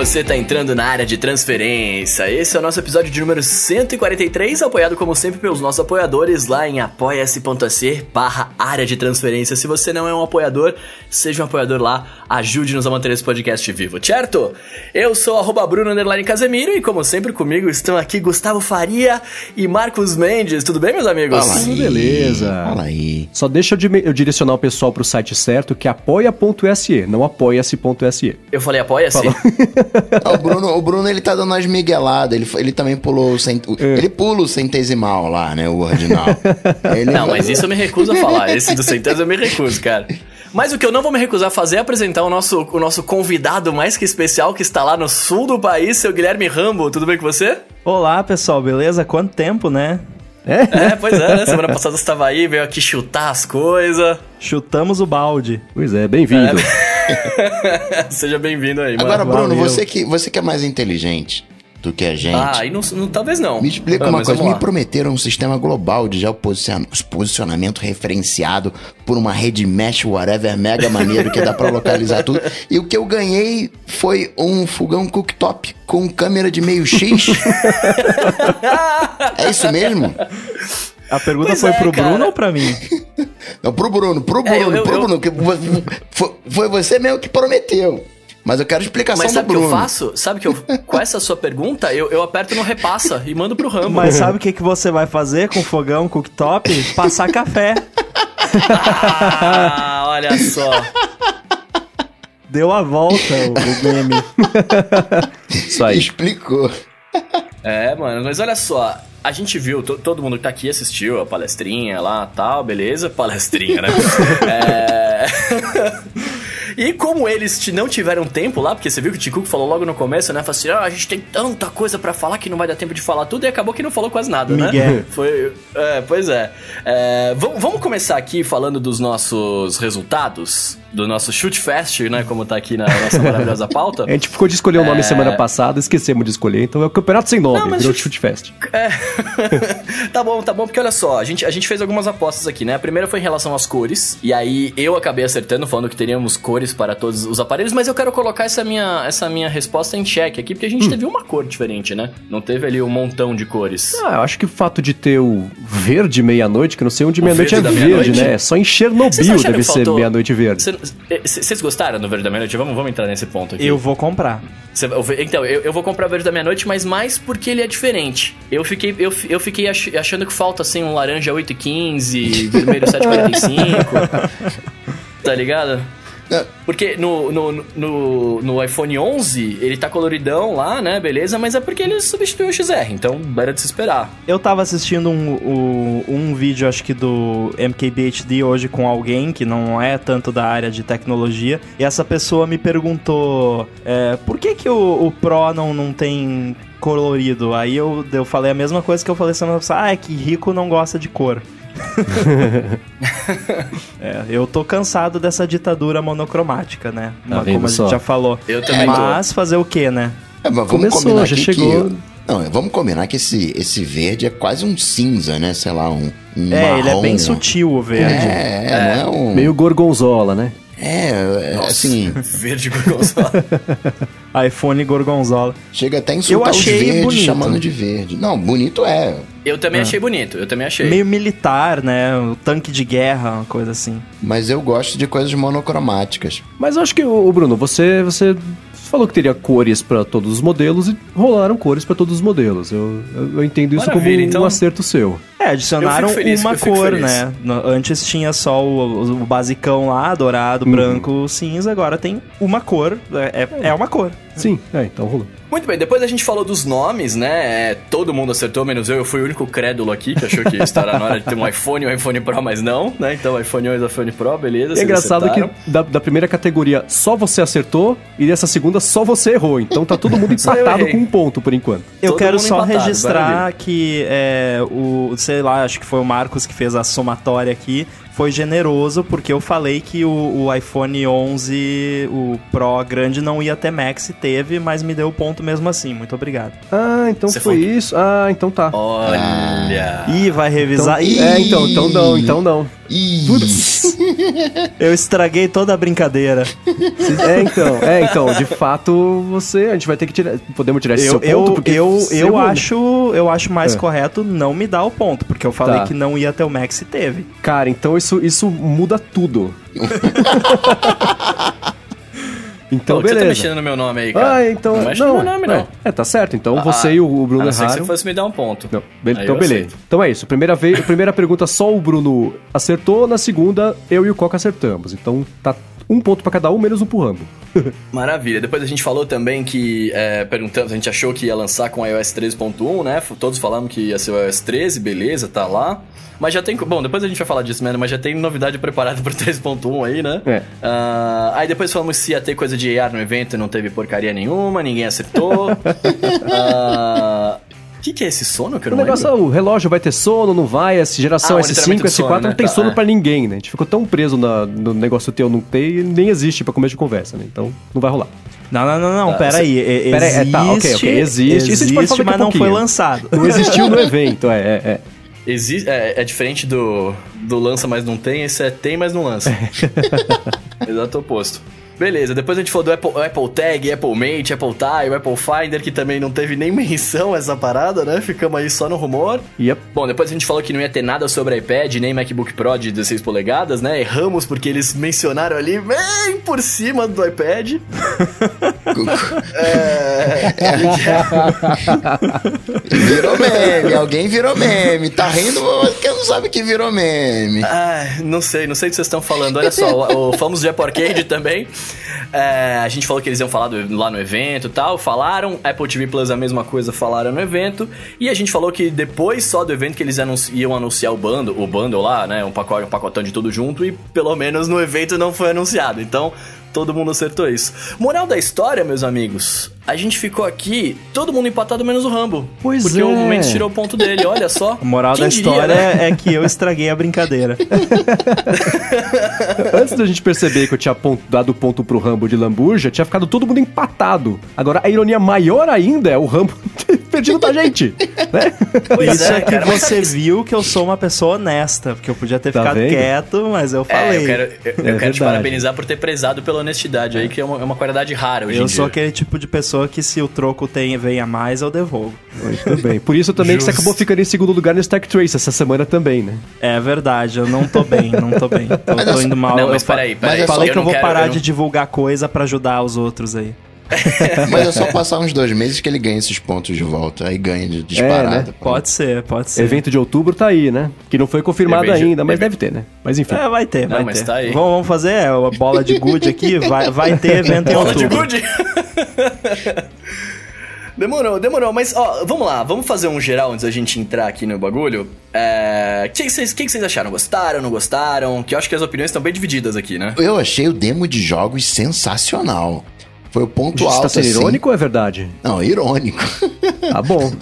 você tá entrando na área de transferência. Esse é o nosso episódio de número 143, apoiado como sempre pelos nossos apoiadores lá em apoia-se.se barra área de transferência. Se você não é um apoiador, seja um apoiador lá, ajude-nos a manter esse podcast vivo, certo? Eu sou arroba Bruno Casemiro e como sempre comigo estão aqui Gustavo Faria e Marcos Mendes. Tudo bem, meus amigos? Fala aí. Beleza. Fala aí. Só deixa eu, direcionar o pessoal pro site certo, que é apoia.se, não apoia-se.se. Eu falei apoia-se? o, Bruno, o Bruno, ele tá dando umas migueladas. Ele, ele também pulou o cent... é. Ele pula o centesimal lá, né? O ordinal. ele... Não, mas isso eu me recuso a falar. Esse do centésimo eu me recuso, cara. Mas o que eu não vou me recusar a fazer é apresentar o nosso, o nosso convidado mais que especial que está lá no sul do país, seu Guilherme Rambo. Tudo bem com você? Olá, pessoal, beleza? Quanto tempo, né? É, é pois é, né? Semana passada você estava aí, veio aqui chutar as coisas. Chutamos o balde. Pois é, bem-vindo. É. Seja bem-vindo aí, mano. Agora, Bruno, você que, você que é mais inteligente do que a gente. Ah, e não, não talvez não. Me explica ah, uma coisa. Me prometeram um sistema global de geoposicionamento referenciado por uma rede mesh whatever mega maneiro que dá pra localizar tudo. E o que eu ganhei foi um fogão cooktop com câmera de meio X. é isso mesmo? A pergunta pois foi é, pro cara. Bruno ou pra mim? Não, pro Bruno, pro Bruno, é, eu, eu, pro Bruno. Que foi, foi você mesmo que prometeu. Mas eu quero explicação Mas sabe o que eu faço? Sabe que eu, com essa sua pergunta, eu, eu aperto no repassa e mando pro Rambo. Mas sabe o que, que você vai fazer com fogão cooktop? Passar café. ah, olha só. Deu a volta o, o meme. Isso aí. Explicou. É, mano, mas olha só, a gente viu, todo mundo que tá aqui assistiu a palestrinha lá tal, beleza? Palestrinha, né? é... E como eles não tiveram tempo lá, porque você viu que o Ticuco falou logo no começo, né? Falou assim: ah, a gente tem tanta coisa para falar que não vai dar tempo de falar tudo, e acabou que não falou quase nada, né? Miguel. né? Foi. É, pois é. é vamos começar aqui falando dos nossos resultados do nosso Shoot Fest, né? Como tá aqui na nossa maravilhosa pauta. a gente ficou de escolher o nome é... semana passada, esquecemos de escolher, então é o campeonato sem nome, Não, virou Shoot Fest. É. tá bom, tá bom, porque olha só, a gente, a gente fez algumas apostas aqui, né? A primeira foi em relação às cores, e aí eu acabei acertando, falando que teríamos cores para todos os aparelhos, mas eu quero colocar essa minha, essa minha resposta em xeque aqui, porque a gente hum. teve uma cor diferente, né? Não teve ali um montão de cores. Ah, eu acho que o fato de ter o verde meia-noite, que não sei onde meia-noite é verde, meia né? Só em Chernobyl deve ser meia-noite verde. Cê, vocês gostaram do Verde da Meia-Noite? Vamos, vamos entrar nesse ponto aqui. Eu vou comprar. Cê, então, eu, eu, vou comprar o Verde da Meia-Noite, mas mais porque ele é diferente. Eu fiquei, eu, eu fiquei ach, achando que falta, assim, um laranja 8,15, vermelho 7,45. tá ligado? É. Porque no, no, no, no, iPhone 11, ele tá coloridão lá, né? Beleza, mas é porque ele substituiu o XR, então era de se esperar. Eu tava assistindo um, um, um vídeo, acho que do MKBHD hoje com alguém que não é tanto da área de tecnologia, e essa pessoa me perguntou é, por que que o, o Pro não, não tem colorido? Aí eu, eu falei a mesma coisa que eu falei semana passada, ah, é que rico não gosta de cor. é, eu tô cansado dessa ditadura monocromática, né? Tá como a gente já falou. Eu também Mas tô. fazer o quê, né? É, vamos Começou, combinar já chegou. Que... Não, vamos combinar que esse, esse verde é quase um cinza, né? Sei lá, um, um É, marrom, ele é bem sutil o verde. É, é, é. não é um... Meio gorgonzola, né? É, é Nossa, assim. Verde gorgonzola. iPhone gorgonzola. Chega até a insultar eu achei os verdes bonito. chamando de verde. Não, bonito é. Eu também é. achei bonito, eu também achei. Meio militar, né? O tanque de guerra, uma coisa assim. Mas eu gosto de coisas monocromáticas. Mas eu acho que, o Bruno, você, você falou que teria cores para todos os modelos e rolaram cores para todos os modelos. Eu, eu, eu entendo isso Maravilha, como um então... acerto seu. É, adicionaram feliz, uma cor, né? Antes tinha só o, o basicão lá, dourado, uhum. branco, cinza, agora tem uma cor. É, é, é uma cor. Sim, é, então rolou. Muito bem, depois a gente falou dos nomes, né? É, todo mundo acertou, menos eu. Eu fui o único crédulo aqui que achou que estará na hora de ter um iPhone e um iPhone Pro, mas não, né? Então iPhone 11 e iPhone Pro, beleza. É engraçado acertaram. que da, da, primeira categoria só você acertou e dessa segunda só você errou. Então tá todo mundo empatado com um ponto por enquanto. Eu todo quero só empatado, registrar que é, o, sei lá, acho que foi o Marcos que fez a somatória aqui, foi generoso, porque eu falei que o, o iPhone 11, o Pro grande, não ia ter Max e teve, mas me deu o ponto mesmo assim. Muito obrigado. Ah, então Você foi, foi isso? Ah, então tá. Olha. Ih, vai revisar. Então, é, então, então não, então não. Putz. eu estraguei toda a brincadeira. É, então, é, então, de fato, você, a gente vai ter que tirar, podemos tirar esse eu, seu ponto, eu, porque eu, eu acho, eu acho mais é. correto não me dar o ponto, porque eu falei tá. que não ia ter o Max e teve. Cara, então isso, isso muda tudo. Então, Pô, beleza. Você tá mexendo no meu nome aí, cara. Ah, então... Não mexe não, no meu nome, não. É, é, tá certo. Então ah, você e o Bruno erraram. se você fosse me dar um ponto. Não, be então, beleza. Aceito. Então é isso. Primeira, vez, primeira pergunta, só o Bruno acertou. Na segunda, eu e o Coca acertamos. Então tá um ponto para cada um, menos um pro Rambo. Maravilha. Depois a gente falou também que, é, perguntamos, a gente achou que ia lançar com iOS 13.1, né? Todos falamos que ia ser o iOS 13, beleza, tá lá. Mas já tem. Bom, depois a gente vai falar disso mesmo, mas já tem novidade preparada pro 3.1 aí, né? É. Uh, aí depois falamos se ia ter coisa de AR no evento e não teve porcaria nenhuma, ninguém acertou. uh, O que, que, é esse sono que eu não O negócio é, o relógio vai ter sono, não vai, essa geração ah, S5, S4 sono, né? não tem tá, sono é. pra ninguém, né? A gente ficou tão preso na, no negócio teu não ter, nem existe pra começo de conversa, né? Então não vai rolar. Não, não, não, não, tá, pera aí. Existe, pera aí, é, tá, ok, ok, existe, existe isso a gente pode falar mas não foi lançado. Não existiu no evento, é, é, é. Existe, é, é, diferente do, do lança, mas não tem. Esse é tem, mas não lança. Exato oposto. Beleza, depois a gente falou do Apple, Apple Tag, Apple Mate, Apple Time, Apple Finder, que também não teve nem menção essa parada, né? Ficamos aí só no rumor. Yep. Bom, depois a gente falou que não ia ter nada sobre iPad, nem MacBook Pro de 16 polegadas, né? Erramos porque eles mencionaram ali bem por cima do iPad. é... virou meme, alguém virou meme. Tá rindo porque não sabe que virou meme. Ah, não sei, não sei o que vocês estão falando. Olha só, o, o Fomos de Apple Arcade também é, a gente falou que eles iam falar do, lá no evento e tal. Falaram. Apple TV Plus a mesma coisa, falaram no evento. E a gente falou que depois só do evento que eles anunci iam anunciar o bundle, o bundle lá, né? Um pacote, um pacotão de tudo junto. E pelo menos no evento não foi anunciado. Então, todo mundo acertou isso. Moral da história, meus amigos a gente ficou aqui, todo mundo empatado menos o Rambo. Pois porque é. o momento tirou o ponto dele, olha só. A moral Quem da diria, história né? é que eu estraguei a brincadeira. Antes da gente perceber que eu tinha dado ponto pro Rambo de Lambuja, tinha ficado todo mundo empatado. Agora, a ironia maior ainda é o Rambo ter pra gente, né? Pois Isso é, é que cara, você viu que eu sou uma pessoa honesta, porque eu podia ter tá ficado vendo? quieto, mas eu falei. É, eu quero, eu, eu é quero te parabenizar por ter prezado pela honestidade aí, que é uma, é uma qualidade rara hoje eu em dia. Eu sou aquele tipo de pessoa que se o troco tem, venha mais, eu devolvo. Muito bem. Por isso também que você acabou ficando em segundo lugar no Stack Trace essa semana também, né? É verdade, eu não tô bem, não tô bem. Tô, tô indo mal. Não, mas peraí, peraí. Falei que eu vou quero, parar eu não... de divulgar coisa para ajudar os outros aí. Mas é só passar uns dois meses que ele ganha esses pontos de volta. Aí ganha de disparada. É, né? Pode ser, pode ser. Evento de outubro tá aí, né? Que não foi confirmado ainda, mas deve ter, né? Mas enfim. É, vai ter, vai não, ter. Tá vamos, vamos fazer é, a bola de good aqui. Vai, vai ter evento em outubro. Bola de good? Demorou, demorou. Mas, ó, vamos lá. Vamos fazer um geral antes da gente entrar aqui no bagulho. É... O que vocês que que acharam? Gostaram, não gostaram? Que eu acho que as opiniões estão bem divididas aqui, né? Eu achei o demo de jogos sensacional. Foi o ponto alto. Está sendo assim. irônico ou é verdade? Não, irônico. Tá bom.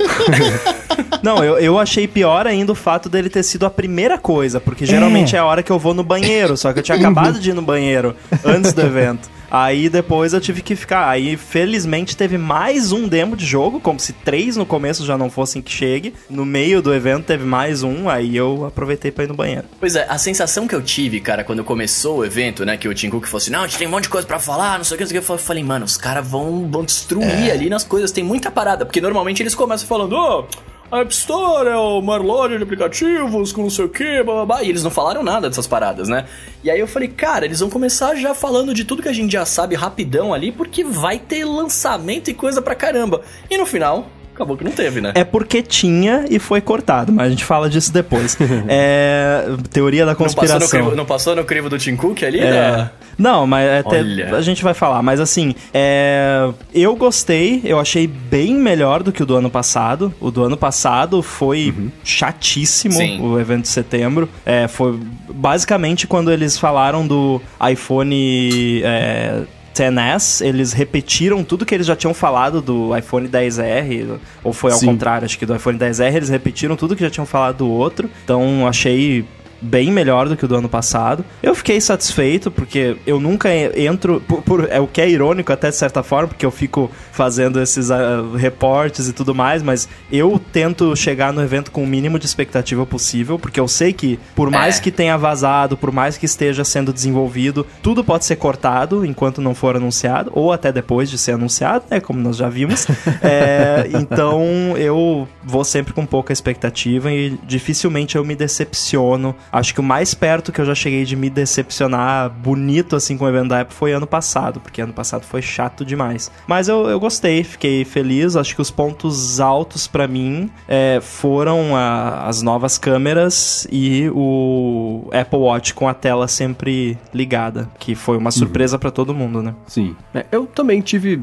Não, eu, eu achei pior ainda o fato dele ter sido a primeira coisa, porque geralmente é, é a hora que eu vou no banheiro, só que eu tinha acabado de ir no banheiro antes do evento. Aí depois eu tive que ficar. Aí felizmente teve mais um demo de jogo, como se três no começo já não fossem que chegue. No meio do evento teve mais um, aí eu aproveitei pra ir no banheiro. Pois é, a sensação que eu tive, cara, quando começou o evento, né, que o Tim Cook falou assim: não, a gente tem um monte de coisa pra falar, não sei o que, não sei o que. Eu falei, mano, os caras vão, vão destruir é. ali nas coisas, tem muita parada. Porque normalmente eles começam falando, ô. Oh, a App Store é uma loja de aplicativos com não sei o que, blá, blá, blá. E eles não falaram nada dessas paradas, né? E aí eu falei, cara, eles vão começar já falando de tudo que a gente já sabe rapidão ali, porque vai ter lançamento e coisa pra caramba. E no final, acabou que não teve, né? É porque tinha e foi cortado, mas a gente fala disso depois. é, teoria da conspiração. Não passou no crivo, passou no crivo do Tim Cook ali? É. Da... Não, mas até a gente vai falar. Mas assim, é, eu gostei, eu achei bem melhor do que o do ano passado. O do ano passado foi uhum. chatíssimo, Sim. o evento de setembro. É, foi basicamente quando eles falaram do iPhone. É, 10S, eles repetiram tudo que eles já tinham falado do iPhone 10R, ou foi ao Sim. contrário, acho que do iPhone 10R eles repetiram tudo que já tinham falado do outro. Então achei bem melhor do que o do ano passado. Eu fiquei satisfeito, porque eu nunca entro. Por, por, é o que é irônico, até de certa forma, porque eu fico fazendo esses uh, reportes e tudo mais, mas eu tento chegar no evento com o mínimo de expectativa possível, porque eu sei que, por mais é. que tenha vazado, por mais que esteja sendo desenvolvido, tudo pode ser cortado enquanto não for anunciado, ou até depois de ser anunciado, né? Como nós já vimos. é, então eu vou sempre com pouca expectativa e dificilmente eu me decepciono. Acho que o mais perto que eu já cheguei de me decepcionar bonito assim com o evento da Apple foi ano passado, porque ano passado foi chato demais. Mas eu, eu gostei, fiquei feliz. Acho que os pontos altos para mim é, foram a, as novas câmeras e o Apple Watch com a tela sempre ligada, que foi uma surpresa uhum. para todo mundo, né? Sim. É, eu também tive.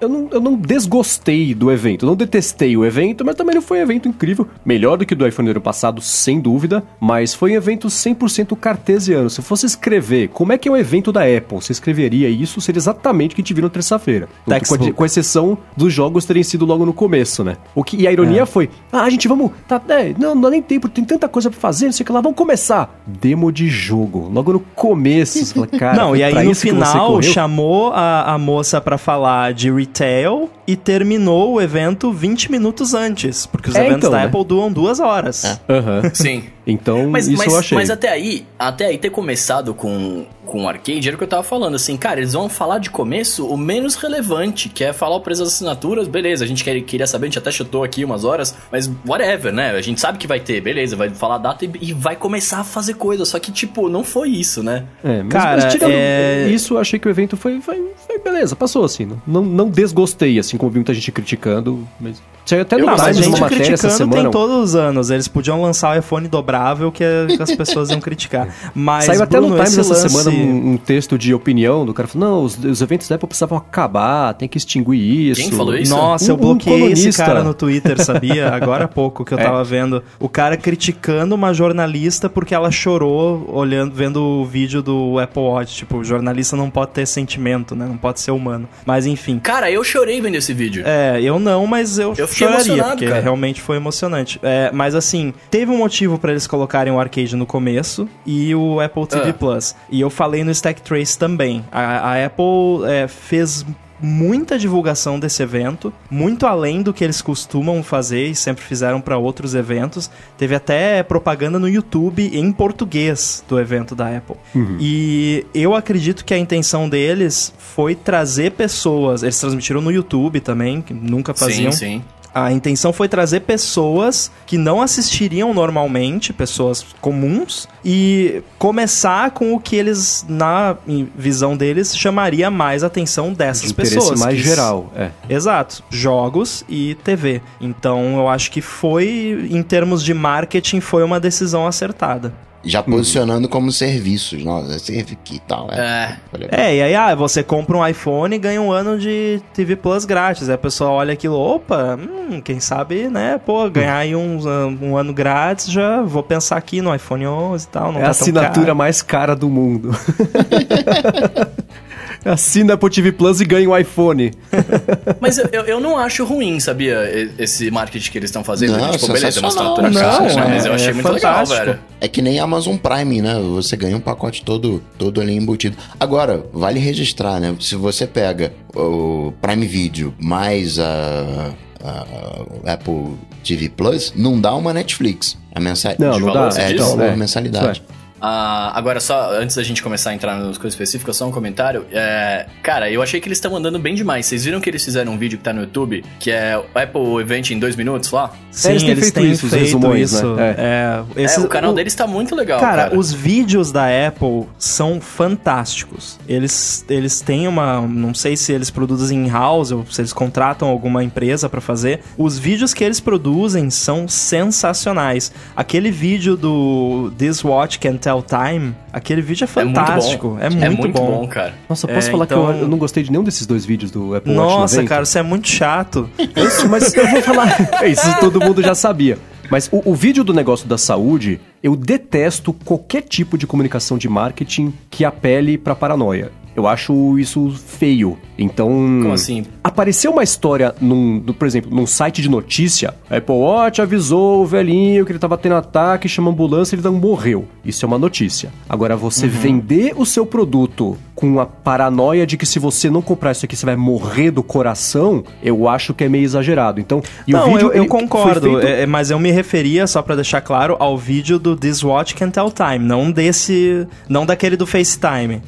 Eu não, eu não desgostei do evento, eu não detestei o evento, mas também não foi um evento incrível. Melhor do que o do iPhone ano passado, sem dúvida, mas foi evento 100% cartesiano. Se fosse escrever como é que é um evento da Apple, você escreveria isso, seria exatamente o que te viu na terça-feira. Com, com, exceção dos jogos terem sido logo no começo, né? O que, e a ironia é. foi: ah, a gente vamos. Tá, é, não, não dá nem tempo, tem tanta coisa pra fazer, não sei o que lá, vamos começar. Demo de jogo, logo no começo. Você fala, cara, não, e aí no final chamou a, a moça para falar de retail e terminou o evento 20 minutos antes, porque os é, eventos então, da né? Apple duram duas horas. É. Uhum. Sim. Então, mas, isso mas, eu achei. Mas até aí, até aí ter começado com, com o arcade era o que eu tava falando, assim, cara, eles vão falar de começo o menos relevante, que é falar o preço das assinaturas, beleza, a gente quer, queria saber, a gente até chutou aqui umas horas, mas whatever, né? A gente sabe que vai ter, beleza, vai falar a data e, e vai começar a fazer coisa, só que, tipo, não foi isso, né? É, mas, cara, mas tirando é... isso, eu achei que o evento foi, foi, foi beleza, passou assim, não, não desgostei, assim, como vi muita gente criticando, mas Saiu até no Times uma matéria essa semana. tem todos os anos. Eles podiam lançar o iPhone dobrável que, as pessoas iam criticar. Mas, Saiu até Bruno, no Times essa lance... semana um, um, texto de opinião do cara falando, não, os, os, eventos da Apple precisavam acabar, tem que extinguir isso. Quem falou isso? Nossa, um, eu bloqueei um esse cara no Twitter, sabia? Agora há pouco que eu é. tava vendo. O cara criticando uma jornalista porque ela chorou olhando, vendo o vídeo do Apple Watch. Tipo, jornalista não pode ter sentimento, né? Não pode ser humano. Mas enfim. Cara, eu chorei vendo esse vídeo. É, eu não, mas eu, eu choraria, porque cara. realmente foi emocionante. É, mas assim, teve um motivo para eles colocarem o arcade no começo e o Apple TV ah. Plus. E eu falei no Stack Trace também. A, a Apple é, fez muita divulgação desse evento, muito além do que eles costumam fazer e sempre fizeram para outros eventos. Teve até propaganda no YouTube em português do evento da Apple. Uhum. E eu acredito que a intenção deles foi trazer pessoas. Eles transmitiram no YouTube também, que nunca faziam. Sim, sim. A intenção foi trazer pessoas que não assistiriam normalmente, pessoas comuns, e começar com o que eles, na visão deles, chamaria mais atenção dessas De pessoas. mais que... geral, é. Exato. Jogos e TV. Então eu acho que foi, em termos de marketing, foi uma decisão acertada já uhum. posicionando como serviços. Nossa, serve aqui e tal. É. É. é, e aí ah, você compra um iPhone e ganha um ano de TV Plus grátis. Aí a pessoa olha aquilo, opa, hum, quem sabe, né? Pô, ganhar aí um, um ano grátis, já vou pensar aqui no iPhone 11 e tal. Não é tá a assinatura mais cara do mundo. Assina Apple TV Plus e ganha um iPhone. Mas eu, eu não acho ruim, sabia? Esse marketing que eles estão fazendo. Não, tipo, beleza, é assinatura cara, é, mas eu achei é muito fantástico. legal, velho. É que nem Amazon Prime, né? Você ganha um pacote todo, todo ali embutido. Agora, vale registrar, né? Se você pega o Prime Video mais a, a Apple TV Plus, não dá uma Netflix. A mensalidade. Não, não dá. É, valor, é, mensalidade. É. Uh, agora, só antes da gente começar a entrar nas coisas específicas, só um comentário. É, cara, eu achei que eles estão andando bem demais. Vocês viram que eles fizeram um vídeo que tá no YouTube, que é o Apple Event em dois minutos lá? Sim, eles têm eles feito, isso, feito resumões, isso. Né? É. É, esse, é, o canal o, deles tá muito legal. Cara, cara, os vídeos da Apple são fantásticos. Eles, eles têm uma. Não sei se eles produzem in-house ou se eles contratam alguma empresa para fazer. Os vídeos que eles produzem são sensacionais. Aquele vídeo do This Watch Can Tell Time, aquele vídeo é fantástico. É muito, é muito, é muito bom. bom. cara. Nossa, posso é, falar então... que eu, então- eu, não gostei de nenhum desses dois vídeos do Apple Watch Nossa, cara, você é muito chato. Isso, mas eu vou falar. Isso todo mundo já sabia. Mas o, o, vídeo do negócio da saúde, eu detesto qualquer tipo de comunicação de marketing que apele pra paranoia. Eu acho isso feio. Então. Como assim? Apareceu uma história, num, do, por exemplo, num site de notícia. A Apple Watch avisou o velhinho que ele tava tendo ataque, chama a ambulância e ele não morreu. Isso é uma notícia. Agora, você vender o seu produto com a paranoia de que se você não comprar isso aqui, você vai morrer do coração, eu acho que é meio exagerado. Então, não, vídeo, eu, eu concordo, feito- é, é, mas eu me referia, só pra deixar claro, ao vídeo do This Watch Can Tell Time, não desse. não daquele do FaceTime.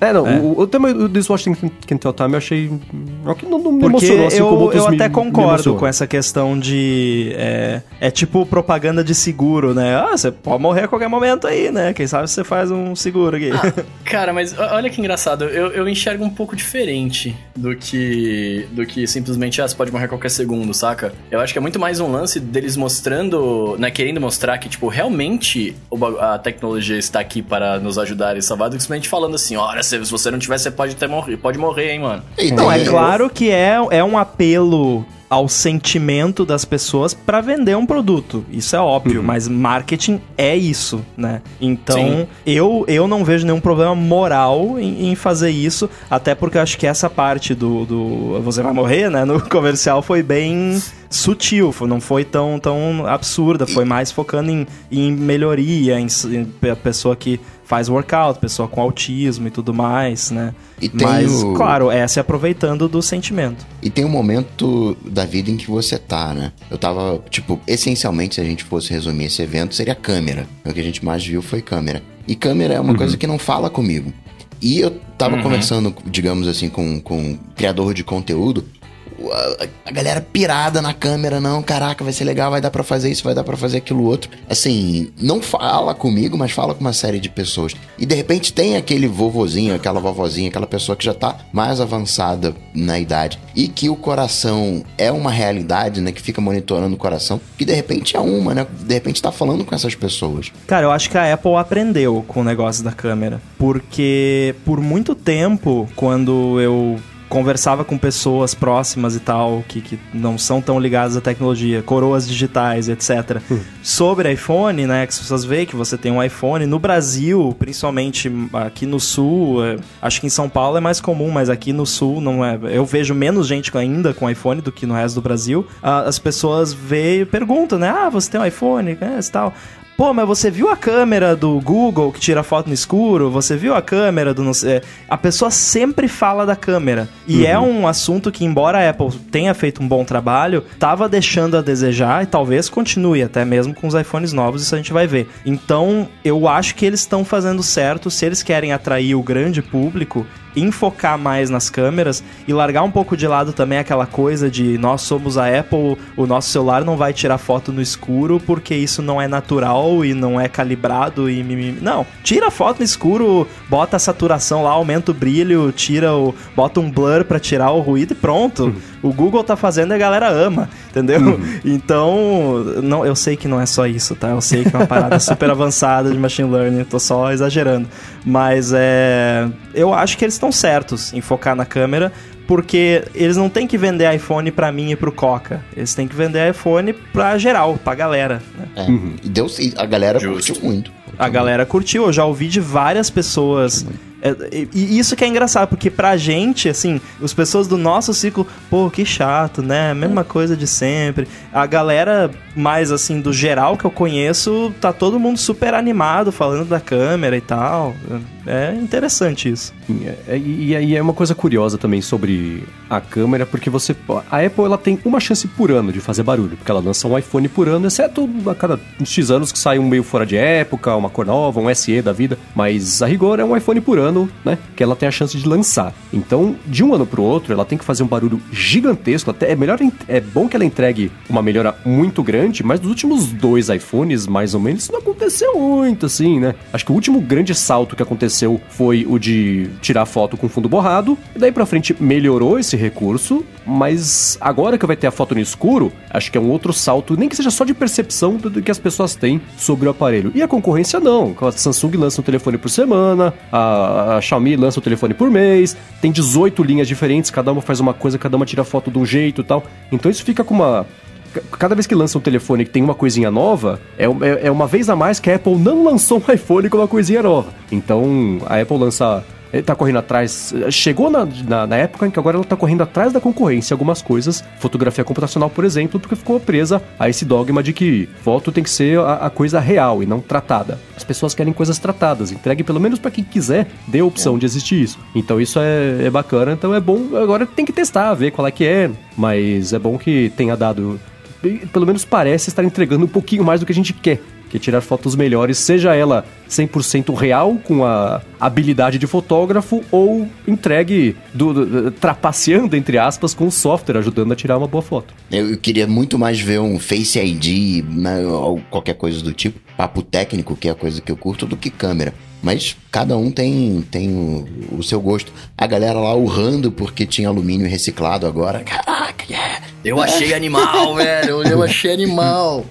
É, não, É. o, o tema do This Watch Can Tell Time eu achei. é que não, não me Porque emocionou assim eu, como eu me- até me concordo emocionam. com essa questão de. É, é tipo propaganda de seguro, né? Ah, você pode morrer a qualquer momento aí, né? Quem sabe você faz um seguro aqui. Ah, cara, mas olha que engraçado, eu, eu enxergo um pouco diferente do que do que simplesmente, ah, você pode morrer a qualquer segundo, saca? Eu acho que é muito mais um lance deles mostrando, né, querendo mostrar que, tipo, realmente a tecnologia está aqui para nos ajudar e salvar, do que simplesmente falando assim, olha, se, você não tiver, você pode ter morrer, pode morrer, hein, mano. E Não, é tem- claro que é, é um apelo ao sentimento das pessoas pra vender um produto. Isso é óbvio, mas marketing é isso, né? Então, Sim. eu, eu não vejo nenhum problema moral em, em fazer isso, até porque eu acho que essa parte do, do você vai morrer, né, no comercial foi bem sutil, não foi tão, tão absurda, foi mais focando em, em melhoria, em, em pe- pessoa que faz workout, pessoa com autismo e tudo mais, né? E tem Mas, o- claro, é se aproveitando do sentimento. E tem um momento da vida em que você tá, né? Eu tava, tipo, essencialmente, se a gente fosse resumir esse evento, seria câmera. O que a gente mais viu foi câmera. E câmera é uma coisa que não fala comigo. E eu tava conversando, digamos assim, com, com um criador de conteúdo. A, a galera pirada na câmera, não, caraca, vai ser legal, vai dar pra fazer isso, vai dar pra fazer aquilo outro. Assim, não fala comigo, mas fala com uma série de pessoas. E de repente tem aquele vovozinho, aquela vovozinha, aquela pessoa que já tá mais avançada na idade e que o coração é uma realidade, né, que fica monitorando o coração, que de repente é uma, né? De repente tá falando com essas pessoas. Cara, eu acho que a Apple aprendeu com o negócio da câmera. Porque por muito tempo, quando eu conversava com pessoas próximas e tal, que, que não são tão ligadas à tecnologia, coroas digitais, etc., sobre iPhone, né? Que as pessoas veem que você tem um iPhone. No Brasil, principalmente aqui no sul, é, acho que em São Paulo é mais comum, mas aqui no sul não é. Eu vejo menos gente ainda com iPhone do que no resto do Brasil. Ah, As pessoas veem e perguntam, né? Ah, você tem um iPhone? É, e tal. Pô, mas você viu a câmera do Google que tira foto no escuro? Você viu a câmera do. não sei- A pessoa sempre fala da câmera. E é um assunto que, embora a Apple tenha feito um bom trabalho, tava deixando a desejar e talvez continue, até mesmo com os iPhones novos, isso a gente vai ver. Então, eu acho que eles estão fazendo certo. Se eles querem atrair o grande público, enfocar mais nas câmeras e largar um pouco de lado também aquela coisa de nós somos a Apple, o nosso celular não vai tirar foto no escuro porque isso não é natural e não é calibrado e mimimi. Não, tira foto no escuro, bota a saturação lá, aumenta o brilho, tira o bota um blur pra tirar o ruído e pronto. O Google tá fazendo e a galera ama, entendeu? Então, não, eu sei que não é só isso, tá? Eu sei que é uma parada super avançada de machine learning, tô só exagerando. Mas é. Eu acho que eles estão certos em focar na câmera, porque eles não têm que vender iPhone pra mim e pro Coca. Eles têm que vender iPhone pra geral, pra galera. né? É. E deu, e a galera Justo. curtiu muito. A galera curtiu, eu já ouvi de várias pessoas. É, e, isso que é engraçado, porque pra gente, assim, as pessoas do nosso ciclo, pô, que chato, né? Mesma coisa de sempre. A galera mais, assim, do geral que eu conheço, tá todo mundo super animado falando da câmera e tal. É interessante isso. É- é- e aí é uma coisa curiosa também sobre a câmera, porque você. A Apple ela tem uma chance por ano de fazer barulho, porque ela lança um iPhone por ano, exceto a cada X anos que sai um meio fora de época, uma cor nova, um SE da vida. Mas a rigor é um iPhone por ano, né? Que ela tem a chance de lançar. Então, de um ano pro outro, ela tem que fazer um barulho gigantesco. Até é melhor, é bom que ela entregue uma melhora muito grande, mas nos últimos dois iPhones, mais ou menos, isso não aconteceu muito, assim, né? Acho que o último grande salto que aconteceu foi o de tirar foto com fundo borrado. E daí pra frente melhorou esse recurso, mas agora que vai ter a foto no escuro, acho que é um outro salto, nem que seja só de percepção do, que as pessoas têm sobre o aparelho. E a concorrência não. A Samsung lança um telefone por semana, a, a Xiaomi lança um telefone por mês, tem 18 linhas diferentes, cada uma faz uma coisa, cada uma tira foto de um jeito e tal. Então isso fica com uma cada vez que lança um telefone que tem uma coisinha nova, é, é, é uma vez a mais que a Apple não lançou um iPhone com uma coisinha nova. Então, a Apple lança Ele tá correndo atrás. Chegou na, na, na, época em que agora ela tá correndo atrás da concorrência algumas coisas. Fotografia computacional, por exemplo, porque ficou presa a esse dogma de que foto tem que ser a, a coisa real e não tratada. As pessoas querem coisas tratadas. Entregue pelo menos para quem quiser, dê a opção de existir isso. Então isso é, é bacana. Então é bom. Agora tem que testar, ver qual é que é. Mas é bom que tenha dado. Pelo menos parece estar entregando um pouquinho mais do que a gente quer que é tirar fotos melhores, seja ela 100% real, com a habilidade de fotógrafo, ou entregue, do, do, trapaceando, entre aspas, com o software, ajudando a tirar uma boa foto. Eu queria muito mais ver um Face ID, né, ou qualquer coisa do tipo, papo técnico, que é a coisa que eu curto, do que câmera. Mas cada um tem, tem o, o, seu gosto. A galera lá urrando porque tinha alumínio reciclado agora. Caraca, yeah. Eu achei animal, velho. Eu achei animal.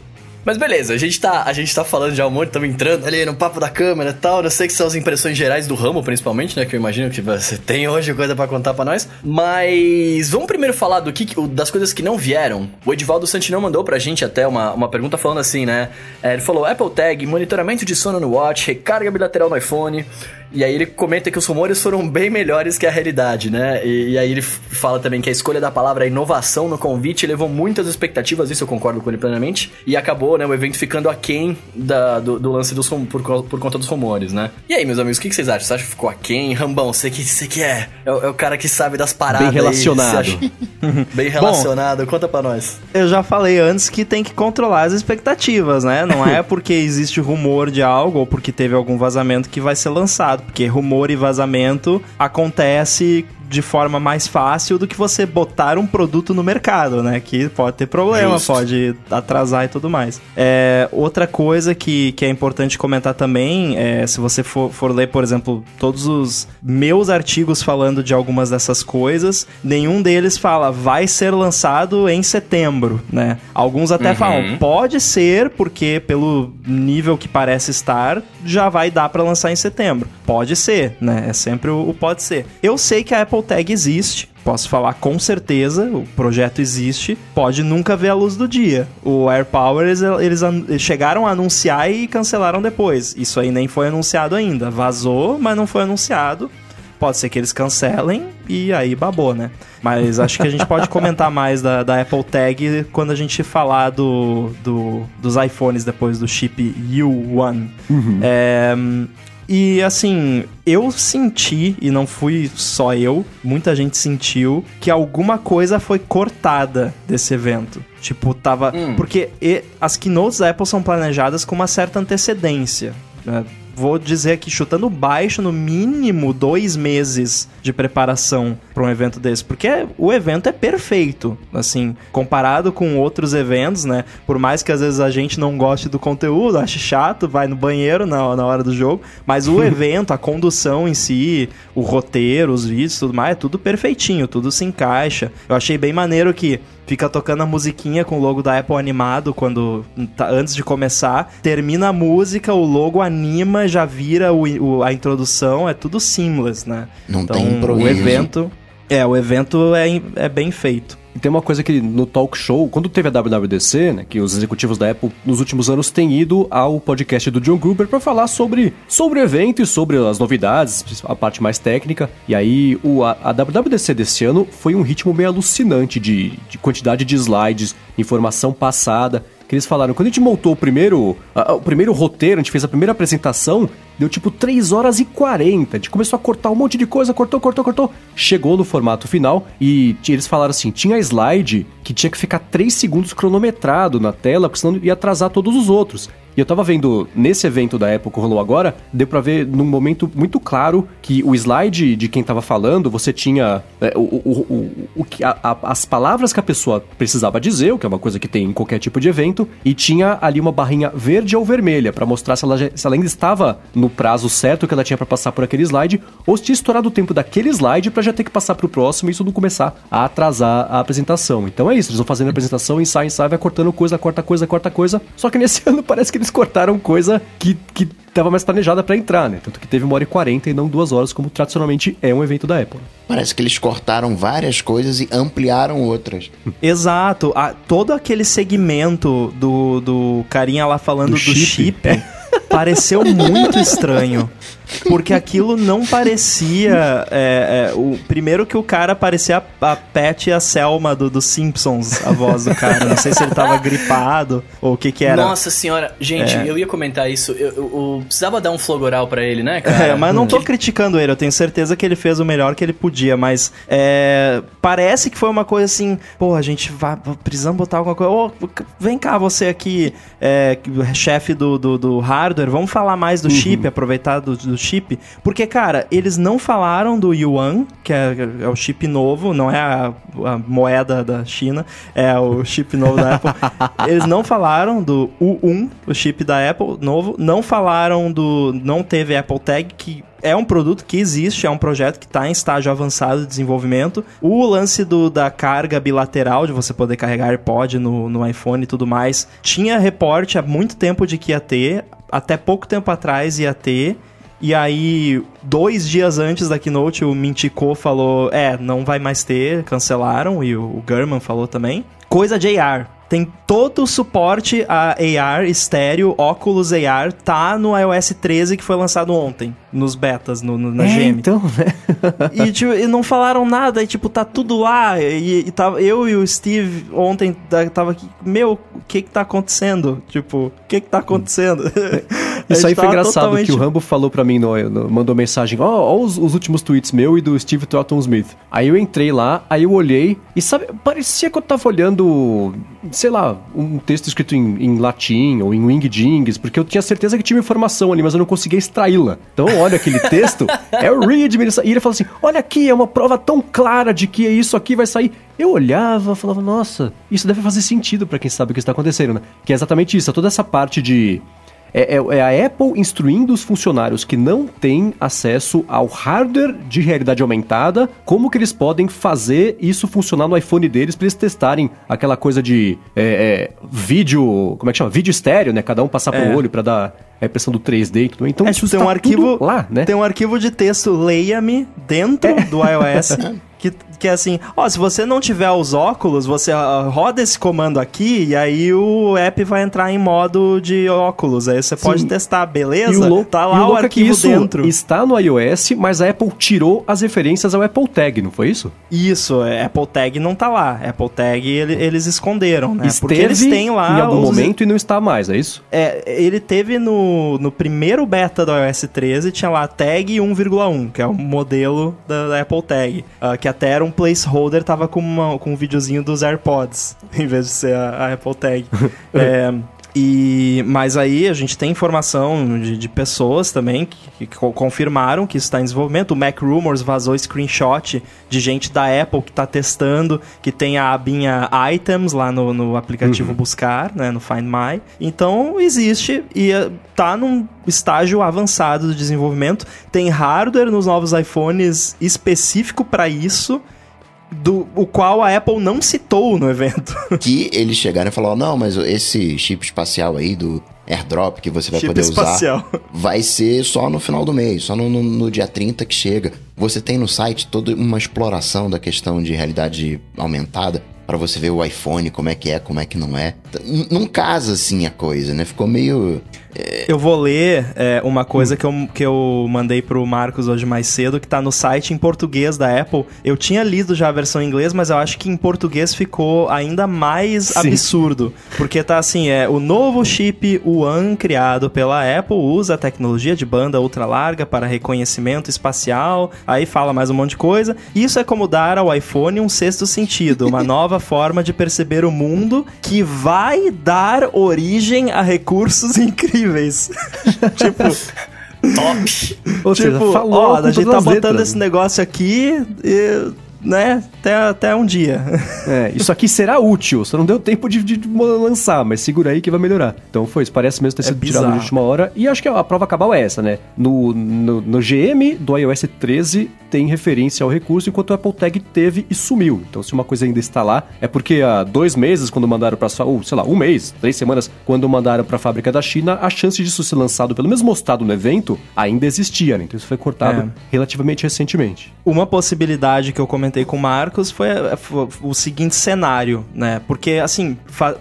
Mas beleza, a gente tá, a gente tá falando já um monte, estamos entrando ali no papo da câmera e tal. Eu sei que são as impressões gerais do ramo, principalmente, né? Que eu imagino que você tem hoje coisa para contar para nós. Mas vamos primeiro falar do que, das coisas que não vieram. O Edivaldo Santinão mandou pra gente até uma, uma pergunta falando assim, né? É, ele falou: Apple Tag, monitoramento de sono no Watch, recarga bilateral no iPhone. E aí ele comenta que os rumores foram bem melhores que a realidade, né? E, e, aí ele fala também que a escolha da palavra inovação no convite levou muitas expectativas, isso eu concordo com ele plenamente. E acabou, né, o evento ficando aquém da, do, do lance dos por, por conta dos rumores, né? E aí, meus amigos, o que, que vocês acham? Você acha que ficou aquém? Rambão, você que, você que é, é, é o cara que sabe das paradas. Bem relacionado. bem relacionado, Bom, conta pra nós. Eu já falei antes que tem que controlar as expectativas, né? Não é porque existe rumor de algo ou porque teve algum vazamento que vai ser lançado porque rumor e vazamento acontece de forma mais fácil do que você botar um produto no mercado, né? Que pode ter problema, Justo. pode atrasar e tudo mais. É, outra coisa que, que é importante comentar também, é, se você for, for ler, por exemplo, todos os meus artigos falando de algumas dessas coisas, nenhum deles fala vai ser lançado em setembro, né? Alguns até uhum. falam pode ser, porque pelo nível que parece estar, já vai dar para lançar em setembro. Pode ser, né? É sempre o, o pode ser. Eu sei que a Apple Tag existe. Posso falar com certeza, o projeto existe, pode nunca ver a luz do dia. O AirPower, eles, eles chegaram a anunciar e cancelaram depois. Isso aí nem foi anunciado ainda. Vazou, mas não foi anunciado. Pode ser que eles cancelem e aí babou, né? Mas acho que a gente pode comentar mais da, da Apple Tag quando a gente falar do, do, dos iPhones depois do chip U1. Uhum. É, e assim, eu senti, e não fui só eu, muita gente sentiu, que alguma coisa foi cortada desse evento. Tipo, tava. Hum. Porque e, as keynotes da Apple são planejadas com uma certa antecedência. Né? Vou dizer aqui, chutando baixo, no mínimo dois meses de preparação para um evento desse, porque o evento é perfeito, assim, comparado com outros eventos, né? Por mais que às vezes a gente não goste do conteúdo, ache chato, vai no banheiro na, na hora do jogo, mas o evento, a condução em si, o roteiro, os vídeos, tudo mais, é tudo perfeitinho, tudo se encaixa. Eu achei bem maneiro que fica tocando a musiquinha com o logo da Apple animado quando tá, antes de começar, termina a música, o logo anima, já vira o, o, a introdução, é tudo seamless, né? Não então, tem improviso. O evento, é, o evento é, é bem feito. E tem uma coisa que no talk show, quando teve a WWDC, né, que os executivos da Apple nos últimos anos têm ido ao podcast do John Gruber para falar sobre, sobre o evento e sobre as novidades, a parte mais técnica. E aí o, a, a WWDC desse ano foi um ritmo meio alucinante de, de quantidade de slides, informação passada que eles falaram, quando a gente montou o primeiro, a, o primeiro roteiro, a gente fez a primeira apresentação, deu tipo 3 horas e 40. A gente começou a cortar um monte de coisa, cortou, cortou, cortou. Chegou no formato final e eles falaram assim: tinha slide que tinha que ficar 3 segundos cronometrado na tela, porque senão ia atrasar todos os outros. E eu tava vendo nesse evento da Apple que rolou agora, deu pra ver num momento muito claro que o slide de quem tava falando, você tinha é, o, o, o, o, a, a, as palavras que a pessoa precisava dizer, o que é uma coisa que tem em qualquer tipo de evento, e tinha ali uma barrinha verde ou vermelha para mostrar se ela, se ela ainda estava no prazo certo que ela tinha para passar por aquele slide, ou se tinha estourado o tempo daquele slide para já ter que passar pro próximo e isso não começar a atrasar a apresentação. Então é isso, eles vão fazendo a apresentação, ensaio, ensaio, vai cortando coisa, corta coisa, corta coisa. Só que nesse ano parece que eles cortaram coisa que, que tava mais planejada para entrar, né? Tanto que teve uma hora e quarenta e não duas horas, como tradicionalmente é um evento da Apple. Parece que eles cortaram várias coisas e ampliaram outras. Exato. A, todo aquele segmento do, do carinha lá falando do, do chip. chip é. Pareceu muito estranho. Porque aquilo não parecia. É, é, o, primeiro que o cara parecia a, a Pat e a Selma do, do Simpsons, a voz do cara. Não sei se ele tava gripado ou o que que era. Nossa senhora, gente, É. eu ia comentar isso. Eu, eu- eu precisava dar um flogoral pra ele, né, cara? É, mas não tô criticando ele, eu tenho certeza que ele fez o melhor que ele podia, mas é, parece que foi uma coisa assim, pô, a gente vai, precisamos botar alguma coisa, ô, vem cá você aqui, é, chefe do, do, do hardware, vamos falar mais do chip, aproveitar do, do chip, porque, cara, eles não falaram do Yuan, que é, é o chip novo, não é a, a moeda da China, é o chip novo da Apple, eles não falaram do U1, o chip da Apple novo, não falaram do, não teve Apple Tag, que é um produto que existe, é um projeto que está em estágio avançado de desenvolvimento. O lance do, da carga bilateral, de você poder carregar AirPod no, no iPhone e tudo mais, tinha reporte há muito tempo de que ia ter, até pouco tempo atrás ia ter. E aí, dois dias antes da keynote, o Mintico falou: é, não vai mais ter, cancelaram, e o, Gurman falou também. Coisa AR. Tem todo o suporte a AR, estéreo, óculos AR, tá no iOS 13 que foi lançado ontem, nos betas, no, no- na É, GM. então, né? E, tipo, e não falaram nada, e tipo, tá tudo lá. E, e tava, eu e o Steve ontem tava aqui, meu, o que que tá acontecendo? Tipo, o que que tá acontecendo? Isso aí foi engraçado, totalmente- que o Rambo falou pra mim, no, no- mandou mensagem, ó, ó os, os últimos tweets meu e do Steve Trotton Smith. Aí eu entrei lá, aí eu olhei, e sabe, parecia que eu tava olhando, sei lá, um texto escrito em, em latim ou em wingdings, porque eu tinha certeza que tinha informação ali, mas eu não conseguia extraí-la. Então eu olho aquele texto, é o read, e ele fala assim, olha aqui, é uma prova tão clara de que isso aqui vai sair. Eu olhava, falava, nossa, isso deve fazer sentido pra quem sabe o que está acontecendo, né? Que é exatamente isso, é toda essa parte de... É, é- é a Apple instruindo os funcionários que não têm acesso ao hardware de realidade aumentada, como que eles podem fazer isso funcionar no iPhone deles para eles testarem aquela coisa de é, é, vídeo, como é que chama? Vídeo estéreo, né? Cada um passar pro É. olho para dar a impressão do 3D e tudo. Então É, tipo, tem um está arquivo lá, né? Tem um arquivo de texto leia-me dentro do iOS que, que é assim, ó, se você não tiver os óculos, você ah, roda esse comando aqui e aí o app vai entrar em modo de óculos. Aí você pode Sim. testar, E beleza? o louco, tá e lá o, louco é arquivo isso dentro. está no iOS, mas a Apple tirou as referências ao Apple Tag, não foi isso? Isso, é, Apple Tag não tá lá. Apple Tag ele- eles esconderam, né? Porque Esteve eles têm lá em algum os- momento e não está mais, é isso? É, ele teve no, no primeiro beta do iOS 13, tinha lá tag 1,1, que é o modelo da, da Apple Tag. ah, que até era um placeholder, tava com, uma- com um videozinho dos AirPods, em vez de ser a, a Apple Tag. é, e, mas aí a gente tem informação de, de pessoas também que, que co- confirmaram que isso está em desenvolvimento. O Mac Rumors vazou screenshot de gente da Apple que está testando, que tem a abinha Items lá no, no aplicativo Buscar, né, no Find My. Então existe e eh, tá num estágio avançado de desenvolvimento. Tem hardware nos novos iPhones específico para isso. Do, o qual a Apple não citou no evento. Que eles chegaram e falaram: não, mas esse chip espacial aí do AirDrop que você vai Chip poder espacial. usar vai ser só no final do mês, só no, no- no dia 30 que chega. Você tem no site toda uma exploração da questão de realidade aumentada para você ver o iPhone, como é que é, como é que não é. N- Não casa assim a coisa, né? Ficou meio. Eu vou ler é, uma coisa que, eu, que eu mandei pro Marcos hoje mais cedo, que tá no site em português da Apple. Eu tinha lido já a versão em inglês, mas eu acho que em português ficou ainda mais Sim. absurdo. Porque tá assim, é o novo chip One criado pela Apple usa a tecnologia de banda ultra larga para reconhecimento espacial. Aí fala mais um monte de coisa. Isso é como dar ao iPhone um sexto sentido, uma nova forma de perceber o mundo que vai dar origem a recursos incríveis. tipo, Top! Ou seja, tipo, falou ó, a gente tá botando letras. esse negócio aqui, e, né, até, até um dia. É, isso aqui será útil, só não deu tempo de, de lançar, mas segura aí que vai melhorar. Então foi, isso parece mesmo ter É sido tirado bizarro. de última hora. E acho que a prova cabal é essa, né? No, no, no GM do iOS 13 tem referência ao recurso, enquanto o Apple Tag teve e sumiu. Então se uma coisa ainda está lá, é porque há dois meses, quando mandaram pra ou sei lá, um mês, três semanas, quando mandaram pra fábrica da China, a chance disso ser lançado, pelo menos mostrado no evento, ainda existia, né? Então isso foi cortado É. relativamente recentemente. Uma possibilidade que eu comentei comentei com o Marcos foi, foi o seguinte cenário, né? Porque, assim,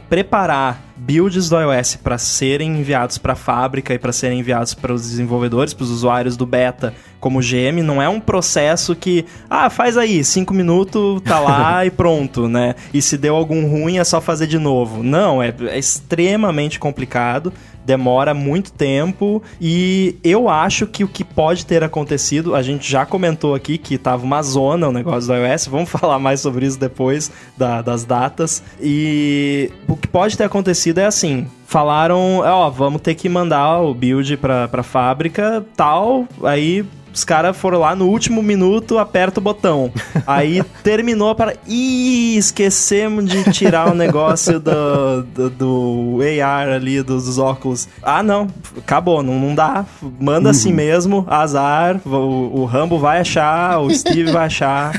preparar builds do iOS para serem enviados para a fábrica e para serem enviados para os desenvolvedores, para os usuários do beta, como GM, não é um processo que, ah, faz aí, cinco minutos, tá lá e pronto, né? E se deu algum ruim é só fazer de novo. Não, é, é extremamente complicado demora muito tempo e eu acho que o que pode ter acontecido, a gente já comentou aqui que tava uma zona o negócio do iOS, vamos falar mais sobre isso depois da, das datas. E o que pode ter acontecido é assim, falaram, ó, vamos ter que mandar o build pra, pra fábrica, tal, aí os caras foram lá no último minuto, aperta o botão. Aí terminou para. Ih, esquecemos de tirar o negócio do, do, do AR ali, dos, dos, óculos. Ah, não, acabou, não, não dá. Manda assim uhum. assim mesmo, azar. O, o Rambo vai achar, o Steve vai achar.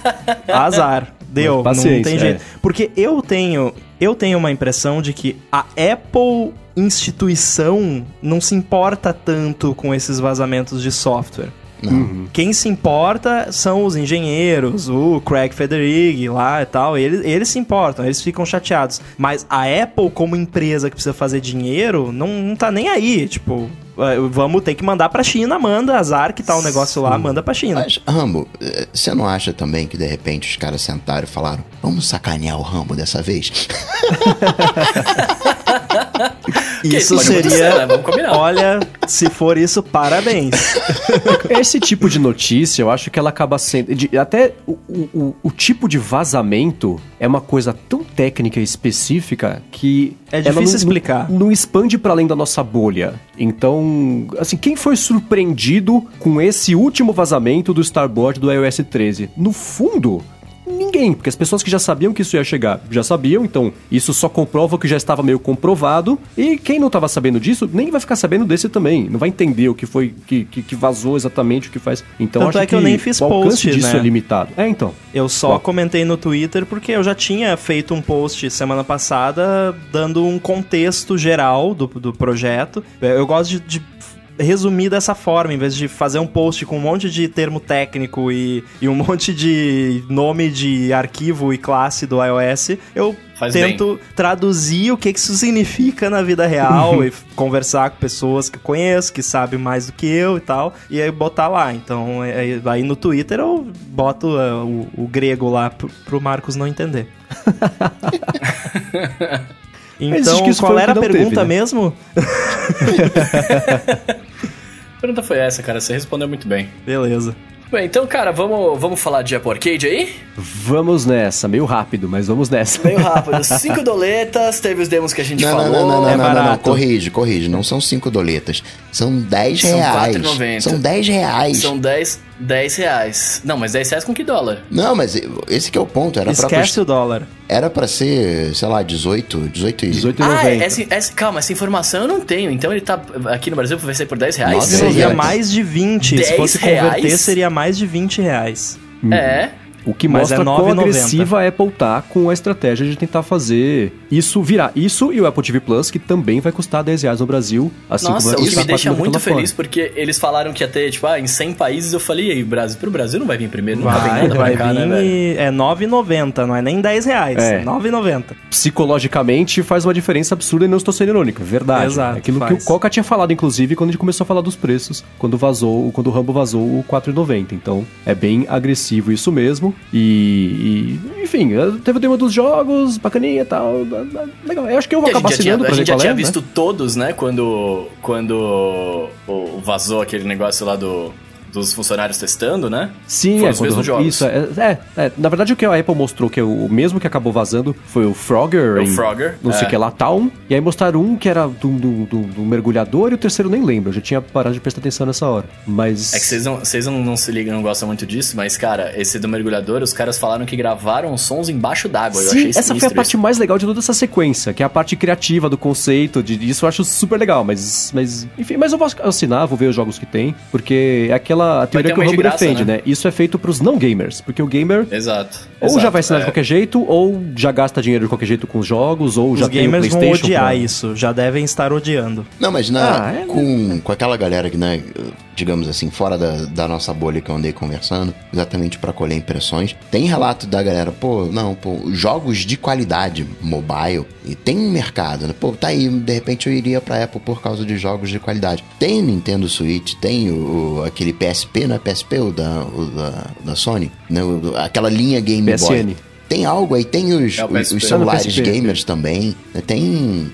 Azar. Deu, não tem jeito. É. Porque eu tenho. Eu tenho uma impressão de que a Apple instituição não se importa tanto com esses vazamentos de software. Uhum. Quem se importa são os engenheiros, o Craig Federighi lá e tal. Eles, eles se importam, eles ficam chateados. Mas a Apple, como empresa que precisa fazer dinheiro, não, não tá nem aí. Tipo, é, vamos ter que mandar pra China, manda, azar que tá o um negócio lá, manda pra China. Mas, Rambo, eh, você não acha também que de repente os caras sentaram e falaram, vamos sacanear o Rambo dessa vez? isso seria. Né? Olha, se for isso, parabéns. Esse tipo de notícia, eu acho que ela acaba sendo. De, até o, o, o, tipo de vazamento é uma coisa tão técnica e específica que. É difícil não, explicar. Não, não expande para além da nossa bolha. Então, assim, quem foi surpreendido com esse último vazamento do Starboard do iOS 13? No fundo, ninguém, porque as pessoas que já sabiam que isso ia chegar já sabiam, então isso só comprova que já estava meio comprovado. E quem não estava sabendo disso nem vai ficar sabendo desse também, não vai entender o que foi que, que, que vazou exatamente o que faz. Então Tanto acho é que, eu nem fiz o post disso né? é limitado. É, então. Eu só comentei no Twitter porque eu já tinha feito um post semana passada dando um contexto geral do, do projeto. Eu gosto de, de resumir dessa forma, em vez de fazer um post com um monte de termo técnico e, e um monte de nome de arquivo e classe do iOS, eu Faz tento bem. traduzir o que isso significa na vida real e conversar com pessoas que eu conheço, que sabem mais do que eu e tal, e aí botar lá. Então, é, é, aí no Twitter eu boto uh, o, o, grego lá pro, pro Marcos não entender. Então, qual era a pergunta teve, né? mesmo? a pergunta foi essa, cara. Você respondeu muito bem. Beleza. Bem, então, cara, vamos, vamos falar de Apple Arcade aí? Vamos nessa, meio rápido, mas vamos nessa. Meio rápido. Cinco doletas, teve os demos que a gente não, falou. Não, não, não, é não, não, não, corrige, corrige. Não são cinco doletas. São dez reais. São 4,90. São dez reais. São dez, dez reais. Não, mas dez reais com que dólar? Não, mas esse que é o ponto. Era Esquece pra... o dólar. Era pra ser, sei lá, 18, 18 e... 18 ah, essa, essa, calma, essa informação eu não tenho. Então ele tá aqui no Brasil vai ser por 10 reais? Nossa, seria mais de 20. Se fosse reais? converter, seria mais de 20 reais. É. O que Mas mostra é quão agressiva a Apple tá com a estratégia de tentar fazer isso virar. Isso e o Apple TV Plus, que também vai custar 10 reais no Brasil. Assim Nossa, como o que me deixa muito feliz, porque eles falaram que ia ter, tipo, ah, em 100 países, eu falei, e aí, Brasil, pro Brasil não vai vir primeiro, vai, não vai, nada vai cá, vir né, e... É 9,90, não é nem 10 reais, é 9,90. Psicologicamente faz uma diferença absurda e não estou sendo irônico, verdade. Exato, Aquilo faz. que o Coca tinha falado, inclusive, quando a gente começou a falar dos preços, quando vazou, quando o Rambo vazou o 4,90. Então, é bem agressivo isso mesmo. E, e enfim, teve o tema dos jogos, bacaninha e tal. Legal. Eu acho que eu vou acabar assinando A gente já tinha, é, né? visto todos, né? Quando, quando vazou aquele negócio lá do dos funcionários testando, né? Sim, Foram é, os mesmos jogos. Isso, é, é, é, Na verdade, o que a Apple mostrou, que é o mesmo que acabou vazando, foi o Frogger. O em, Frogger. Não sei o é. que lá, Town. E aí mostraram um que era do, do, do, do, mergulhador e o terceiro nem lembro. Eu já tinha parado de prestar atenção nessa hora. Mas. É que vocês não, vocês não, não se ligam, não gostam muito disso, mas, cara, esse do mergulhador, os caras falaram que gravaram sons embaixo d'água. Eu achei essa foi a parte isso. mais legal de toda essa sequência, que é a parte criativa do conceito. De, isso eu acho super legal, mas. mas enfim, mas eu vou assinar, vou ver os jogos que tem, porque é aquela teoria que o Rambo defende, né? né? Isso é feito pros não gamers, porque o gamer. Exato Ou já vai assinar é. de qualquer jeito, ou já gasta dinheiro de qualquer jeito com os jogos, ou Os já tem o gamers vão PlayStation. odiar pra- isso, já devem estar odiando. Não, mas na, Ah, é, com, com aquela galera que, né, digamos assim, fora da, da nossa bolha que eu andei conversando, exatamente pra colher impressões, tem relato da galera, pô, não, pô, jogos de qualidade mobile, e tem um mercado, né? Pô, tá aí, de repente eu iria pra Apple por causa de jogos de qualidade. Tem o Nintendo Switch, tem o, o- aquele PSP, não é PSP, o da, o da, da Sony, né? O- aquela linha Game PSN. Boy. Tem algo aí, tem os, É os, PSP. os celulares PSP. gamers também, né? Tem,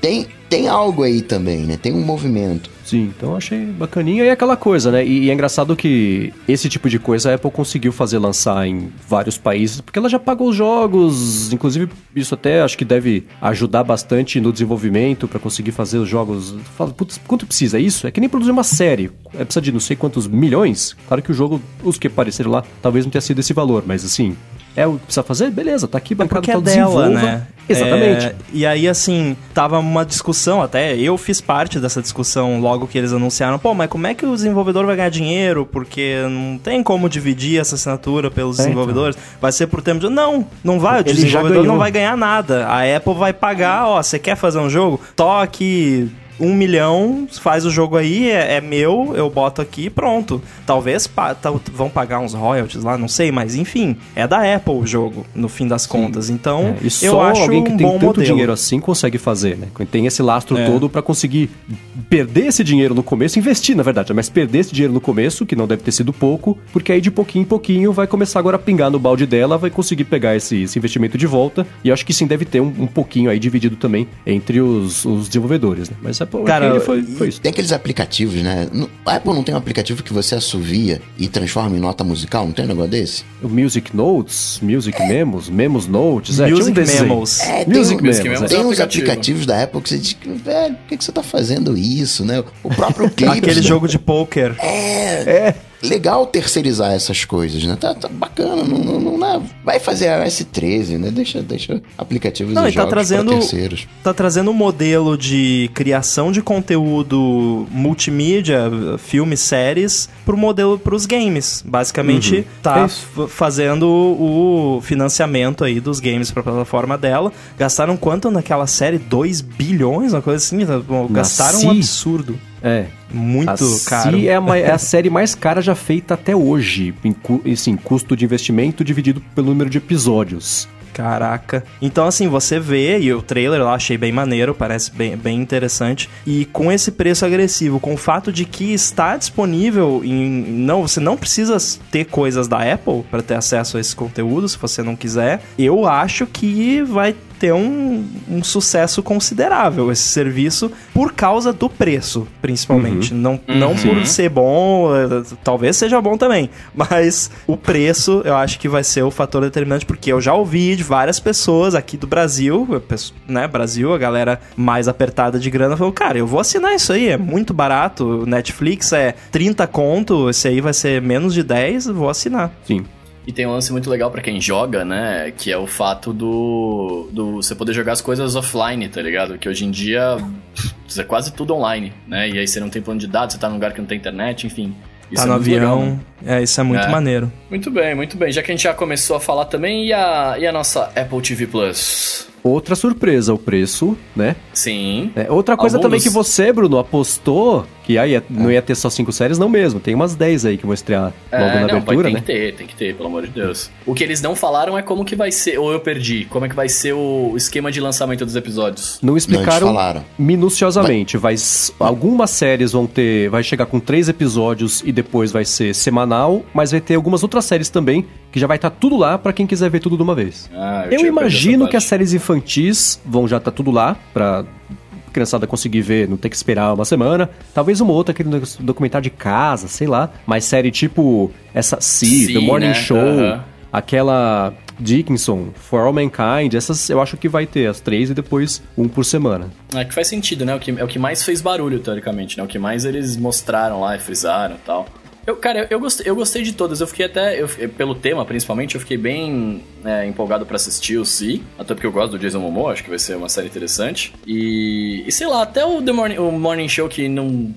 tem, tem algo aí também, né? Tem um movimento. Sim, então achei bacaninha e é aquela coisa, né? E, e é engraçado que esse tipo de coisa a Apple conseguiu fazer lançar em vários países, porque ela já pagou os jogos, inclusive isso até acho que deve ajudar bastante no desenvolvimento pra conseguir fazer os jogos. Fala, putz, quanto precisa? É Isso? É que nem produzir uma série. É, precisa de não sei quantos milhões. Claro que o jogo, os que apareceram lá, talvez não tenha sido esse valor, mas assim, é o que precisa fazer? Beleza, tá aqui Porque é tal, dela, desenvolva. né? Exatamente. É, e aí, assim, tava uma discussão, até eu fiz parte dessa discussão logo que eles anunciaram. Pô, mas como é que o desenvolvedor vai ganhar dinheiro? Porque não tem como dividir essa assinatura pelos É, desenvolvedores. Vai ser por tempo de... Não, não vai. O Ele desenvolvedor não vai ganhar nada. A Apple vai pagar, ó, você quer fazer um jogo? Toque um milhão, faz o jogo aí, é, é meu, eu boto aqui e pronto. Talvez pa- vão pagar uns royalties lá, não sei, mas enfim, é da Apple o jogo, no fim das contas. Então, É, e só eu acho alguém que um tem tanto modelo. dinheiro assim consegue fazer, né? Tem esse lastro É. todo pra conseguir perder esse dinheiro no começo, investir na verdade, mas perder esse dinheiro no começo, que não deve ter sido pouco, porque aí de pouquinho em pouquinho vai começar agora a pingar no balde dela, vai conseguir pegar esse, esse investimento de volta, e eu acho que sim deve ter um, um pouquinho aí dividido também entre os, os desenvolvedores, né? Mas a Apple Cara, Arcade foi, foi isso. Tem aqueles aplicativos, né? A Apple não tem um aplicativo que você assovia e transforma em nota musical? Não tem um negócio desse? O Music Notes, Music Memos, Memos Notes, é, tinha um Music desses aí. Memos. É, tem, Music um- Memos, Music é. Memos. tem é um uns aplicativo. aplicativos da Apple que você diz, que, velho, por que, que você tá fazendo isso, né? O próprio Clips, Aquele né? jogo de poker. É, legal terceirizar essas coisas, né? Tá, tá bacana, não, não, não- não- vai fazer a iOS 13, né? Deixa, deixa aplicativos Não, e tá trazendo- pra terceiros. Tá trazendo um modelo de criação de conteúdo multimídia, filmes, séries, pro modelo pros games. Basicamente, É tá f- fazendo o financiamento aí dos games pra plataforma dela. Gastaram quanto naquela série? 2 bilhões, uma coisa assim? Gastaram um absurdo. É, Muito a caro. É é a série mais cara já feita até hoje. Em, cu, assim, custo de investimento dividido pelo número de episódios. Caraca. Então, assim, você vê, e o trailer lá achei bem maneiro, parece bem, bem interessante. E com esse preço agressivo, com o fato de que está disponível em. Não, você não precisa ter coisas da Apple para ter acesso a esse conteúdo, se você não quiser. Eu acho que vai ter um, um sucesso considerável esse serviço por causa do preço, principalmente. Não, não por ser bom, talvez seja bom também, mas o preço eu acho que vai ser o fator determinante, porque eu já ouvi de várias pessoas aqui do Brasil, né, Brasil, a galera mais apertada de grana, falou, cara, eu vou assinar isso aí, é muito barato, Netflix é 30 conto, esse aí vai ser menos de 10, eu vou assinar. Sim. E tem um lance muito legal pra quem joga, né? Que é o fato do, do você poder jogar as coisas offline, tá ligado? Que hoje em dia é quase tudo online, né? E aí você não tem plano de dados, você tá num lugar que não tem internet, enfim. Isso tá é no muito avião, legal, né? é, isso é muito É. maneiro. Muito bem, muito bem. Já que a gente já começou a falar também, e a, e a nossa Apple TV Plus? Outra surpresa, o preço, né? Sim. É, outra coisa Alguns- também que você, Bruno, apostou que aí ia- não ia ter só cinco séries, não mesmo. Tem umas 10 aí que vão estrear logo É, na não, abertura, tem né? que ter, tem que ter, pelo amor de Deus. O que eles não falaram é como que vai ser, ou eu perdi, como é que vai ser o esquema de lançamento dos episódios. Não explicaram falaram. minuciosamente. Vai, algumas séries vão ter. Vai chegar com três episódios e depois vai ser semanal, mas vai ter algumas outras séries também que já vai estar tudo lá pra quem quiser ver tudo de uma vez. Ah, Eu perdido imagino que as séries infantis vão já estar tudo lá pra criançada conseguir ver, não ter que esperar uma semana. Talvez uma outra, aquele doc- documentário de casa, sei lá. Mas série tipo essa Si, The Morning né? Show, aquela Dickinson, For All Mankind, essas eu acho que vai ter as três e depois um por semana. É que faz sentido, né? O que, é o que mais fez barulho, teoricamente, né? O que mais eles mostraram lá e frisaram e tal. Eu, cara, eu, eu gostei, eu gostei de todas. Eu fiquei até. eu- pelo tema, principalmente, eu fiquei bem é, empolgado para assistir o Si, até porque eu gosto do Jason Momoa, acho que vai ser uma série interessante. E, e sei lá, até o The Morning, o Morning Show que não,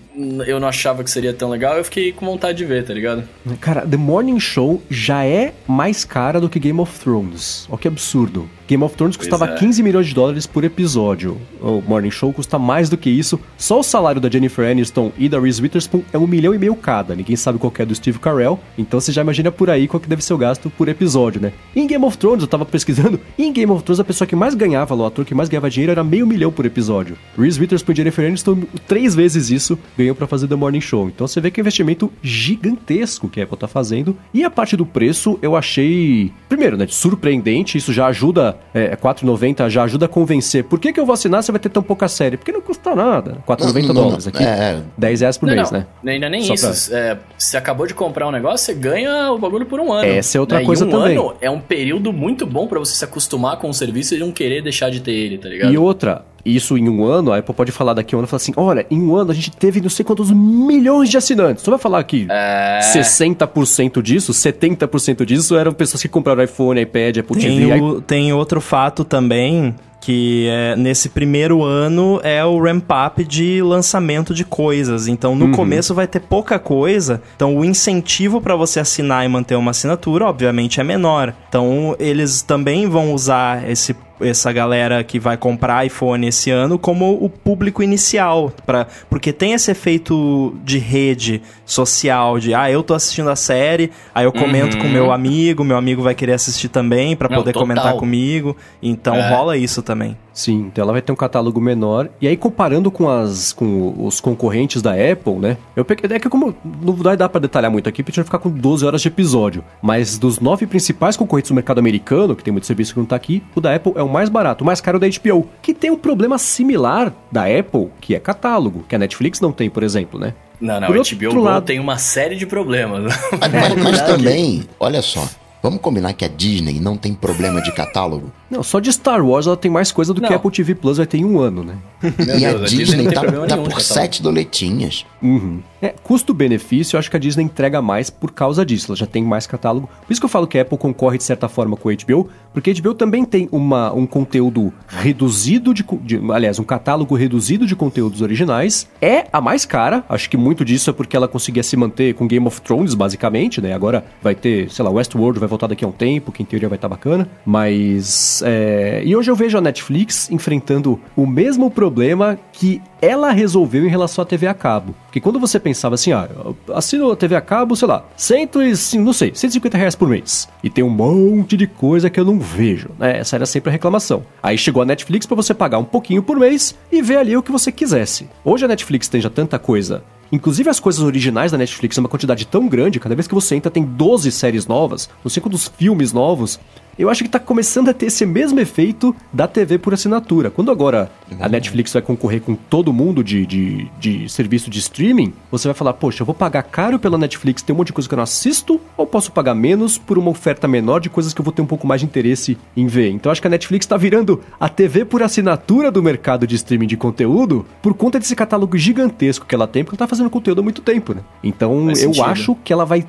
eu não achava que seria tão legal, eu fiquei com vontade de ver, tá ligado? Cara, The Morning Show já é mais cara do que Game of Thrones. Olha que absurdo. Game of Thrones custava é. 15 milhões de dólares por episódio. O Morning Show custa mais do que isso. Só o salário da Jennifer Aniston e da Reese Witherspoon é um milhão e meio cada. Ninguém sabe qual é do Steve Carell. Então você já imagina por aí qual que deve ser o gasto por episódio, né? Em Game of Thrones, eu tava pesquisando, em Game of Thrones a pessoa que mais ganhava, o ator que mais ganhava dinheiro era meio milhão por episódio. Reese Witherspoon e Jennifer Aniston, três vezes isso, ganham para fazer The Morning Show. Então você vê que é um investimento gigantesco que a Apple tá fazendo. E a parte do preço, eu achei, primeiro, né, surpreendente. Isso já ajuda, é, 4,90 já ajuda a convencer. Por que, que eu vou assinar se vai ter tão pouca série? Porque não custa nada. 4,90 dólares aqui. É, 10 reais por não, mês, não. né? Ainda nem Só isso. Pra... É, você acabou de comprar um negócio, você ganha o bagulho por um ano. Essa é outra né? coisa e um também. ano é um período muito bom para você se acostumar com o serviço e não querer deixar de ter ele, tá ligado? E outra, isso em um ano, a Apple pode falar daqui a um ano e falar assim: olha, em um ano a gente teve não sei quantos milhões de assinantes. Você vai falar que é... 60% disso, 70% disso eram pessoas que compraram iPhone, iPad, Apple tem TV. O, tem outro fato também que é, nesse primeiro ano é o ramp-up de lançamento de coisas. Então, no uhum. começo vai ter pouca coisa. Então, o incentivo para você assinar e manter uma assinatura, obviamente, é menor. Então, eles também vão usar esse essa galera que vai comprar iPhone esse ano como o público inicial, pra, porque tem esse efeito de rede social, de ah, eu tô assistindo a série, aí eu comento uhum. com meu amigo, meu amigo vai querer assistir também para poder total. comentar comigo, então é. rola isso também. Sim, então ela vai ter um catálogo menor. E aí, comparando com, as, com os concorrentes da Apple, né? Eu peguei. É que como não vai dar pra detalhar muito aqui, porque a gente vai ficar com 12 horas de episódio. Mas dos nove principais concorrentes do mercado americano, que tem muito serviço que não tá aqui, o da Apple é o mais barato, o mais caro da HBO. Que tem um problema similar da Apple, que é catálogo, que a Netflix não tem, por exemplo, né? Não, não, Por a HBO lado... tem uma série de problemas. Mas, mas, mas também, olha só, Vamos combinar que a Disney não tem problema de catálogo? Não, só de Star Wars ela tem mais coisa do não. que a Apple TV Plus vai ter em um ano, né? e Deus, a, Disney, Disney tá, tá por sete doletinhas. Uhum. É, custo-benefício, eu acho que a Disney entrega mais por causa disso. Ela já tem mais catálogo. Por isso que eu falo que a Apple concorre de certa forma com a HBO, porque a HBO também tem uma, um conteúdo reduzido de, de, Aliás, um catálogo reduzido de conteúdos originais. É a mais cara. Acho que muito disso é porque ela conseguia se manter com Game of Thrones, basicamente, né? Agora vai ter, sei lá, Westworld vai voltar daqui a um tempo, que em teoria vai estar tá bacana. Mas. É... E hoje eu vejo a Netflix enfrentando o mesmo problema que ela resolveu em relação à TV a cabo. Porque quando você pensava assim, ah, assino a TV a cabo, sei lá, cento e, não sei, 150 reais por mês. E tem um monte de coisa que eu não vejo, né? Essa era sempre a reclamação. Aí chegou a Netflix para você pagar um pouquinho por mês e ver ali o que você quisesse. Hoje a Netflix tem já tanta coisa Inclusive as coisas originais da Netflix, é uma quantidade tão grande, cada vez que você entra tem 12 séries novas, não sei quantos filmes novos eu acho que tá começando a ter esse mesmo efeito da TV por assinatura. Quando agora a. Netflix vai concorrer com todo mundo de, de, de serviço de streaming, você vai falar, poxa, eu vou pagar caro pela Netflix, tem um monte de coisa que eu não assisto, ou posso pagar menos por uma oferta menor de coisas que eu vou ter um pouco mais de interesse em ver. Então acho que a Netflix tá virando a TV por assinatura do mercado de streaming de conteúdo por conta desse catálogo gigantesco que ela tem, porque ela tá fazendo conteúdo há muito tempo, né? Então Faz eu sentido. acho que ela vai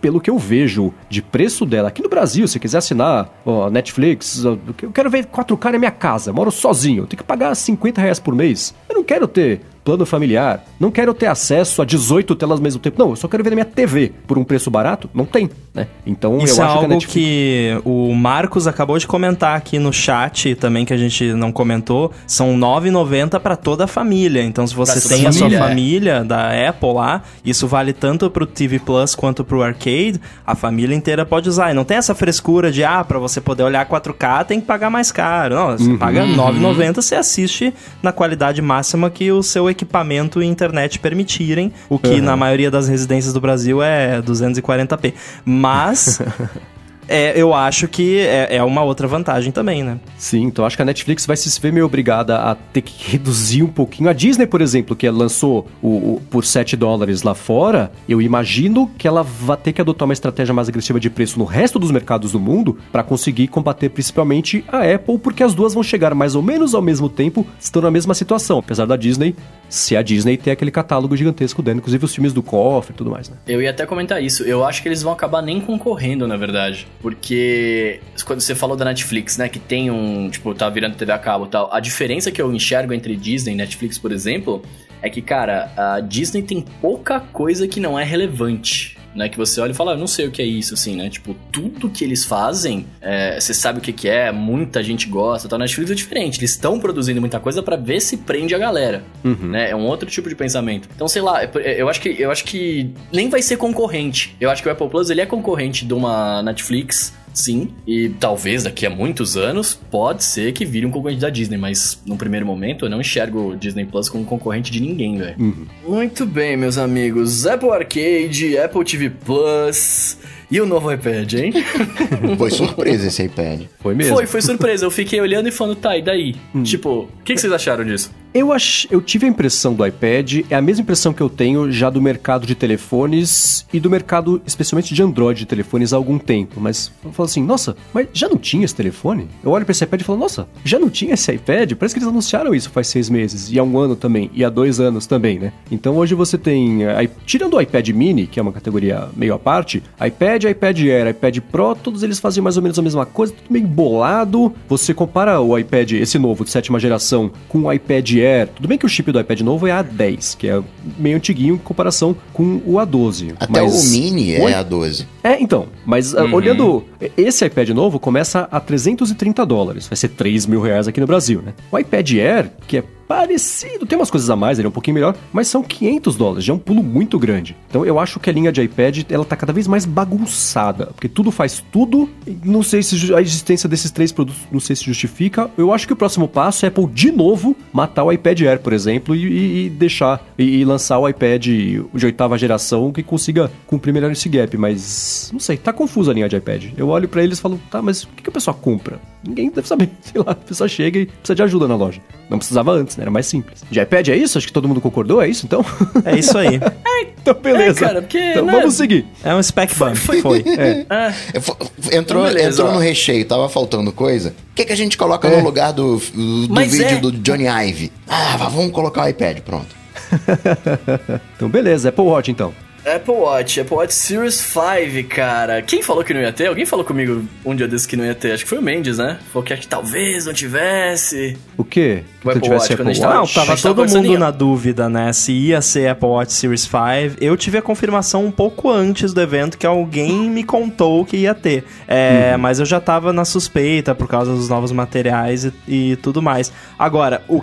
pelo que eu vejo de preço dela, aqui no Brasil, se quiser assinar ó, Netflix, eu quero ver 4K na minha casa, moro sozinho, tenho que pagar 50 reais por mês. Eu não quero ter plano familiar. Não quero ter acesso a 18 telas ao mesmo tempo. Não, eu só quero ver na minha TV por um preço barato. Não tem, né? Então Isso eu é acho algo que, Netflix... que o Marcos acabou de comentar aqui no chat também que a gente não comentou. São 9,90 para toda a família. Então se você tem a sua é. família da Apple lá, isso vale tanto pro TV Plus quanto pro Arcade, a família inteira pode usar. E não tem essa frescura de ah, para você poder olhar 4K tem que pagar mais caro. Não, você uhum. paga 9,90, você assiste na qualidade máxima que o seu equipamento e internet permitirem, o que uhum. na maioria das residências do Brasil é 240p. Mas é, eu acho que é, é, uma outra vantagem também, né? Sim, então acho que a Netflix vai se ver meio obrigada a ter que reduzir um pouquinho. A Disney, por exemplo, que lançou o, o, por 7 dólares lá fora, eu imagino que ela vai ter que adotar uma estratégia mais agressiva de preço no resto dos mercados do mundo para conseguir combater principalmente a Apple, porque as duas vão chegar mais ou menos ao mesmo tempo, estão na mesma situação, apesar da Disney se a Disney ter aquele catálogo gigantesco dentro, inclusive os filmes do cofre e tudo mais, né? Eu ia até comentar isso. Eu acho que eles vão acabar nem concorrendo, na verdade. Porque quando você falou da Netflix, né, que tem um, tipo, tá virando TV a cabo e tal, a diferença que eu enxergo entre Disney e Netflix, por exemplo, é que, cara, a Disney tem pouca coisa que não é relevante né? Que você olha e fala, ah, eu não sei o que é isso, assim, né? Tipo, tudo que eles fazem, é, você sabe o que, que é, muita gente gosta, tal. Netflix é diferente, eles estão produzindo muita coisa para ver se prende a galera, uhum. né? É um outro tipo de pensamento. Então, sei lá, eu acho que eu acho que nem vai ser concorrente. Eu acho que o Apple Plus ele é concorrente de uma Netflix sim. E talvez daqui a muitos anos pode ser que vire um concorrente da Disney, mas no primeiro momento eu não enxergo o Disney Plus como concorrente de ninguém, velho. Uhum. Muito bem, meus amigos. Apple Arcade, Apple TV Plus. E o novo iPad, hein? Foi surpresa esse iPad. Foi mesmo? Foi, foi surpresa. Eu fiquei olhando e falando, tá, e daí? Hum. Tipo, o que, que vocês acharam disso? Eu, ach... eu tive a impressão do iPad, é a mesma impressão que eu tenho já do mercado de telefones e do mercado, especialmente de Android de telefones há algum tempo. Mas eu falo assim, nossa, mas já não tinha esse telefone? Eu olho pra esse iPad e falo, nossa, já não tinha esse iPad? Parece que eles anunciaram isso faz seis meses, e há um ano também, e há dois anos também, né? Então hoje você tem, tirando o iPad mini, que é uma categoria meio à parte, iPad, iPad Air, iPad Pro, todos eles fazem mais ou menos a mesma coisa, tudo meio bolado. Você compara o iPad, esse novo de sétima geração, com o iPad Air Air. Tudo bem que o chip do iPad novo é A10, que é meio antiguinho em comparação com o A12. Até mas... o Mini é A12. É, então. Mas ah, uhum. olhando, esse iPad novo começa a 330 dólares. Vai ser 3 mil reais aqui no Brasil, né? O iPad Air, que é parecido, tem umas coisas a mais, ele é um pouquinho melhor, mas são 500 dólares, já é um pulo muito grande. Então eu acho que a linha de iPad, ela tá cada vez mais bagunçada, porque tudo faz tudo, não sei se a existência desses três produtos, não sei se justifica. Eu acho que o próximo passo é Apple de novo matar o iPad Air, por exemplo, e, e deixar, e, e, lançar o iPad de oitava geração que consiga cumprir melhor esse gap, mas não sei, tá confusa a linha de iPad. Eu olho para eles e falo, tá, mas o que, que a pessoa compra? Ninguém deve saber, sei lá, a pessoa chega e precisa de ajuda na loja. Não precisava antes, né? Era mais simples. De iPad é isso? Acho que todo mundo concordou, é isso então? É isso aí. é, então beleza. É, cara, porque, então né? vamos seguir. É um spec bump. Foi. foi. É. É. Entrou, então, entrou no recheio, tava faltando coisa. O que, que a gente coloca no é. lugar do, do vídeo é. do Johnny Ive? Ah, vamos colocar o iPad, pronto. então beleza, Apple Watch então. Apple Watch, Apple Watch Series 5, cara. Quem falou que não ia ter? Alguém falou comigo um dia desses que não ia ter. Acho que foi o Mendes, né? Falou que talvez não tivesse. O quê? O Apple Watch, quando a gente tava, Não, tava todo mundo na dúvida, né? Se ia ser Apple Watch Series 5. Eu tive a confirmação um pouco antes do evento que alguém me contou que ia ter. É, uhum. Mas eu já tava na suspeita por causa dos novos materiais e, e tudo mais. Agora, o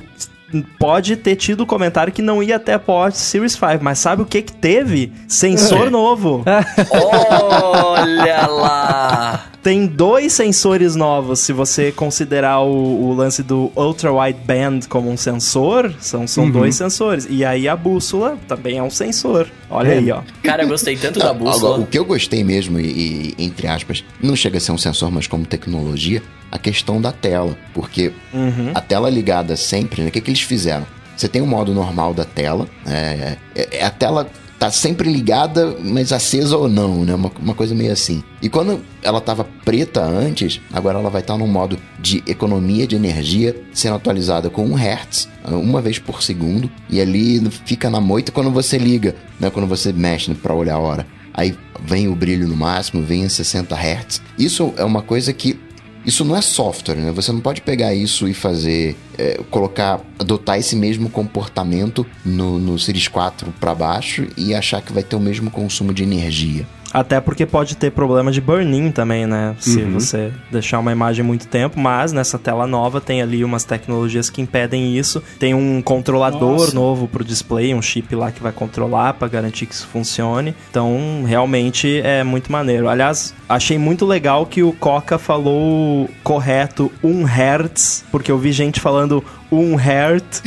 pode ter tido o comentário que não ia até a Watch Series 5, mas sabe o que que teve? Sensor novo. Olha lá! Tem dois sensores novos, se você considerar o, o lance do Ultra Wideband como um sensor, são, são uhum. dois sensores. E aí a bússola também é um sensor. Olha é. aí, ó. Cara, eu gostei tanto da bússola. Agora, o que eu gostei mesmo, e, e, entre aspas, não chega a ser um sensor, mas como tecnologia, a questão da tela. Porque uhum. a tela ligada sempre, né? O que, que eles fizeram? Você tem o modo normal da tela, é, é, é a tela tá sempre ligada, mas acesa ou não, né? Uma, uma coisa meio assim. E quando ela tava preta antes, agora ela vai estar tá no modo de economia de energia, sendo atualizada com 1 Hz, uma vez por segundo, e ali fica na moita quando você liga, né? Quando você mexe para olhar a hora. Aí vem o brilho no máximo, vem a 60 Hz. Isso é uma coisa que isso não é software, né? Você não pode pegar isso e fazer, é, colocar, adotar esse mesmo comportamento no, no Series 4 para baixo e achar que vai ter o mesmo consumo de energia. Até porque pode ter problema de burn-in também, né? Se uhum. você deixar uma imagem muito tempo, mas nessa tela nova tem ali umas tecnologias que impedem isso. Tem um controlador Nossa. novo pro display, um chip lá que vai controlar para garantir que isso funcione. Então, realmente é muito maneiro. Aliás, achei muito legal que o Coca falou correto 1 Hz, porque eu vi gente falando um hertz,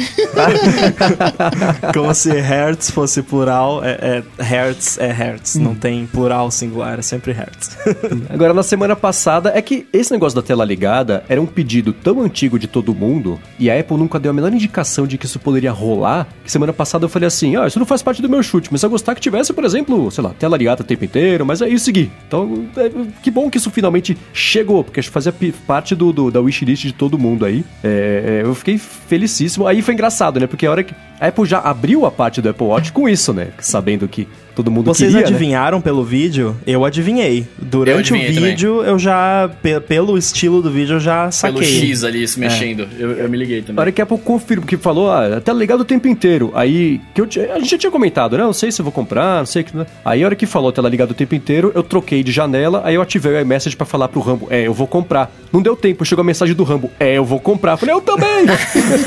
como se hertz fosse plural. É, é hertz é hertz, hum. não tem plural singular, é sempre hertz. Agora, na semana passada, é que esse negócio da tela ligada era um pedido tão antigo de todo mundo e a Apple nunca deu a menor indicação de que isso poderia rolar. Que semana passada eu falei assim: ah, isso não faz parte do meu chute, mas eu gostar que tivesse, por exemplo, sei lá, tela ligada o tempo inteiro, mas aí eu segui. Então, é, que bom que isso finalmente chegou, porque acho que fazia parte do, do da wishlist de todo mundo aí. É, é eu fiquei felicíssimo. Aí foi engraçado, né? Porque a hora que a Apple já abriu a parte do Apple Watch com isso, né? Sabendo que todo mundo Vocês queria, né? adivinharam pelo vídeo? Eu adivinhei. Durante Eu adivinhei o vídeo, eu já, pe- pelo estilo do vídeo, eu já saquei. Pelo X ali se mexendo. Eu, eu me liguei também. hora que a Apple confirma, que falou, ah, tá ligado o tempo inteiro. Aí, que eu, a gente já tinha comentado, né? Não sei se eu vou comprar, não sei o que. né? Aí a hora que falou tela ligado o tempo inteiro, eu troquei de janela, aí eu ativei o iMessage pra falar pro Rambo, é, eu vou comprar. Não deu tempo, chegou a mensagem do Rambo, é, eu vou comprar. Eu falei, eu também!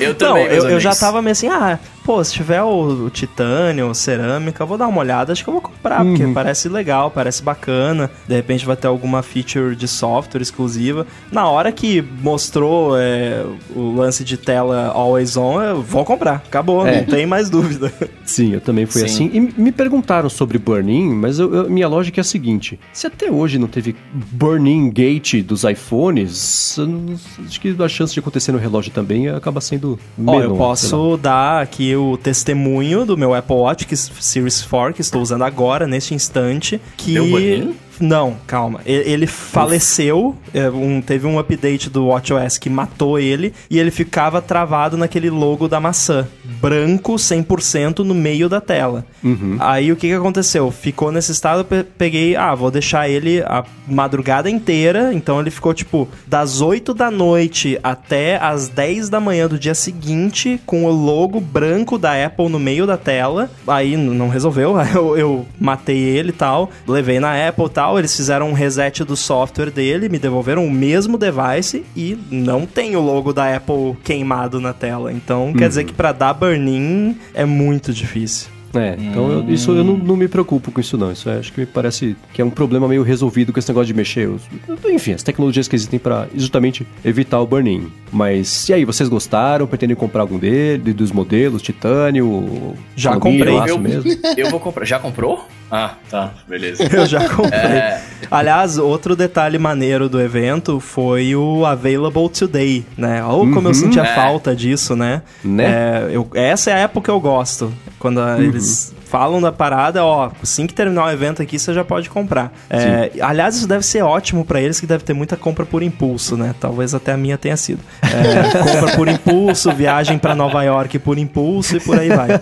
Eu Não, também, meus eu, eu já tava meio assim, ah, pô, se tiver o, o titânio, cerâmica, eu vou dar uma olhada, acho que eu vou comprar, porque parece legal, parece bacana. De repente vai ter alguma feature de software exclusiva. Na hora que mostrou é, o lance de tela always on, eu vou comprar. Acabou, É. não tem mais dúvida. Sim, eu também fui Sim. assim. E me perguntaram sobre burn-in, mas eu- eu- minha lógica é a seguinte: se até hoje não teve burn-in gate dos iPhones, eu acho que a chance de acontecer no relógio também acaba sendo Ó, menor. eu sei lá. posso dar aqui o testemunho do meu Apple Watch que, Series 4, que estou usando agora, neste instante, que... Deu? Não, calma. Ele faleceu, é, um- teve um update do WatchOS que matou ele, e ele ficava travado naquele logo da maçã, branco 100% no meio da tela. Aí o que, que aconteceu? Ficou nesse estado, peguei, ah, vou deixar ele a madrugada inteira, então ele ficou tipo das 8 da noite até as 10 da manhã do dia seguinte, com o logo branco da Apple no meio da tela. Aí não resolveu, eu, eu matei ele e tal, levei na Apple e tal, eles fizeram um reset do software dele, me devolveram o mesmo device e não tem o logo da Apple queimado na tela. Então quer dizer que pra dar burn-in é muito difícil. É, então eu- isso eu não, não me preocupo com isso não. Isso é- acho que me parece que é um problema meio resolvido com esse negócio de mexer. os- enfim, as tecnologias que existem para justamente evitar o burn-in. Mas e aí, vocês gostaram? Pretendem comprar algum dele, dos modelos, titânio? Já comprei. Eu, mesmo? eu vou comprar. Já comprou? Ah, tá. Beleza. Eu já comprei. É. Aliás, outro detalhe maneiro do evento foi o Available Today, né? Ou como eu sentia É. falta disso, né? Né? É, eu, essa é a época que eu gosto. Quando a- eles falam da parada, ó, assim que terminar o evento aqui, você já pode comprar. É, aliás, isso deve ser ótimo pra eles, que deve ter muita compra por impulso, né? Talvez até a minha tenha sido. É, compra por impulso, viagem pra Nova York por impulso e por aí vai.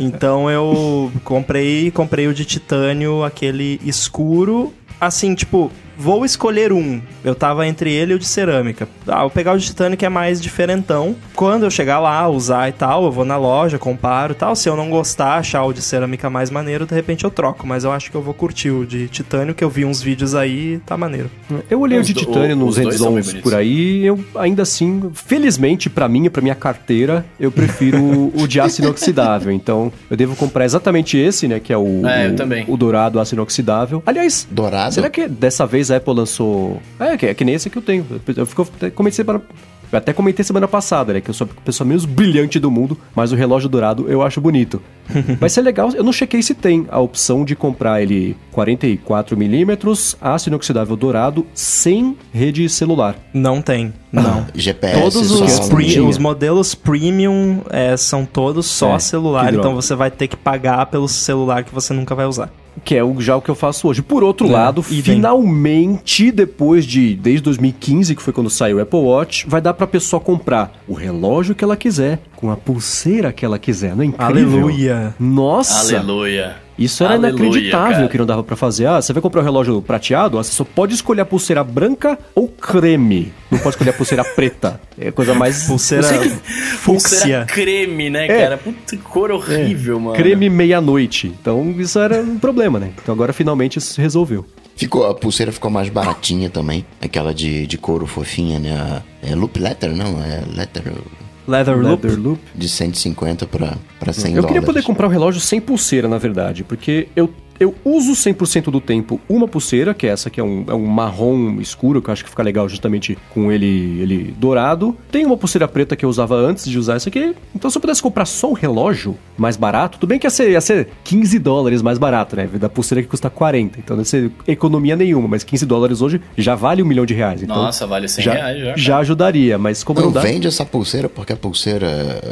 Então eu comprei, comprei o de titânio, aquele escuro, assim, tipo, vou escolher um. Eu tava entre ele e o de cerâmica. Ah, vou pegar o de titânio que é mais diferentão. Quando eu chegar lá, usar e tal, eu vou na loja, comparo e tal. Se eu não gostar, achar o de cerâmica mais maneiro, de repente eu troco. Mas eu acho que eu vou curtir o de titânio, que eu vi uns vídeos aí e tá maneiro. Eu olhei o Os de do- titânio o- nos os dois são bem hands-ons bonitos. por aí eu ainda assim, felizmente pra mim e pra minha carteira, eu prefiro o- de aço inoxidável. Então, eu devo comprar exatamente esse, né, que é o, É, o, também. o dourado aço inoxidável. Aliás, Dourado? será que dessa vez a Apple lançou... É, é que nem esse que eu tenho. Eu, eu, fico- até comentei semana... Eu até comentei semana passada, né? Que eu sou a pessoa menos brilhante do mundo, mas o relógio dourado eu acho bonito. Vai ser legal. Eu não chequei se tem a opção de comprar ele 44mm, aço inoxidável dourado, sem rede celular. Não tem, não. GPS Todos só os, pre- tinha. os modelos premium é, são todos só É, celular, então você vai ter que pagar pelo celular que você nunca vai usar. Que é o, já o que eu faço hoje. Por outro É, lado, e vem. finalmente, depois de. Desde 2015, que foi quando saiu o Apple Watch, vai dar pra pessoa comprar o relógio que ela quiser, com a pulseira que ela quiser. Não é incrível? Aleluia. Nossa! Aleluia. Isso era Aleluia, inacreditável cara. que não dava pra fazer. Ah, você vai comprar um relógio prateado? Ah, você só pode escolher a pulseira branca ou creme. Não pode escolher a pulseira preta. É a coisa mais. Pulseira Pulseira fúcsia. creme, né, É. cara? Puta, que cor horrível, mano. Creme meia-noite. Então isso era um problema, né? Então agora finalmente isso se resolveu. Ficou, a pulseira ficou mais baratinha também. Aquela de, de couro fofinha, né? É loop letter, não? É letter Leather Loop. Leather Loop. de 150 pra, pra 100 Eu queria dólares. poder comprar um relógio sem pulseira, na verdade, porque eu, eu uso 100% do tempo uma pulseira, que é essa que é um, é um marrom escuro, que eu acho que fica legal justamente com ele, ele dourado. Tem uma pulseira preta que eu usava antes de usar essa aqui. Então se eu pudesse comprar só um relógio mais barato, tudo bem que ia ser, ia ser 15 dólares mais barato, né? Da pulseira que custa 40. Então não ia ser economia nenhuma, mas 15 dólares hoje já vale um milhão de reais. Então, Nossa, vale 100 já, reais já. já ajudaria, mas como não, Não dá... vende essa pulseira porque a pulseira,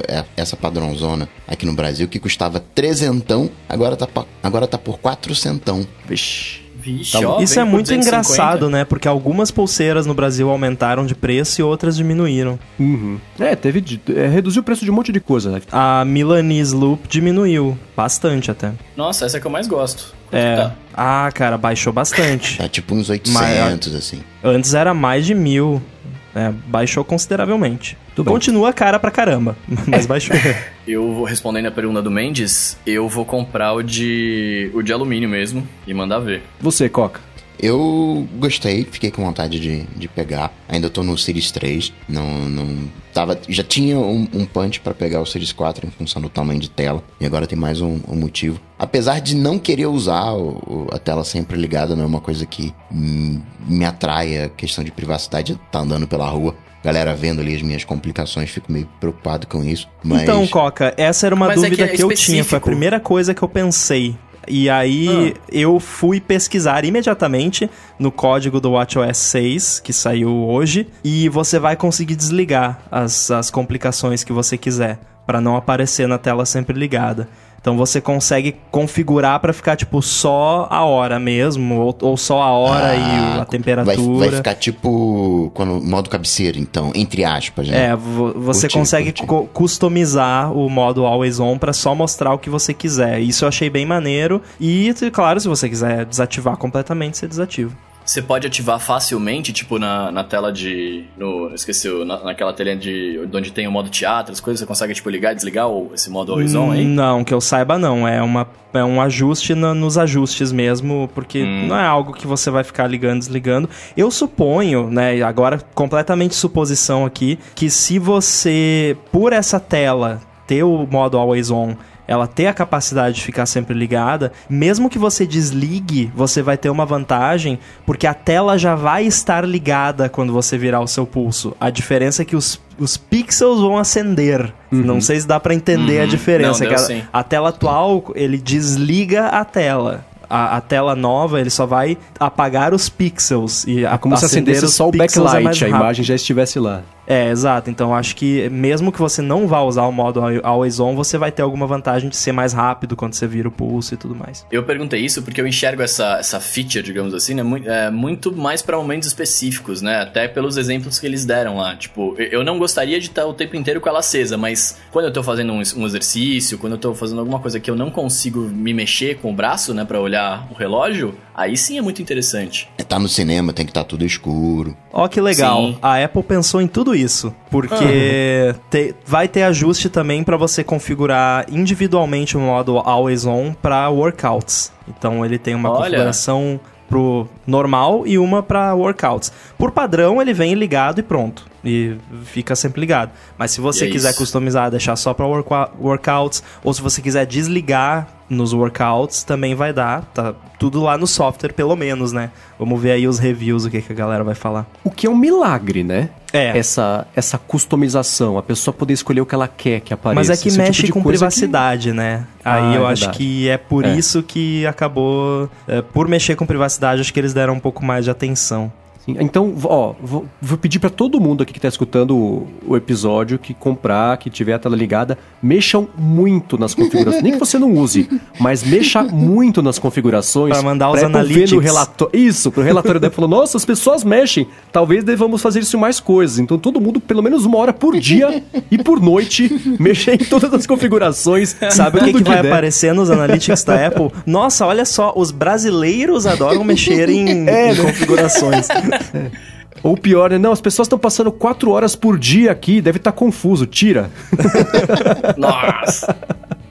é essa padrãozona aqui no Brasil, que custava trezentão, agora tá, agora tá por quatrocentão. Vixe. Vixe, Tá ó, Isso é muito 250. engraçado, né? Porque algumas pulseiras no Brasil aumentaram de preço e outras diminuíram. Uhum. É, teve. de- é, reduziu o preço de um monte de coisa, né? A Milanese Loop diminuiu bastante até. Nossa, essa é que eu mais gosto. É. tá? Ah, cara, baixou bastante. Tá tipo uns 800, assim. Antes era mais de mil. É, baixou consideravelmente. Tudo bem. Continua cara pra caramba, mas baixou. Eu vou respondendo a pergunta do Mendes, eu vou comprar o de o de alumínio mesmo e mandar ver. Você, Coca. Eu gostei, fiquei com vontade de, de pegar. Ainda tô no Series 3. Não, não tava, já tinha um, um punch pra pegar o Series 4 em função do tamanho de tela. E agora tem mais um, um motivo. Apesar de não querer usar o- o- a tela sempre ligada, não é uma coisa que hum, me atrai. A questão de privacidade tá andando pela rua. Galera vendo ali as minhas complicações, fico meio preocupado com isso. Mas Então, Coca, essa era uma Mas é dúvida que é que, eu tinha. Foi a primeira coisa que eu pensei. E aí Ah. eu fui pesquisar imediatamente no código do WatchOS 6, que saiu hoje, e você vai conseguir desligar as, as complicações que você quiser, para não aparecer na tela sempre ligada. Então você consegue configurar para ficar tipo só a hora mesmo, ou, ou só a hora e Ah, a vai, temperatura. vai ficar tipo quando modo cabeceira, então, entre aspas, né? É, vo- você Curti, consegue curti. co- customizar o modo Always On pra só mostrar o que você quiser. Isso eu achei bem maneiro. E, claro, se você quiser desativar completamente, você desativa. Você pode ativar facilmente, tipo na, na tela de. No, esqueci, na, naquela telinha de. onde tem o modo teatro, as coisas, você consegue, tipo, ligar e desligar o, esse modo always on aí? Não, que eu saiba não. É, uma, é um ajuste na- nos ajustes mesmo, porque Hum. não é algo que você vai ficar ligando e desligando. Eu suponho, né, agora completamente suposição aqui, que se você, por essa tela, ter o modo Always On ela ter a capacidade de ficar sempre ligada, mesmo que você desligue, você vai ter uma vantagem, porque a tela já vai estar ligada quando você virar o seu pulso. A diferença é que os, os pixels vão acender. Não sei se dá pra entender a diferença. Não, deu a, a tela atual, ele desliga a tela. A, a tela nova, ele só vai apagar os pixels. E É como se acender acendesse só o é backlight, a imagem já estivesse lá. É, exato. Então acho que mesmo que você não vá usar o modo Always On, você vai ter alguma vantagem de ser mais rápido quando você vira o pulso e tudo mais. Eu perguntei isso porque eu enxergo essa, essa feature, digamos assim, né, muito, é, muito mais pra momentos específicos, né? Até pelos exemplos que eles deram lá. Tipo, eu- não gostaria de estar o tempo inteiro com ela acesa, mas quando eu tô fazendo um, um exercício, quando eu tô fazendo alguma coisa que eu não consigo me mexer com o braço, né, pra olhar o relógio, aí sim é muito interessante. Tá no cinema, tem que estar tudo escuro. Ó que legal. Sim. A Apple pensou em tudo isso, porque te- vai ter ajuste também para você configurar individualmente o modo Always On para workouts. Então ele tem uma Olha. configuração pro normal e uma para workouts. Por padrão ele vem ligado e pronto. E fica sempre ligado. Mas se você E é quiser isso. customizar, deixar só para workouts, ou se você quiser desligar nos workouts, também vai dar. Tá tudo lá no software, pelo menos, né? Vamos ver aí os reviews, o que, que a galera vai falar. O que é um milagre, né? É. Essa, essa customização, a pessoa poder escolher o que ela quer que apareça. Mas é que Esse é o mexe tipo com privacidade, né? Aí Ah, eu é acho que é por É. isso que acabou. é, por mexer com privacidade, acho que eles deram um pouco mais de atenção. Então, ó, vou, vou pedir pra todo mundo aqui que tá escutando o, o episódio que comprar, que tiver a tela ligada, mexam muito nas configurações. Nem que você não use, mas mexa muito nas configurações. Pra mandar os no relatório. Isso, pro relatório da Apple falou: nossa, as pessoas mexem. Talvez devamos fazer isso em mais coisas. Então todo mundo, pelo menos uma hora por dia e por noite, mexer em todas as configurações. Sabe o que, que vai der. aparecer nos analytics da Apple? Nossa, olha só, os brasileiros adoram mexer em, É, em né? configurações. Ou pior, né? Não, as pessoas estão passando quatro horas por dia aqui, deve estar confuso. Tira. Nossa!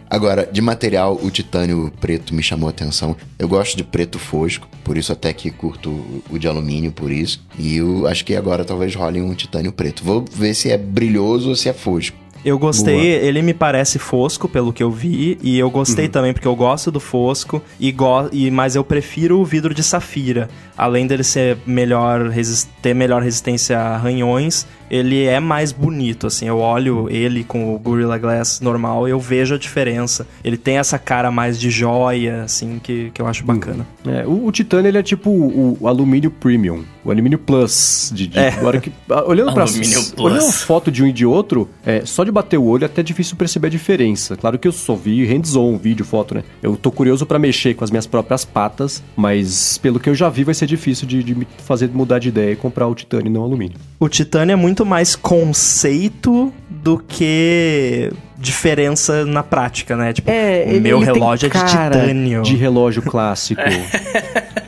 Agora, de material, o titânio preto me chamou a atenção. Eu gosto de preto fosco, por isso até que curto o- o de alumínio por isso. E eu acho que agora talvez role um titânio preto. Vou ver se é brilhoso ou se é fosco. Eu gostei, ele me parece fosco pelo que eu vi, e eu gostei Uhum. também porque eu gosto do fosco, e go e, mas eu prefiro o vidro de safira. Além dele ser melhor ter melhor resistência a arranhões, ele é mais bonito, assim. Eu olho ele com o Gorilla Glass normal e eu vejo a diferença. Ele tem essa cara mais de joia, assim, que, que eu acho bacana. É, o, o titânio ele é tipo o, o alumínio premium, o alumínio plus. De, de É. hora que, ah, olhando pra Alumínio plus. olhando a foto de um e de outro, é, só de bater o olho é até difícil perceber a diferença. Claro que eu só vi hands-on, vídeo, foto, né? Eu tô curioso pra mexer com as minhas próprias patas, mas pelo que eu já vi vai ser difícil de, de me fazer mudar de ideia e comprar o titânio e não o alumínio. O titânio é muito mais conceito do que diferença na prática, né? Tipo, o meu relógio é de titânio. De relógio clássico.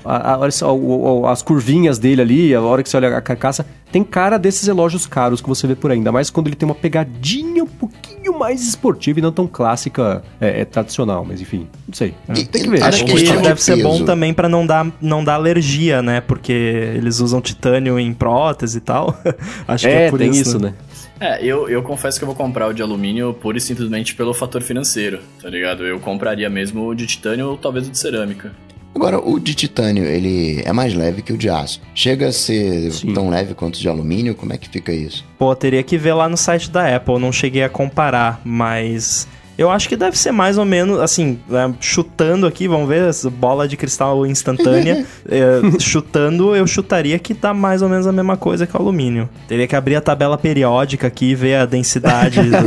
A- a- olha só, o- o- as curvinhas dele ali, a hora que você olha a carcaça, tem cara desses relógios caros que você vê por aí. Ainda mais quando ele tem uma pegadinha um pouquinho mais esportiva e não tão clássica, é, é tradicional. Mas enfim, não sei. E- tem que ver. acho que deve ser bom peso. também pra não dar, não dar alergia, né? Porque eles usam titânio em prótese e tal. Acho que É, é por tem isso, isso, né? É, eu, eu confesso que eu vou comprar o de alumínio pura e simplesmente pelo fator financeiro, tá ligado? Eu compraria mesmo o de titânio ou talvez o de cerâmica. Agora, o de titânio, ele é mais leve que o de aço. Chega a ser Sim. tão leve quanto o de alumínio? Como é que fica isso? Pô, teria que ver lá no site da Apple, não cheguei a comparar, mas eu acho que deve ser mais ou menos, assim, né, chutando aqui, vamos ver, bola de cristal instantânea, é, chutando, eu chutaria que tá mais ou menos a mesma coisa que o alumínio. Teria que abrir a tabela periódica aqui e ver a densidade do...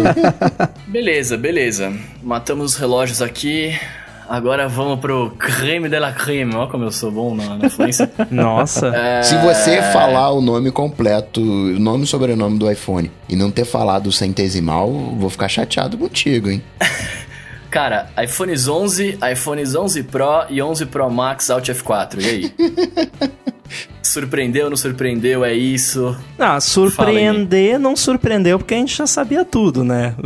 Beleza, beleza. Matamos os relógios aqui. Agora vamos pro creme de la creme. Ó como eu sou bom na, na fluência. Nossa. Se você falar o nome completo, o nome e sobrenome do iPhone, e não ter falado o centesimal, vou ficar chateado contigo, hein? Cara, iPhones 11, iPhones 11 Pro e 11 Pro Max Alt F4. E aí? surpreendeu, não surpreendeu? É isso? Ah, surpreender não surpreendeu porque a gente já sabia tudo, né?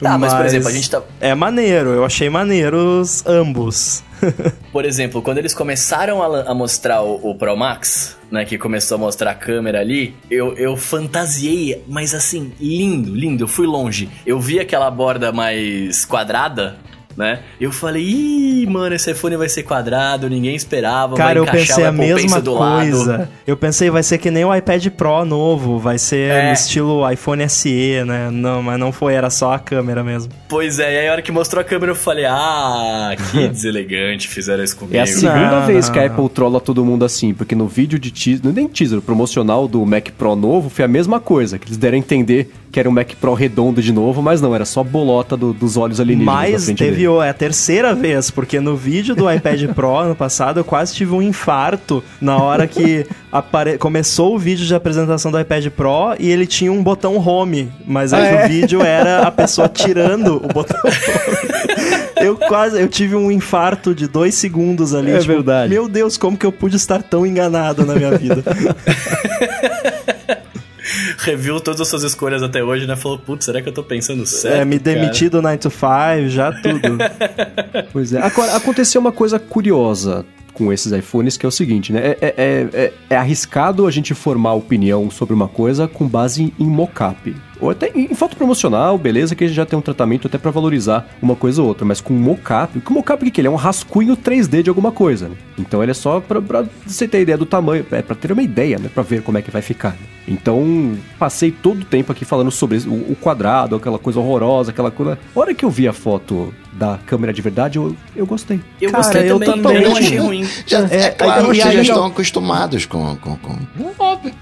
Tá, mas, por exemplo, a gente tá. É maneiro, eu achei maneiros ambos. Por exemplo, quando eles começaram a, a mostrar o, o Pro Max, né? Que começou a mostrar a câmera ali, eu, eu fantasiei, mas assim, lindo, lindo. Eu fui longe. Eu vi aquela borda mais quadrada, né? Eu falei, ih, mano, esse iPhone vai ser quadrado, ninguém esperava. Cara, eu vai encaixar pensei o a mesma coisa. lado. Eu pensei, vai ser que nem o iPad Pro novo, vai ser É. no estilo iPhone SE, né? Não, mas não foi, era só a câmera mesmo. Pois é, e aí a hora que mostrou a câmera eu falei, ah, que deselegante fizeram isso comigo. É a segunda Não, vez não, que a. Apple trola todo mundo assim, porque no vídeo de teaser, nem teaser, promocional do Mac Pro novo foi a mesma coisa, que eles deram a entender que era um Mac Pro redondo de novo, mas não, era só bolota do- dos olhos alienígenas na Mas teve dele. o, é a terceira vez, porque no vídeo do iPad Pro ano passado eu quase tive um infarto na hora que apare- começou o vídeo de apresentação do iPad Pro e ele tinha um botão home, mas aí é? no vídeo era a pessoa tirando o botão home. Eu quase, eu tive um infarto de dois segundos ali. É tipo, verdade. Meu Deus, como que eu pude estar tão enganado na minha vida? Reviu todas as suas escolhas até hoje, né? Falou, putz, será que eu tô pensando certo? é, me cara? demiti do 9 to 5, já tudo. Pois é. Agora, aconteceu uma coisa curiosa com esses iPhones, que é o seguinte, né? É, é- é- é- é arriscado a gente formar opinião sobre uma coisa com base em mockup. Ou até em, foto promocional, beleza, que a gente já tem um tratamento até pra valorizar uma coisa ou outra, mas com mockup, com mockup o que, que ele é? Um rascunho 3D de alguma coisa, né? Então ele é só pra você ter ideia do tamanho, é pra ter uma ideia, né? Pra ver como é que vai ficar. né? Então, passei todo o tempo aqui falando sobre o, o quadrado, aquela coisa horrorosa, aquela coisa... A hora que eu vi a foto da câmera de verdade, eu, eu gostei. Eu Cara, gostei eu também, também. eu não achei ruim. Já, é, É, claro que aí- já estão acostumados com... com, com... Óbvio.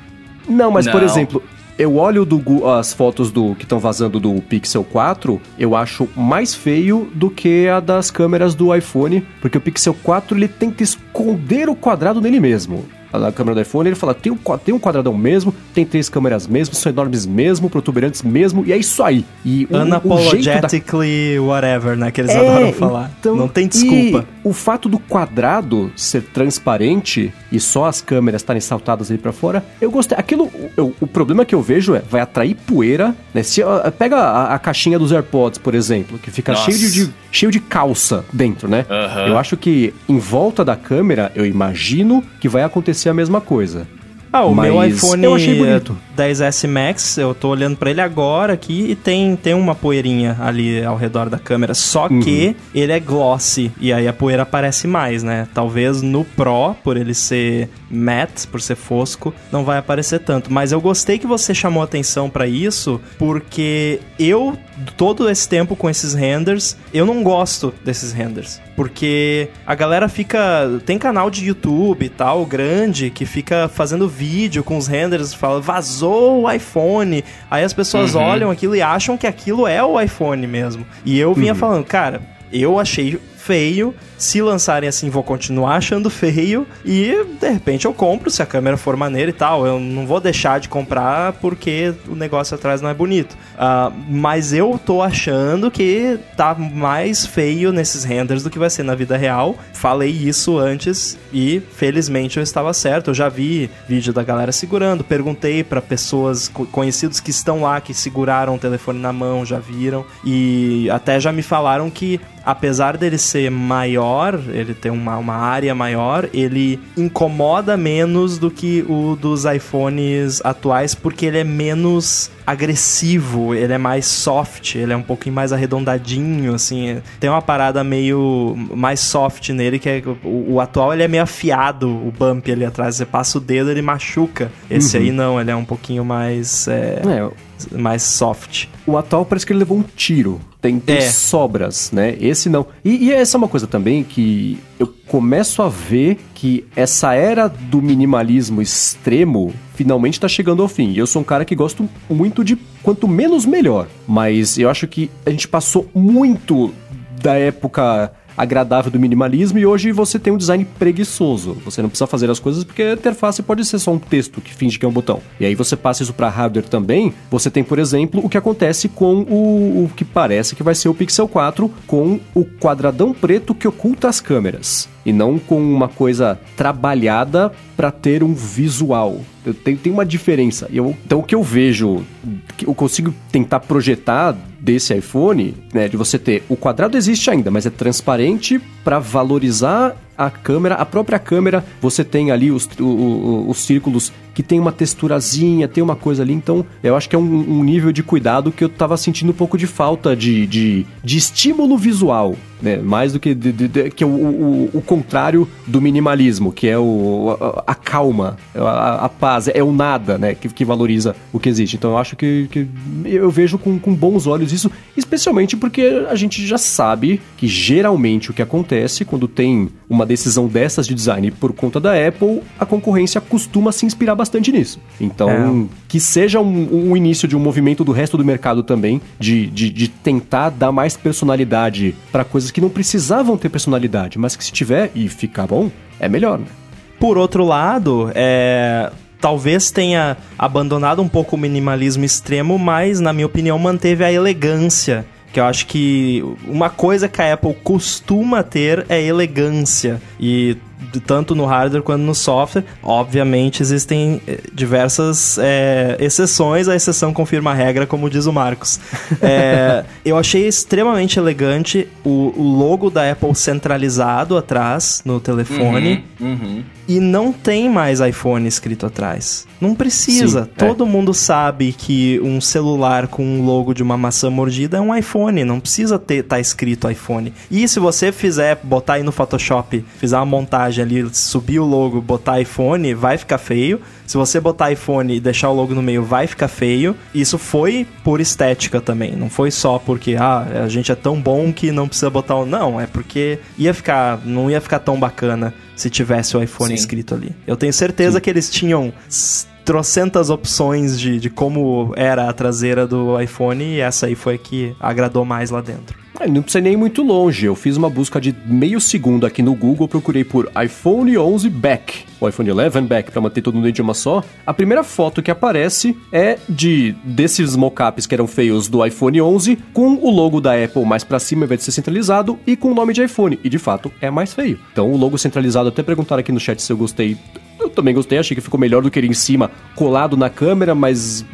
Não, mas por Não. exemplo, eu olho do as fotos do que estão vazando do Pixel 4, eu acho mais feio do que a das câmeras do iPhone, porque o Pixel 4 ele tenta esconder o quadrado nele mesmo. A câmera do iPhone, ele fala, tem um, tem um quadradão mesmo, tem três câmeras mesmo, são enormes mesmo, protuberantes mesmo, e é isso aí. E o, o jeito da Unapologetically whatever, né? Que eles é, adoram falar. então, Não tem desculpa. E o fato do quadrado ser transparente e só as câmeras estarem saltadas ali pra fora, eu gostei. Aquilo, eu- o problema que eu vejo é, vai atrair poeira, né? Se, pega a, a caixinha dos AirPods, por exemplo, que fica Nossa. cheio de, de- cheio de calça dentro, né? Aham. Eu acho que em volta da câmera, eu imagino que vai acontecer a mesma coisa. Ah, o Mas meu iPhone eu achei bonito. 10S Max, eu tô olhando pra ele agora aqui e tem, tem uma poeirinha ali ao redor da câmera. Só Uhum. que ele é glossy e aí a poeira aparece mais, né? Talvez no Pro, por ele ser matte, por ser fosco, não vai aparecer tanto. Mas eu gostei que você chamou atenção para isso, porque eu, todo esse tempo com esses renders, eu não gosto desses renders. Porque a galera fica. Tem canal de YouTube e tal, grande, que fica fazendo vídeo com os renders, fala, vazou o iPhone. Aí as pessoas uhum. olham aquilo e acham que aquilo é o iPhone mesmo. E eu vinha uhum. falando, cara, eu achei feio. Se lançarem assim, vou continuar achando feio. E de repente eu compro se a câmera for maneira e tal. Eu não vou deixar de comprar porque o negócio atrás não é bonito. Uh, mas eu tô achando que tá mais feio nesses renders do que vai ser na vida real. Falei isso antes e felizmente eu estava certo. Eu já vi vídeo da galera segurando. Perguntei para pessoas conhecidos que estão lá, que seguraram o telefone na mão, já viram. E até já me falaram que apesar dele ser maior, ele tem uma, uma área maior, ele incomoda menos do que o dos iPhones atuais, porque ele é menos agressivo, ele é mais soft, ele é um pouquinho mais arredondadinho, assim. Tem uma parada meio mais soft nele, que é o, o atual ele é meio afiado, o bump ali atrás. Você passa o dedo, ele machuca. Esse uhum. aí não, ele é um pouquinho mais. É... É, mais soft. O atual parece que ele levou um tiro. Tem, tem é. sobras, né? Esse não. E, e, essa é uma coisa também que eu começo a ver que essa era do minimalismo extremo finalmente tá chegando ao fim. E eu sou um cara que gosto muito de quanto menos melhor. Mas eu acho que a gente passou muito da época agradável do minimalismo e hoje você tem um design preguiçoso. Você não precisa fazer as coisas porque a interface pode ser só um texto que finge que é um botão. E aí você passa isso para hardware também. Você tem, por exemplo, o que acontece com o, o que parece que vai ser o Pixel 4 com o quadradão preto que oculta as câmeras e não com uma coisa trabalhada para ter um visual. Tem, tem uma diferença. Eu, então, o que eu vejo, que eu consigo tentar projetar desse iPhone, né, de você ter o quadrado existe ainda, mas é transparente para valorizar a câmera, a própria câmera, você tem ali os, o, o, os círculos que tem uma texturazinha, tem uma coisa ali, então eu acho que é um, um nível de cuidado que eu tava sentindo um pouco de falta de, de, de estímulo visual, né? Mais do que, de, de, que o, o, o, contrário do minimalismo, que é o, a, a calma, a, a, paz, é o nada, né? Que, que valoriza o que existe. Então eu acho que, que eu vejo com, com bons olhos isso, especialmente porque a gente já sabe que geralmente o que acontece quando tem uma decisão dessas de design por conta da Apple, a concorrência costuma se inspirar bastante nisso. Então, é. que seja um, um, início de um movimento do resto do mercado também, de, de, de tentar dar mais personalidade para coisas que não precisavam ter personalidade, mas que se tiver e ficar bom, é melhor, né? Por outro lado, é, talvez tenha abandonado um pouco o minimalismo extremo, mas, na minha opinião, manteve a elegância que eu acho que uma coisa que a Apple costuma ter é elegância. E tanto no hardware quanto no software. Obviamente existem eh, diversas é, exceções, a exceção confirma a regra, como diz o Marcos. É, eu achei extremamente elegante o, o, logo da Apple centralizado atrás no telefone. Uhum, uhum. E não tem mais iPhone escrito atrás. Não precisa. Sim, é. Todo é. mundo sabe que um celular com um logo de uma maçã mordida é um iPhone. Não precisa ter tá escrito iPhone. E se você fizer, botar aí no Photoshop, fizer uma montagem ali, subir o logo, botar iPhone, vai ficar feio. Se você botar iPhone e deixar o logo no meio, vai ficar feio. Isso foi por estética também. Não foi só porque ah, a gente é tão bom que não precisa botar o. Não, é porque ia ficar. Não ia ficar tão bacana se tivesse o iPhone Sim. escrito ali. Eu tenho certeza Sim. que eles tinham trocentas opções de, de como era a traseira do iPhone e essa aí foi a que agradou mais lá dentro. É, não precisa nem muito longe. Eu fiz uma busca de meio segundo aqui no Google, procurei por iPhone 11 Back, ou iPhone 11 Back, para manter todo no idioma só. A primeira foto que aparece é de desses mockups que eram feios do iPhone 11, com o logo da Apple mais para cima, ao invés de ser centralizado, e com o nome de iPhone. E de fato é mais feio. Então o logo centralizado, até perguntaram aqui no chat se eu gostei eu também gostei, achei que ficou melhor do que ele em cima, colado na câmera, mas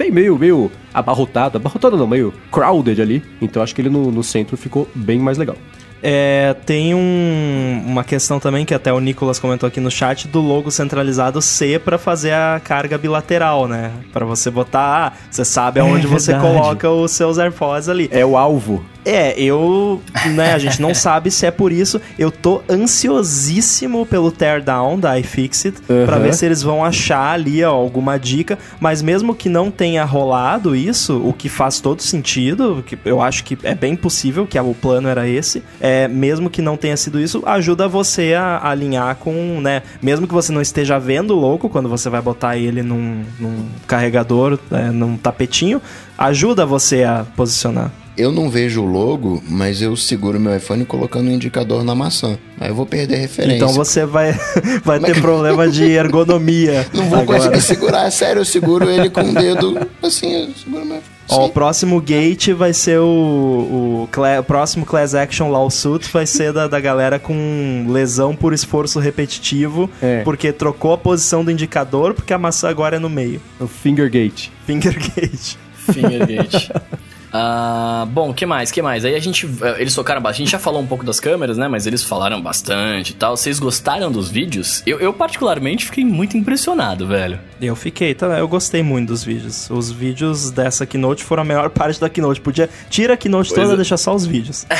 veio meio, meio abarrotado. Abarrotado não, meio crowded ali. Então acho que ele no, no centro ficou bem mais legal. É, tem um, uma questão também que até o Nicolas comentou aqui no chat do logo centralizado ser para fazer a carga bilateral, né? Para você botar, ah, você sabe aonde é, você coloca os seus AirPods ali. É o alvo. É, eu. Né, a gente não sabe se é por isso. Eu tô ansiosíssimo pelo teardown da iFixit Uhum. pra ver se eles vão achar ali ó, alguma dica. Mas mesmo que não tenha rolado isso, o que faz todo sentido, que eu acho que é bem possível, que o plano era esse, é, mesmo que não tenha sido isso, ajuda você a, a alinhar com, né? Mesmo que você não esteja vendo o logo quando você vai botar ele num, num carregador, né, num tapetinho, ajuda você a posicionar. Eu não vejo o logo, mas eu seguro meu iPhone colocando um indicador na maçã. Aí eu vou perder referência. Então você vai, vai ter problema de ergonomia. Não vou agora. conseguir segurar, é sério, eu seguro ele com o dedo assim, eu seguro meu Ó, o próximo gate vai ser o, o, cla- o próximo class action lawsuit vai ser da, da galera com lesão por esforço repetitivo, É. porque trocou a posição do indicador, porque a maçã agora é no meio. O Fingergate. Finger gate. Fingergate. Ah, bom, o que mais? que mais? Aí a gente. eh, Eles tocaram bastante. A gente já falou um pouco das câmeras, né? Mas eles falaram bastante e tal. Vocês gostaram dos vídeos? Eu, eu particularmente, fiquei muito impressionado, velho. Eu fiquei, tá? Eu gostei muito dos vídeos. Os vídeos dessa keynote foram a melhor parte da keynote. Podia tira a keynote Pois toda, é. deixa só os vídeos.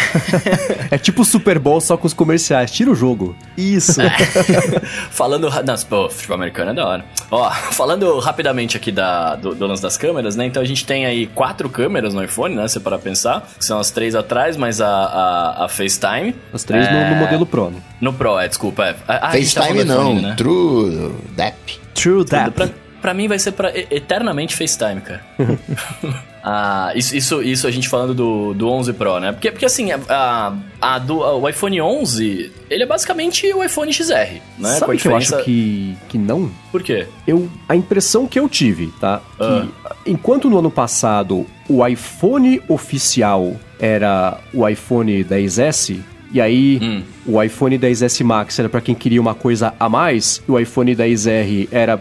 É tipo o Super Bowl só com os comerciais. Tira o jogo. Isso. falando. Nossa, pô, futebol americano é da hora. Ó, falando rapidamente aqui da, do, do lance das câmeras, né? Então a gente tem aí quatro câmeras no iPhone, né? Se para pensar. Que são as três atrás, mais a, a, a FaceTime. Os três no- É, no, modelo Pro. né? No Pro, é, desculpa. É. Ah, a gente tá FaceTime do não, iPhone, né? True Dap. True that. Pra, pra mim vai ser pra eternamente FaceTime, cara. ah, isso, isso, isso a gente falando do, do 11 Pro, né? Porque, porque assim, a, a, do, a- o iPhone 11, ele é basicamente o iPhone XR, né? Sabe que eu acho que, que não? Por quê? Eu, a impressão que eu tive, tá? Que enquanto no ano passado o iPhone oficial era o iPhone 10S, e aí Hum. o iPhone 10S Max era pra quem queria uma coisa a mais, e o iPhone 10R era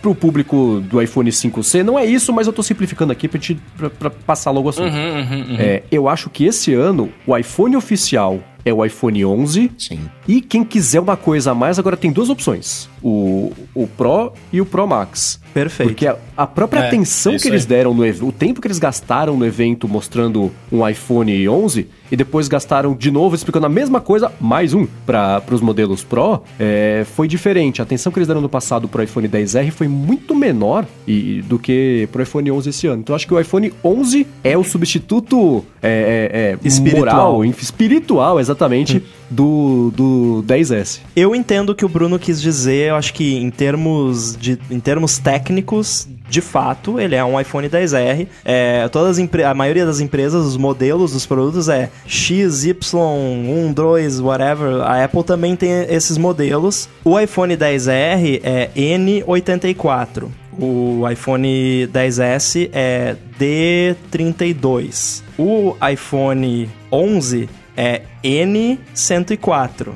pro público do iPhone 5C. Não é isso, mas eu tô simplificando aqui pra, te, pra, pra passar logo o assunto. Uhum, uhum, uhum. É, eu acho que esse ano o iPhone oficial é o iPhone 11 Sim. e quem quiser uma coisa a mais agora tem duas opções: o, o Pro e o Pro Max. Perfeito. Porque a, a própria É, atenção que eles aí. deram no evento, o tempo que eles gastaram no evento mostrando um iPhone 11 e depois gastaram de novo explicando a mesma coisa, mais um, para os modelos Pro, é, foi diferente. A atenção que eles deram no passado pro iPhone 10R foi muito menor e, do que pro iPhone 11 esse ano. Então eu acho que o iPhone 11 é o substituto é, é, é, Espiritual. moral, espiritual, exatamente, do, do 10S. Eu entendo o que o Bruno quis dizer, eu acho que em termos, de, em termos técnicos, de fato, ele é um iPhone 10R. É, todas a maioria das empresas, os modelos dos produtos é X, Y, 1, 2, whatever. A Apple também tem esses modelos. O iPhone 10R é N84. O iPhone 10S é D32. O iPhone 11 é N104.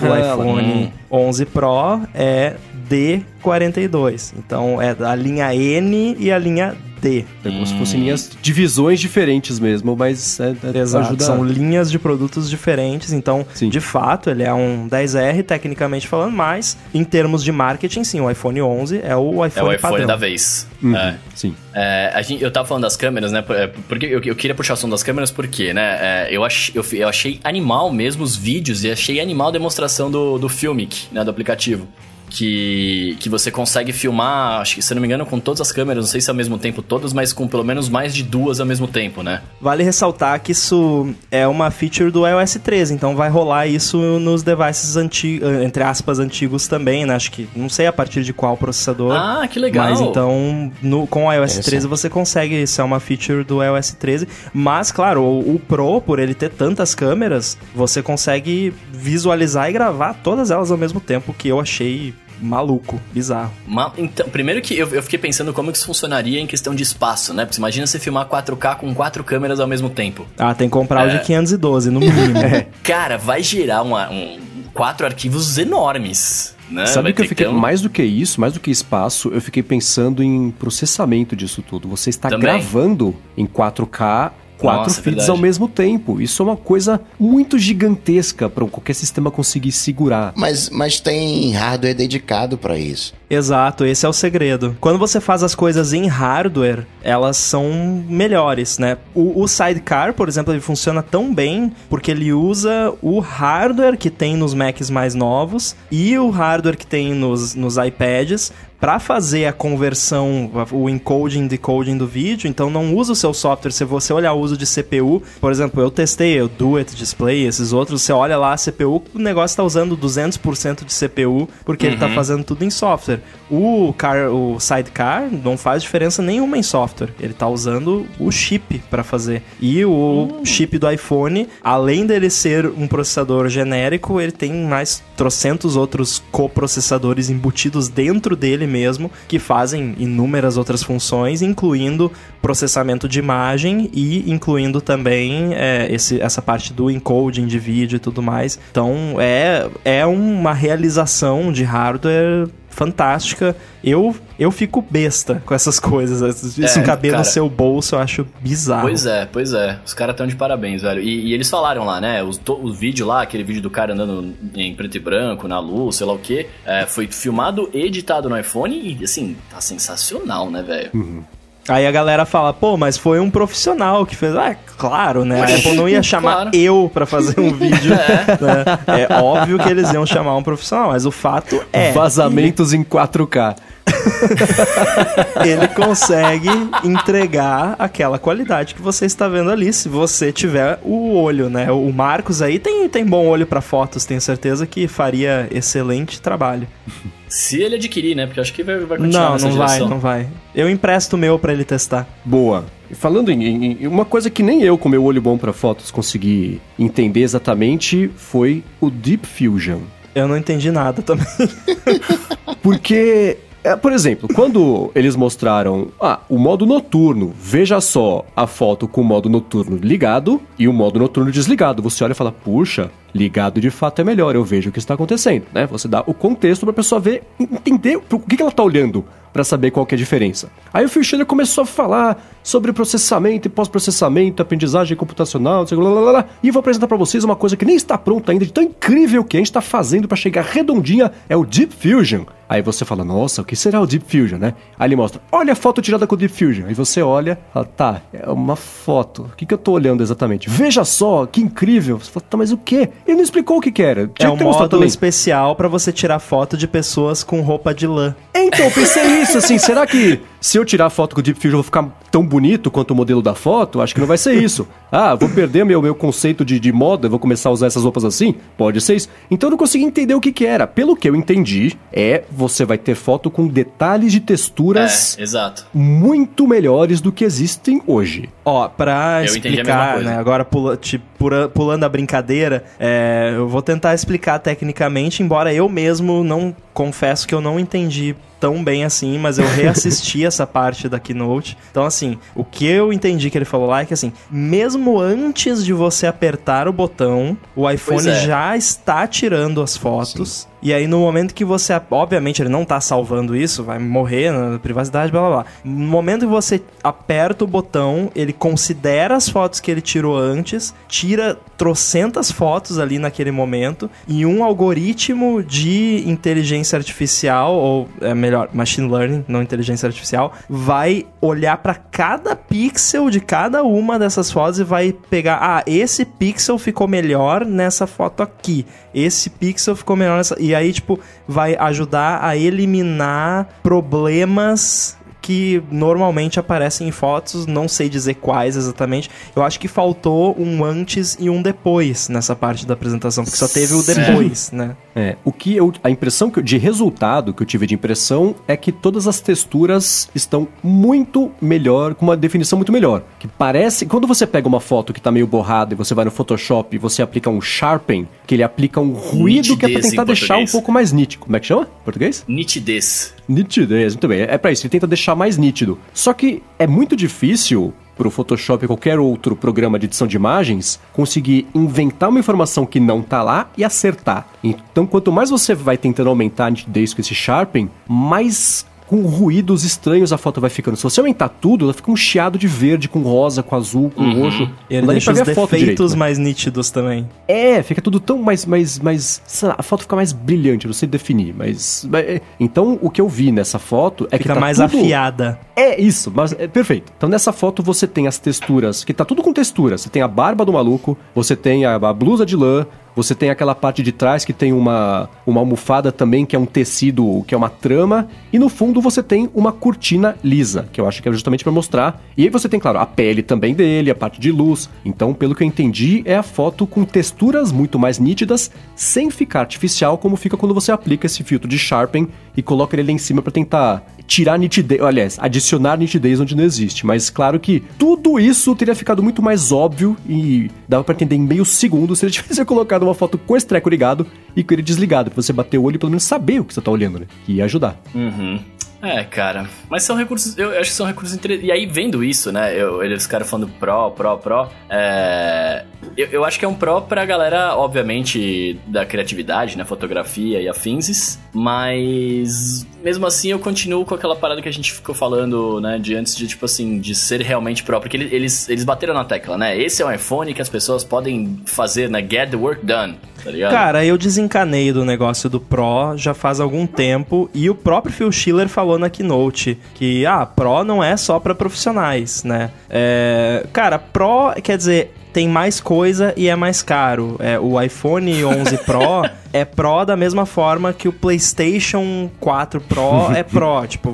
O Ah, iPhone 11 Pro é D42. Então é a linha N e a linha D. É como se fossem linhas divisões diferentes mesmo, mas é, é, Exato, ajuda... são linhas de produtos diferentes, então, Sim. de fato, ele é um 10R, tecnicamente falando, mas em termos de marketing, sim, o iPhone 11 é o É iPhone o iPhone padrão. da vez. Uhum, É. Sim. É, a gente, eu tava falando das câmeras, né? é, Porque eu, eu queria puxar o som das câmeras porque, né? é, eu, ach, eu, eu achei animal mesmo os vídeos e achei animal a demonstração do, do Filmic, né? Do aplicativo. Que, que você consegue filmar, acho que, se eu não me engano, com todas as câmeras, não sei se é ao mesmo tempo todas, mas com pelo menos mais de duas ao mesmo tempo, né? Vale ressaltar que isso é uma feature do iOS 13, então vai rolar isso nos devices antigos, entre aspas, antigos também, né? Acho que, não sei a partir de qual processador. Ah, que legal! Mas então, no, com o iOS Interessante. 13 você consegue, isso é uma feature do iOS 13. Mas, claro, o, o Pro, por ele ter tantas câmeras, você consegue visualizar e gravar todas elas ao mesmo tempo, que eu achei maluco, bizarro. Ma- Então, primeiro que eu, eu fiquei pensando como que isso funcionaria em questão de espaço, né? Porque você imagina você filmar 4K com quatro câmeras ao mesmo tempo. Ah, tem que comprar o É. de 512, no mínimo. Cara, vai gerar uma- um, quatro arquivos enormes, né? Sabe Vai que eu fiquei, ter um- mais do que isso, mais do que espaço, eu fiquei pensando em processamento disso tudo. Você está Também. gravando em 4K quatro Nossa, feeds verdade. ao mesmo tempo. Isso é uma coisa muito gigantesca para qualquer sistema conseguir segurar. Mas, mas tem hardware dedicado pra isso. Exato, esse é o segredo. Quando você faz as coisas em hardware, elas são melhores, né? O, o Sidecar, por exemplo, ele funciona tão bem porque ele usa o hardware que tem nos Macs mais novos e o hardware que tem nos, nos iPads para fazer a conversão, o encoding e decoding do vídeo, então não usa o seu software. Se você olhar o uso de CPU, por exemplo, eu testei o Duet Display, esses outros, você olha lá a CPU, o negócio está usando 200% de CPU porque ele está fazendo tudo em software. O, car, o Sidecar não faz diferença nenhuma em software. Ele está usando o chip para fazer. E o chip do iPhone, além dele ser um processador genérico, ele tem mais trocentos outros coprocessadores embutidos dentro dele mesmo, que fazem inúmeras outras funções, incluindo processamento de imagem e incluindo também é, esse, essa parte do encoding de vídeo e tudo mais. Então é, é uma realização de hardware fantástica. Eu eu fico besta com essas coisas. Isso É, caber no cara. seu bolso, eu acho bizarro. Pois é, pois é. Os caras estão de parabéns, velho. E, e eles falaram lá, né? Os, to- o vídeo lá, aquele vídeo do cara andando em preto e branco, na luz, sei lá o quê, é, foi filmado, editado no iPhone e, assim, tá sensacional, né, velho? Aí a galera fala, pô, mas foi um profissional que fez. Ah, claro, né? A Apple não ia chamar claro. eu pra fazer um vídeo. É. né? É óbvio que eles iam chamar um profissional, mas o fato é. Vazamentos em 4K. Ele consegue entregar aquela qualidade que você está vendo ali, se você tiver o olho, né? O Marcos aí tem, tem bom olho pra fotos, tenho certeza que faria excelente trabalho. Se ele adquirir, né? Porque acho que vai, vai continuar Não, nessa não vai, direção. não vai. Eu empresto o meu pra ele testar. Boa. Falando em, em- em uma coisa que nem eu, com meu olho bom para fotos, consegui entender exatamente foi o Deep Fusion. Eu não entendi nada também. Porque, é, por exemplo, quando eles mostraram ah, o modo noturno, veja só a foto com o modo noturno ligado e o modo noturno desligado. Você olha e fala, puxa, ligado de fato é melhor, eu vejo o que está acontecendo, né? Você dá o contexto para a pessoa ver, entender o que que ela está olhando para saber qual que é a diferença. Aí o Phil Schiller começou a falar sobre processamento e pós-processamento, aprendizagem computacional, não sei, lá, lá, lá, lá. e vou apresentar para vocês uma coisa que nem está pronta ainda, de tão incrível que a gente está fazendo para chegar redondinha, é o Deep Fusion. Aí você fala, nossa, o que será o Deep Fusion, né? Aí ele mostra, olha a foto tirada com o Deep Fusion. Aí você olha, fala, tá, é uma foto. O que, que eu tô olhando exatamente? Veja só, que incrível. Você fala, tá, mas o quê? Ele não explicou o que que era. É Tinha um que ter mostrado modo também. especial pra você tirar foto de pessoas com roupa de lã. Então, eu pensei isso, assim, será que se eu tirar a foto com o Deep Fusion eu vou ficar tão bonito quanto o modelo da foto? Acho que não vai ser isso. Ah, vou perder meu, meu conceito de, de moda, vou começar a usar essas roupas assim? Pode ser isso. Então eu não consegui entender o que que era. Pelo que eu entendi, é você vai ter foto com detalhes de texturas É, exato. muito melhores do que existem hoje. Ó, pra Eu explicar, né, agora pula, te- pulando a brincadeira, é, eu vou tentar explicar tecnicamente, embora eu mesmo não confesso que eu não entendi tão bem assim, mas eu reassisti essa parte da keynote. Então, assim, o que eu entendi que ele falou lá é que, assim, mesmo antes de você apertar o botão, o iPhone é. já está tirando as fotos. E aí, no momento que você. Obviamente, ele não tá salvando isso, vai morrer na privacidade, blá blá blá. No momento que você aperta o botão, ele considera as fotos que ele tirou antes, tira trocentas fotos ali naquele momento, e um algoritmo de inteligência artificial, ou é melhor, machine learning, não inteligência artificial, vai olhar para cada pixel de cada uma dessas fotos e vai pegar, ah, esse pixel ficou melhor nessa foto aqui, esse pixel ficou melhor nessa. E aí, tipo, vai ajudar a eliminar problemas que normalmente aparecem em fotos, não sei dizer quais exatamente. Eu acho que faltou um antes e um depois nessa parte da apresentação, porque só teve o depois, né? É, o que eu, a impressão que eu- de resultado que eu tive de impressão é que todas as texturas estão muito melhor, com uma definição muito melhor. Que parece, quando você pega uma foto que tá meio borrada e você vai no Photoshop e você aplica um sharpen, que ele aplica um ruído que é pra Nitidez tentar deixar um pouco mais nítido. Como é que chama? em Português? Nitidez. Nitidez, muito bem. É pra isso, ele tenta deixar mais nítido. Só que é muito difícil pro Photoshop ou qualquer outro programa de edição de imagens conseguir inventar uma informação que não tá lá e acertar. Então, quanto mais você vai tentando aumentar a nitidez com esse Sharpen, mais com ruídos estranhos a foto vai ficando. Se você aumentar tudo, ela fica um chiado de verde, com rosa, com azul, com Uhum. roxo. E ele deixa pra os ver a foto defeitos direito, né? mais nítidos também. É, fica tudo tão mais, mais, mais, sei lá, a foto fica mais brilhante, eu não sei definir, mas, mas, é, então o que eu vi nessa foto é que Fica tá mais tudo, afiada. É isso, mas é perfeito. Então nessa foto você tem as texturas, que tá tudo com textura. Você tem a barba do maluco, você tem a, a blusa de lã, você tem aquela parte de trás que tem uma, uma almofada também, que é um tecido, que é uma trama. E no fundo você tem uma cortina lisa, que eu acho que é justamente pra mostrar. E aí você tem, claro, a pele também dele, a parte de luz. Então, pelo que eu entendi, é a foto com texturas muito mais nítidas, sem ficar artificial, como fica quando você aplica esse filtro de Sharpen e coloca ele lá em cima pra tentar tirar nitidez, aliás, adicionar nitidez onde não existe. Mas claro que tudo isso teria ficado muito mais óbvio e dava pra entender em meio segundo se ele tivesse colocado uma foto com esse treco ligado e com ele desligado, pra você bater o olho e pelo menos saber o que você tá olhando, né? Que ia ajudar. Uhum. É, cara. Mas são recursos. Eu acho que são recursos interessantes. E aí, vendo isso, né? Eu, eles caras falando Pro, Pro, Pro. É, eu, eu acho que é um Pro pra galera, obviamente, da criatividade, né? Fotografia e afinses. Mas. Mesmo assim, eu continuo com aquela parada que a gente ficou falando, né? De antes de, tipo assim, de ser realmente Pro. Porque ele- eles, eles bateram na tecla, né? Esse é um iPhone que as pessoas podem fazer, né? Get the work done, tá ligado? Cara, eu desencanei do negócio do Pro já faz algum tempo e o próprio Phil Schiller falou na keynote que, ah, Pro não é só pra profissionais, né? É, cara, Pro, quer dizer, tem mais coisa e é mais caro. É, o iPhone 11 Pro é Pro da mesma forma que o PlayStation 4 Pro é Pro. Tipo,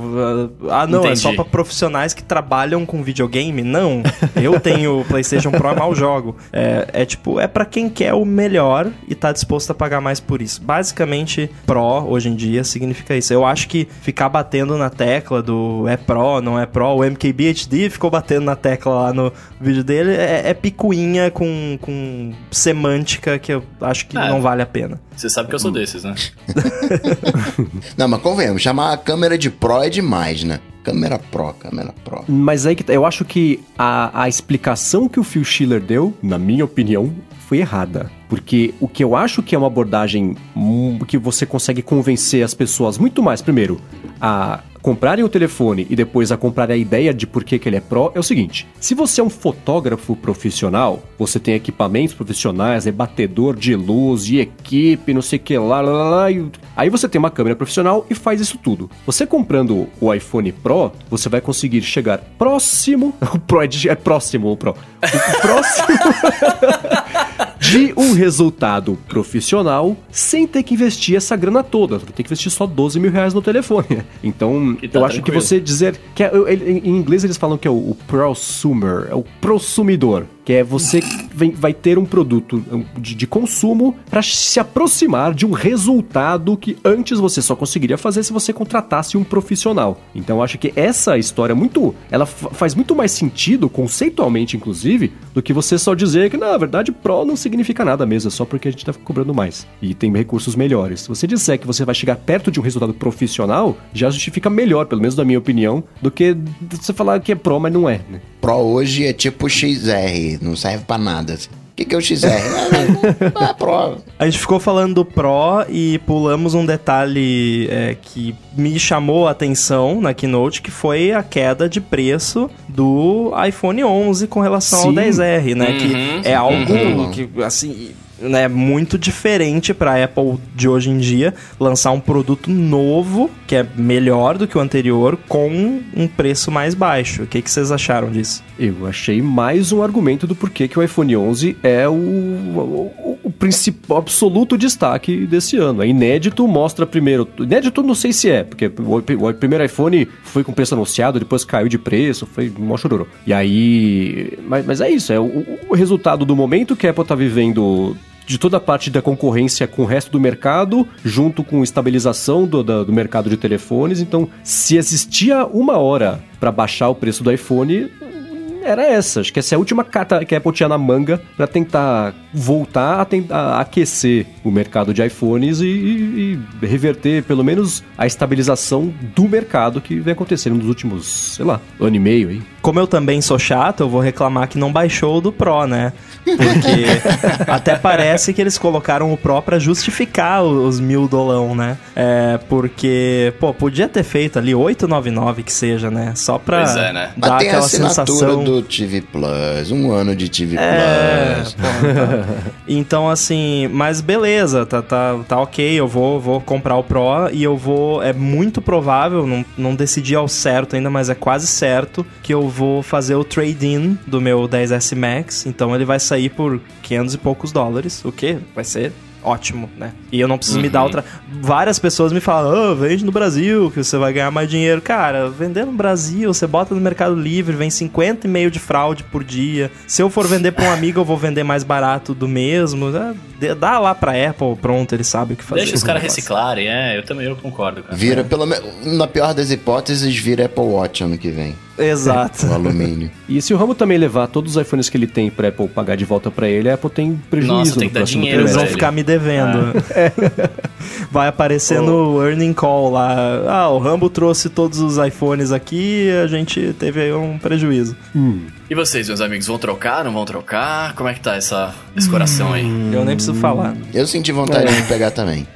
ah, não, é Entendi. só pra profissionais que trabalham com videogame? Não. Eu tenho o PlayStation Pro e mal jogo. É, é tipo, é pra quem quer o melhor e tá disposto a pagar mais por isso. Basicamente, Pro hoje em dia significa isso. Eu acho que ficar batendo na tecla do é Pro, não é Pro, o MKBHD ficou batendo na tecla lá no vídeo dele, é, é picuinha com, com semântica que eu acho que É. não vale a pena. Você sabe que eu sou desses, né? Não, mas convenhamos, chamar a câmera de Pro é demais, né? Câmera Pro, câmera Pro. Mas aí que tá, eu acho que a, a explicação que o Phil Schiller deu, na minha opinião, foi errada. Porque o que eu acho que é uma abordagem que você consegue convencer as pessoas muito mais, primeiro, a comprarem o telefone e depois a comprarem a ideia de por que, que ele é Pro, é o seguinte: se você é um fotógrafo profissional, você tem equipamentos profissionais, é batedor de luz, de equipe, não sei o que lá, lá, lá, aí você tem uma câmera profissional e faz isso tudo. Você comprando o iPhone Pro, você vai conseguir chegar próximo. O Pro é, de- é próximo, o Pro. O próximo de um resultado profissional sem ter que investir essa grana toda. Você vai ter que investir só 12 mil reais no telefone. Então, tá eu acho que tranquilo. você dizer. que é- Em inglês eles falam que é o, o prosumer, é o prosumidor. Que é você vem- vai ter um produto de, de consumo para se aproximar de um resultado que antes você só conseguiria fazer se você contratasse um profissional. Então eu acho que essa história muito. Ela fa- faz muito mais sentido, conceitualmente, inclusive, do que você só dizer que, na verdade, Pro não significa nada mesmo, é só porque a gente tá cobrando mais. E tem recursos melhores. Se você disser que você vai chegar perto de um resultado profissional, já justifica melhor, pelo menos na minha opinião, do que você falar que é Pro, mas não é, né? Pro hoje é tipo XR, não serve pra nada. assim. O que, que é o XR? Ah, não, é Pro. A gente ficou falando do Pro e pulamos um detalhe é, que me chamou a atenção na Keynote, que foi a queda de preço do iPhone 11 com relação ao Sim. 10R, né? Uhum. Que é algo Uhum. que, assim, né, muito diferente para a Apple de hoje em dia lançar um produto novo, que é melhor do que o anterior, com um preço mais baixo. O que, que vocês acharam disso? Eu achei mais um argumento do porquê que o iPhone 11 é o, o, principal, absoluto destaque desse ano. É inédito, mostra primeiro... Inédito não sei se é, porque o, o primeiro iPhone foi com preço anunciado, depois caiu de preço, foi mó chororô. E aí... Mas, mas é isso, é o, o resultado do momento que a Apple tá vivendo de toda a parte da concorrência com o resto do mercado, junto com estabilização do, do mercado de telefones. Então, se existia uma hora para baixar o preço do iPhone, era essa. Acho que essa é a última carta que a Apple tinha na manga para tentar voltar a, a aquecer o mercado de iPhones e, e, e, reverter pelo menos a estabilização do mercado que vem acontecendo nos últimos, sei lá, ano e meio aí. Como eu também sou chato, eu vou reclamar que não baixou o do Pro, né? Porque até parece que eles colocaram o Pro pra justificar os mil dolão, né? É, porque, pô, podia ter feito ali 899 que seja, né? Só pra é, né? Mas dar aquela assinatura sensação... do TV Plus, um ano de TV É, Plus. pô, então. então, assim, mas beleza, tá, tá, tá ok, eu vou, vou comprar o Pro e eu vou. É muito provável, não, não decidi ao certo ainda, mas é quase certo que eu vou fazer o trade-in do meu 10S Max. Então ele vai sair por 500 e poucos dólares, o que vai ser ótimo, né? E eu não preciso me dar outra. Várias pessoas me falam, ah, vende no Brasil, que você vai ganhar mais dinheiro. Cara, vender no Brasil, você bota no Mercado Livre, vem 50 e meio de fraude por dia. Se eu for vender pra um amigo, eu vou vender mais barato do mesmo. né? Dá lá pra Apple, pronto, ele sabe o que fazer. Deixa os caras Negócio. reciclarem, é, eu também eu concordo, cara. Vira, pelo menos, na pior das hipóteses, vira Apple Watch ano que vem. Exato. O alumínio. E se o Ramo também levar todos os iPhones que ele tem pra Apple pagar de volta pra ele, a Apple tem prejuízo Nossa, tem no que dar próximo dinheiro Eles vão ficar me devendo. Vai aparecer no earning call lá. Ah, o Rambo trouxe todos os iPhones aqui e a gente teve aí um prejuízo. E vocês, meus amigos, vão trocar, não vão trocar? Como é que tá essa, esse coração aí? Eu nem preciso falar. Eu senti vontade de pegar também.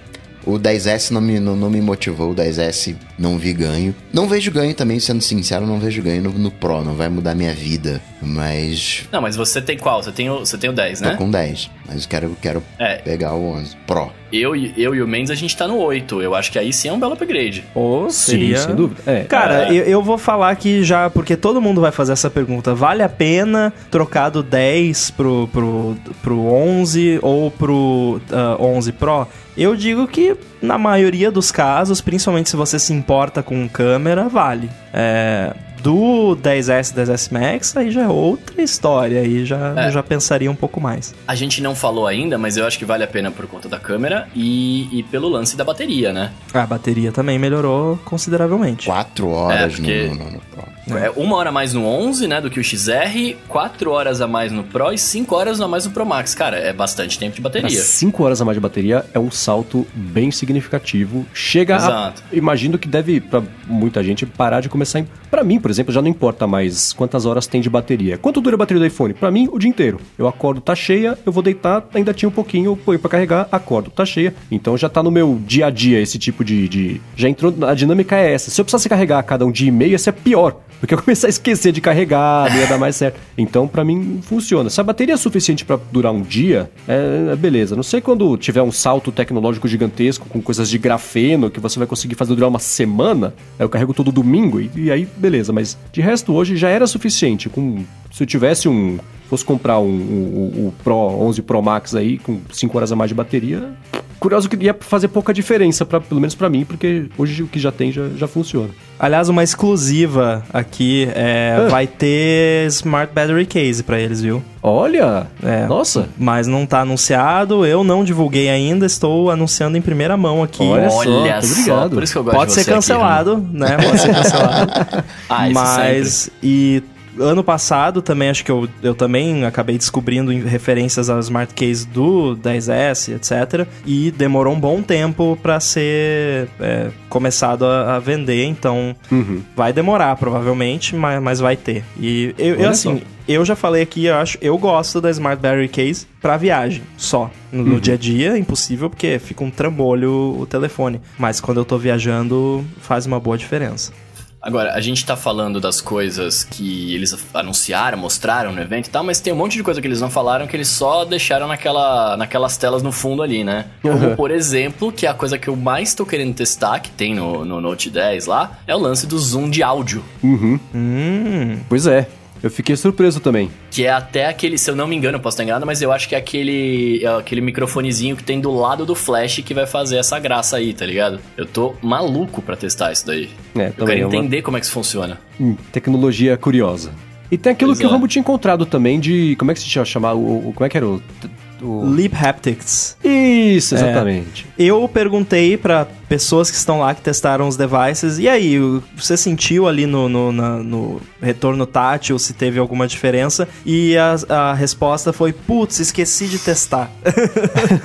O 10S não me, não, não me motivou, o 10S não vi ganho. Não vejo ganho também, sendo sincero, não vejo ganho no, no Pro, não vai mudar minha vida. Mas Não, mas você tem qual? Você tem o, você tem o 10, tô né? com 10. Mas quero, quero É. pegar o 11 Pro. Eu, e- eu e o Mendes, a gente tá no 8. Eu acho que aí sim é um belo upgrade. Ou Sim, seria... sem dúvida. É. Cara, É. eu, eu vou falar aqui já, porque todo mundo vai fazer essa pergunta. Vale a pena trocar do 10 pro, pro, pro 11 ou pro ah, 11 Pro? Eu digo que na maioria dos casos, principalmente se você se importa com câmera, vale. É, do 10S, 10S Max, aí já é outra história, aí já, É. eu já pensaria um pouco mais. A gente não falou ainda, mas eu acho que vale a pena por conta da câmera e, e pelo lance da bateria, né? A bateria também melhorou consideravelmente. 4 horas É, porque- no, no, no. É uma hora a mais no 11, né, do que o XR, quatro horas a mais no Pro e cinco horas a mais no Pro Max. Cara, é bastante tempo de bateria. 5 horas a mais de bateria é um salto bem significativo. Chega Exato. a. Imagino que deve, pra muita gente, parar de começar. Em... Pra mim, por exemplo, já não importa mais quantas horas tem de bateria. Quanto dura a bateria do iPhone? Pra mim, o dia inteiro. Eu acordo, tá cheia, eu vou deitar, ainda tinha um pouquinho, ponho pra carregar, acordo, tá cheia. Então já tá no meu dia a dia esse tipo de. de... Já entrou. A dinâmica é essa. Se eu precisasse carregar a cada um dia e meio, ia ser pior. Porque eu começar a esquecer de carregar, não ia dar mais certo. Então, pra mim, funciona. Se a bateria é suficiente pra durar um dia, é, é beleza. Não sei quando tiver um salto tecnológico gigantesco com coisas de grafeno que você vai conseguir fazer durar uma semana. Eu carrego todo domingo e, e aí, beleza. Mas de resto, hoje já era suficiente. Com, se eu tivesse um. Fosse comprar um, o, o Pro 11 Pro Max aí, com 5 horas a mais de bateria. Curioso que ia fazer pouca diferença, pra, pelo menos pra mim, porque hoje o que já tem já, já funciona. Aliás, uma exclusiva aqui é, Ah. vai ter Smart Battery Case pra eles, viu? Olha! É. Nossa! Mas não tá anunciado, eu não divulguei ainda, estou anunciando em primeira mão aqui. Olha Olha só, obrigado. por isso que eu gosto Pode de ser você aqui, cancelado, né? Pode ser cancelado. Ah, isso Mas, e ano passado também, acho que eu, eu também acabei descobrindo referências ao Smart Case do 10S, etc. E demorou um bom tempo pra ser é, começado a, a vender, então Uhum. vai demorar provavelmente, mas, mas vai ter. E eu, eu, assim, eu já falei aqui, eu acho, eu gosto da Smart Battery Case pra viagem, só. No, Uhum. no dia a dia é impossível porque fica um trambolho o telefone, mas quando eu tô viajando faz uma boa diferença. Agora, a gente tá falando das coisas que eles anunciaram, mostraram no evento e tal, mas tem um monte de coisa que eles não falaram que eles só deixaram naquela, naquelas telas no fundo ali, né? Como, Uhum. por exemplo, que a coisa que eu mais tô querendo testar, que tem no, no Note 10 lá, é o lance do zoom de áudio. Uhum. Hum, Pois é. Eu fiquei surpreso também. Que é até aquele, se eu não me engano, posso estar enganado, mas eu acho que é aquele, é aquele microfonezinho que tem do lado do flash que vai fazer essa graça aí, tá ligado? Eu tô maluco pra testar isso daí. É, eu quero é uma- entender como é que isso funciona. Hum, tecnologia curiosa. E tem aquilo Pois que o é. Rambo tinha encontrado também de. Como é que se chama? o, o- Como é que era o. O... Lip Haptics. Isso, exatamente. Eu perguntei pra pessoas que estão lá que testaram os devices, e aí, você sentiu ali no, no, na- no retorno tátil se teve alguma diferença? E a, a resposta foi: putz, esqueci de testar.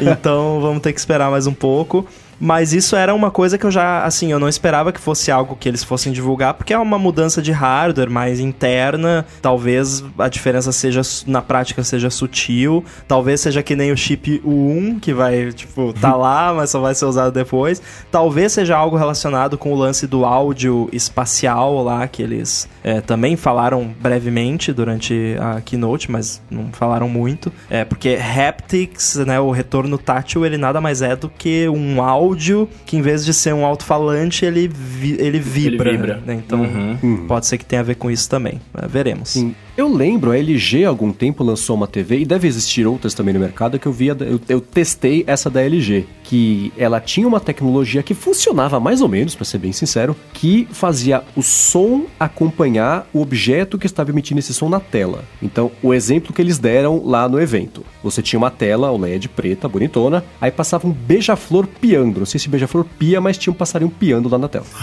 então vamos ter que esperar mais um pouco. Mas isso era uma coisa que eu já, assim, eu não esperava que fosse algo que eles fossem divulgar, porque é uma mudança de hardware mais interna. Talvez a diferença seja, na prática, seja sutil. Talvez seja que nem o chip U1, que vai, tipo, tá lá, mas só vai ser usado depois. Talvez seja algo relacionado com o lance do áudio espacial lá, que eles é, também falaram brevemente durante a keynote, mas não falaram muito. É, porque haptics, né, o retorno tátil, ele nada mais é do que um áudio que em vez de ser um alto-falante, ele, vi- ele vibra. vibra. né? Então, Uhum. pode ser que tenha a ver com isso também. É, veremos. Sim. Eu lembro, a LG há algum tempo lançou uma TV, e deve existir outras também no mercado, que eu via, eu, eu testei essa da LG, que ela tinha uma tecnologia que funcionava mais ou menos, pra ser bem sincero, que fazia o som acompanhar o objeto que estava emitindo esse som na tela. Então, o exemplo que eles deram lá no evento. Você tinha uma tela OLED preta, bonitona, aí passava um beija-flor piando. Não sei se beija-flor pia, mas tinha um passarinho piando lá na tela.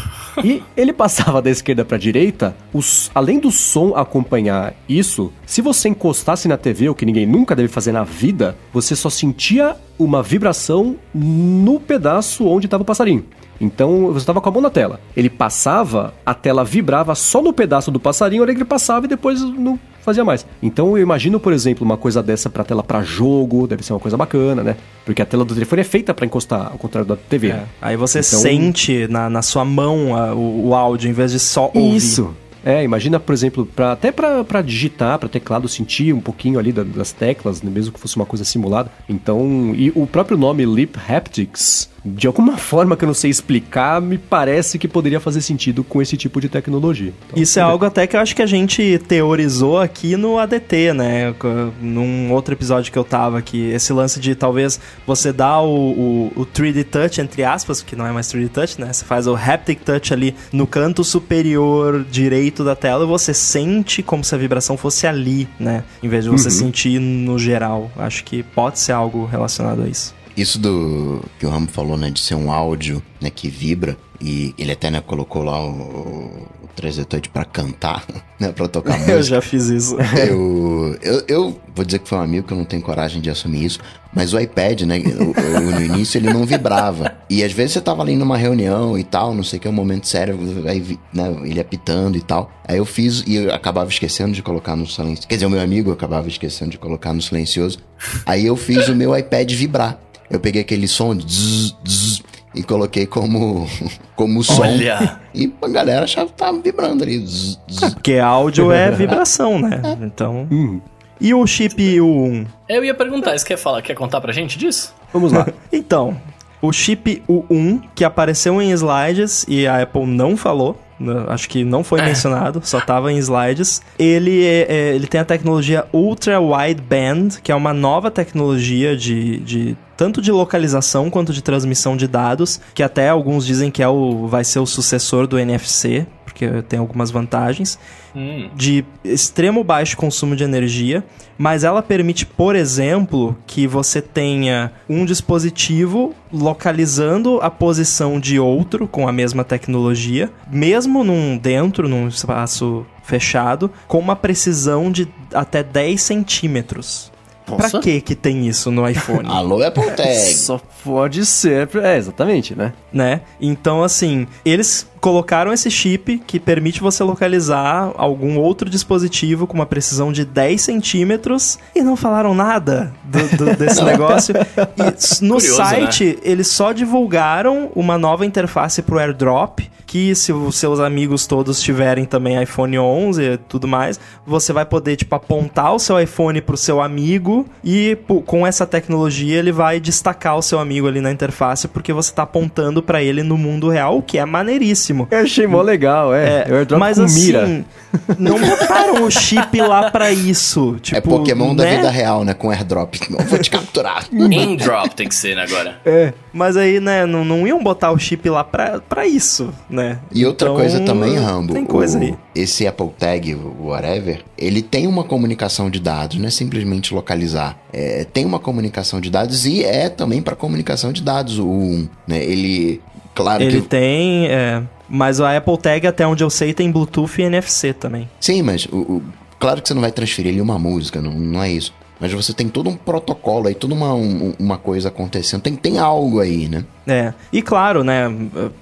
E ele passava da esquerda pra direita, os, além do som acompanhar isso, se você encostasse na TV, o que ninguém nunca deve fazer na vida, você só sentia uma vibração no pedaço onde estava o passarinho. Então você estava com a mão na tela. Ele passava, a tela vibrava só no pedaço do passarinho, que ele passava e depois não fazia mais. Então eu imagino, por exemplo, uma coisa dessa pra tela pra jogo, deve ser uma coisa bacana, né? Porque a tela do telefone é feita pra encostar, ao contrário da TV. É. né? Aí você Então- sente na, na sua mão a- o, o áudio, em vez de só ouvir. Isso. É, imagina, por exemplo, pra, até pra pra digitar, pra teclado, sentir um pouquinho ali da- das teclas, né, mesmo que fosse uma coisa simulada. Então, e o próprio nome Lip Haptics, de alguma forma que eu não sei explicar, me parece que poderia fazer sentido com esse tipo de tecnologia. Então, Isso é algo até que eu acho que a gente teorizou aqui no ADT, né? Num outro episódio que eu tava aqui. Esse lance de talvez você dar o, o, o 3D Touch, entre aspas, que não é mais 3D Touch, né? Você faz o Haptic Touch ali no canto superior direito da tela você sente como se a vibração fosse ali, né? Em vez de você sentir no geral. Acho que pode ser algo relacionado a isso. Isso do que o Ramo falou, né, de ser um áudio, né, que vibra e ele até né, colocou lá o, o 3D Touch pra cantar, né, pra tocar música. Eu já fiz isso. Eu, eu, eu vou dizer que foi um amigo que eu não tenho coragem de assumir isso, mas o iPad, né, o- o- no início ele não vibrava. E às vezes você tava ali numa reunião e tal, não sei o que, um momento sério, aí né, ele apitando e tal. Aí eu fiz e eu acabava esquecendo de colocar no silencioso. Quer dizer, o meu amigo acabava esquecendo de colocar no silencioso. Aí eu fiz o meu iPad vibrar. Eu peguei aquele som de zzz, zzz, e coloquei como, como som. Olha. E a galera achava que tava vibrando ali. zzz, zzz. Porque áudio é vibração, né? Então. Hum, E o chip U1? Eu ia perguntar, você quer, falar, quer contar pra gente disso? vamos lá. Então, o chip U1 que apareceu em slides e a Apple não falou, né, acho que não foi É. mencionado, só tava em slides. Ele, é- é- ele tem a tecnologia Ultra Wideband, que é uma nova tecnologia de, de tanto de localização quanto de transmissão de dados, que até alguns dizem que é o, vai ser o sucessor do NFC, porque tem algumas vantagens Hum. de extremo baixo consumo de energia, mas ela permite, por exemplo, que você tenha um dispositivo localizando a posição de outro com a mesma tecnologia, mesmo num dentro, num espaço fechado, com uma precisão de até 10 centímetros. Pra Nossa. que que tem isso no iPhone? Alô, Apple Tag. Só pode ser. É, exatamente, né? né? Então, assim, eles colocaram esse chip que permite você localizar algum outro dispositivo com uma precisão de 10 centímetros e não falaram nada do- do- desse negócio. E no Curioso, site, eles só divulgaram uma nova interface pro AirDrop, que se os seus amigos todos tiverem também iPhone 11 e tudo mais, você vai poder, tipo, apontar o seu iPhone pro seu amigo e pô, com essa tecnologia ele vai destacar o seu amigo ali na interface porque você tá apontando pra ele no mundo real, o que é maneiríssimo. Máximo. Eu achei mó legal, é. É, airdrop mas com assim, mira. não botaram o chip lá pra isso. Tipo, é Pokémon da né? vida real, né? Com airdrop. Eu vou te capturar. In-drop tem que ser né, agora. É. Mas aí, né, não, não iam botar o chip lá pra, pra isso, né? E outra Então, coisa também, Rambo. Tem coisa o- aí. Esse Apple Tag, whatever, ele tem uma comunicação de dados, não é simplesmente localizar. É, tem uma comunicação de dados e é também para comunicação de dados o 1, né? Ele, claro Ele que tem, é, mas a Apple Tag, até onde eu sei, tem Bluetooth e NFC também. sim, mas o, o- claro que você não vai transferir ali uma música, não, não é isso. Mas você tem todo um protocolo aí, toda uma, um- uma coisa acontecendo. Tem, tem algo aí, né? É, e claro, né,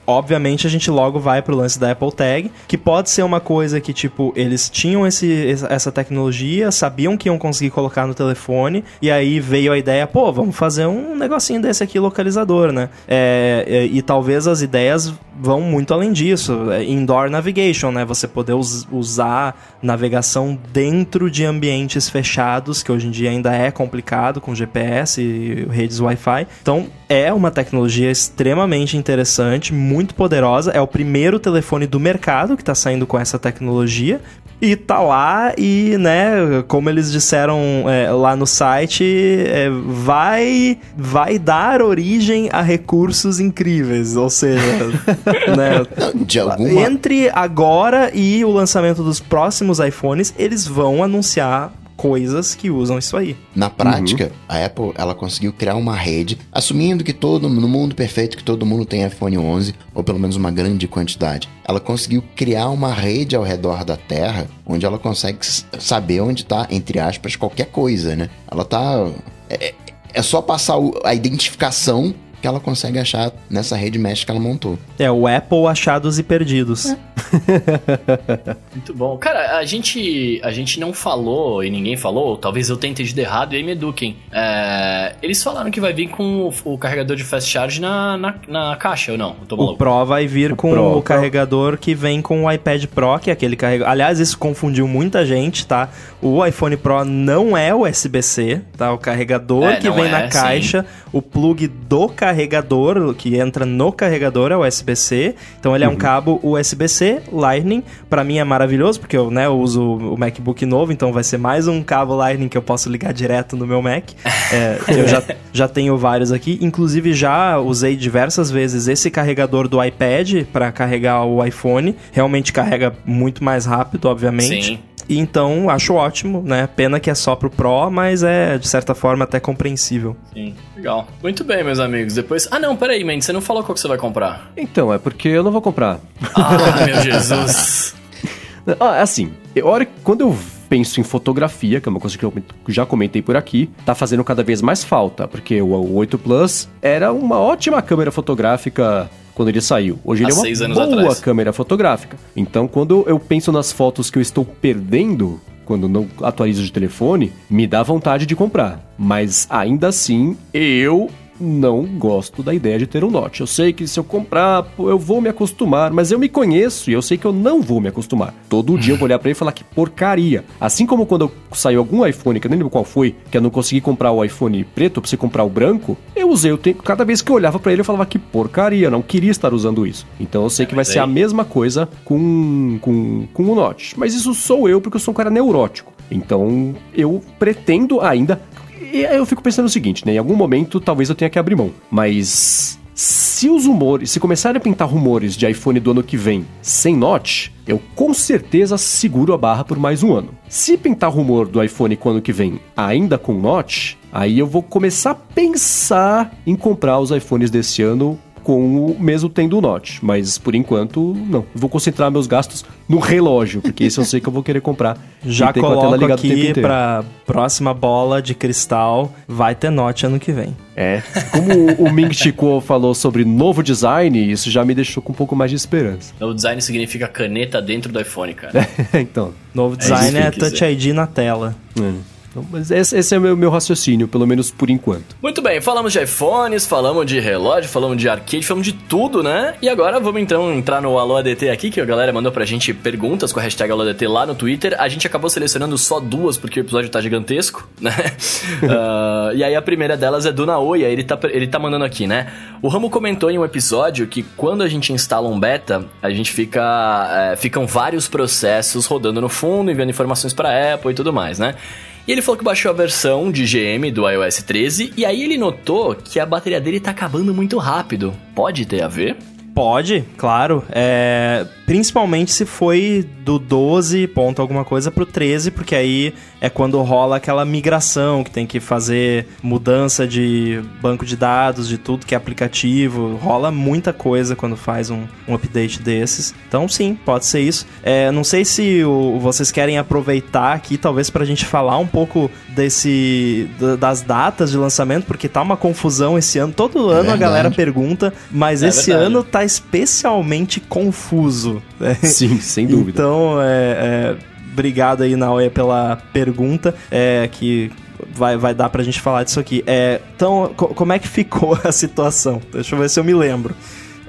obviamente a gente logo vai pro lance da Apple Tag, que pode ser uma coisa que, tipo, eles tinham esse, essa tecnologia, sabiam que iam conseguir colocar no telefone, e aí veio a ideia, pô, vamos fazer um negocinho desse aqui localizador, né? É, é, e talvez as ideias vão muito além disso. É, Indoor Navigation, né? Você poder us- usar navegação dentro de ambientes fechados, que hoje em dia ainda é complicado com GPS e redes Wi-Fi. Então, é uma tecnologia extremamente interessante, muito poderosa. É o primeiro telefone do mercado que está saindo com essa tecnologia. E tá lá e, né, como eles disseram é, lá no site, é, vai, vai dar origem a recursos incríveis. Ou seja, né, De alguma, entre agora e o lançamento dos próximos iPhones, eles vão anunciar coisas que usam isso aí. Na prática, a Apple ela conseguiu criar uma rede, assumindo que todo no mundo perfeito que todo mundo tem iPhone 11 ou pelo menos uma grande quantidade. Ela conseguiu criar uma rede ao redor da Terra, onde ela consegue saber onde está entre aspas qualquer coisa, né? Ela tá é, é só passar a identificação que ela consegue achar nessa rede mesh que ela montou. É o Apple achados e perdidos. Muito bom. Cara, a gente, a gente não falou e ninguém falou, talvez eu tenha entendido errado e aí me eduquem. É, eles falaram que vai vir com o, o carregador de fast charge na, na, na caixa, ou não? Eu tô O maluco. Pro vai vir com Pro. o carregador que vem com o iPad Pro, que é aquele carregador. Aliás, isso confundiu muita gente, tá? O iPhone Pro não é USB-C, tá? O carregador É, que vem é, na sim. caixa, o plug do carregador, que entra no carregador, é USB-C. Então ele é um cabo USB-C, Lightning. Pra mim é maravilhoso, porque eu, né, eu uso o MacBook novo, então vai ser mais um cabo Lightning que eu posso ligar direto no meu Mac. É, eu já, já tenho vários aqui. Inclusive, já usei diversas vezes esse carregador do iPad para carregar o iPhone. Realmente carrega muito mais rápido, obviamente. Sim. E Então, acho ótimo, né? Pena que é só pro Pro, mas é, de certa forma, até compreensível. Sim, legal. Muito bem, meus amigos. Depois. Ah, não, peraí, Mendes, você não falou qual que você vai comprar. Então, é porque eu não vou comprar. Ah, meu Jesus. Ah, assim, hora quando eu penso em fotografia, que é uma coisa que eu já comentei por aqui, tá fazendo cada vez mais falta, porque o, o 8 Plus era uma ótima câmera fotográfica quando ele saiu. Hoje Há ele é uma boa atrás. câmera fotográfica. Então, quando eu penso nas fotos que eu estou perdendo quando não atualizo de telefone, me dá vontade de comprar. Mas ainda assim, eu não gosto da ideia de ter um Note. Eu sei que se eu comprar, eu vou me acostumar, mas eu me conheço e eu sei que eu não vou me acostumar. Todo dia eu vou olhar pra ele e falar que porcaria. Assim como quando saiu algum iPhone, que eu nem lembro qual foi, que eu não consegui comprar o iPhone preto, eu precisei comprar o branco, eu usei o tempo. Cada vez que eu olhava pra ele, eu falava que porcaria, eu não queria estar usando isso. Então eu sei É, que vai mas ser a mesma coisa com, com, com o Note. Mas isso sou eu, porque eu sou um cara neurótico. Então eu pretendo ainda. E aí eu fico pensando o seguinte, né? Em algum momento talvez eu tenha que abrir mão. Mas se os rumores, se começarem a pintar rumores de iPhone do ano que vem sem Note, eu com certeza seguro a barra por mais um ano. Se pintar rumor do iPhone com ano que vem ainda com Note, aí eu vou começar a pensar em comprar os iPhones desse ano com o mesmo tendo o Note. Mas por enquanto, não. Vou concentrar meus gastos no relógio, porque esse eu sei que eu vou querer comprar. Já ter com a tela coloco ligada o tempo aqui pra próxima bola de cristal, vai ter note ano que vem. É. Como o- Ming Chi Kuo falou sobre novo design, isso já me deixou com um pouco mais de esperança. O design significa caneta dentro do iPhone, cara. então. Novo isso design é, quis Touch dizer. ID na tela. é. Então, mas esse, esse é o meu, meu raciocínio, pelo menos por enquanto. Muito bem, falamos de iPhones, falamos de relógio, falamos de arcade, falamos de tudo, né? E agora vamos então entrar no Alô ADT aqui, que a galera mandou pra gente perguntas com a hashtag Alô ADT lá no Twitter. A gente acabou selecionando só duas porque o episódio tá gigantesco, né? uh, e aí a primeira delas é do Naoya, ele tá, ele tá mandando aqui, né? O Ramo comentou em um episódio que quando a gente instala um beta, a gente fica. É, ficam vários processos rodando no fundo, enviando informações pra Apple e tudo mais, né? E ele falou que baixou a versão de GM do iOS 13 e aí ele notou que a bateria dele tá acabando muito rápido. Pode ter a ver? Pode, claro. É, principalmente se foi do 12 ponto alguma coisa pro 13, porque aí é quando rola aquela migração que tem que fazer mudança de banco de dados, de tudo que é aplicativo. Rola muita coisa quando faz um, um update desses. Então, sim, pode ser isso. É, não sei se o, vocês querem aproveitar aqui, talvez, pra gente falar um pouco desse das datas de lançamento, porque tá uma confusão esse ano. Todo ano é a galera pergunta, mas é esse verdade. ano tá especialmente confuso. Sim, sem dúvida. Então, é, é, obrigado aí, Naoya, pela pergunta, é, que vai, vai dar pra gente falar disso aqui. É, então, co como é que ficou a situação? Deixa eu ver se eu me lembro.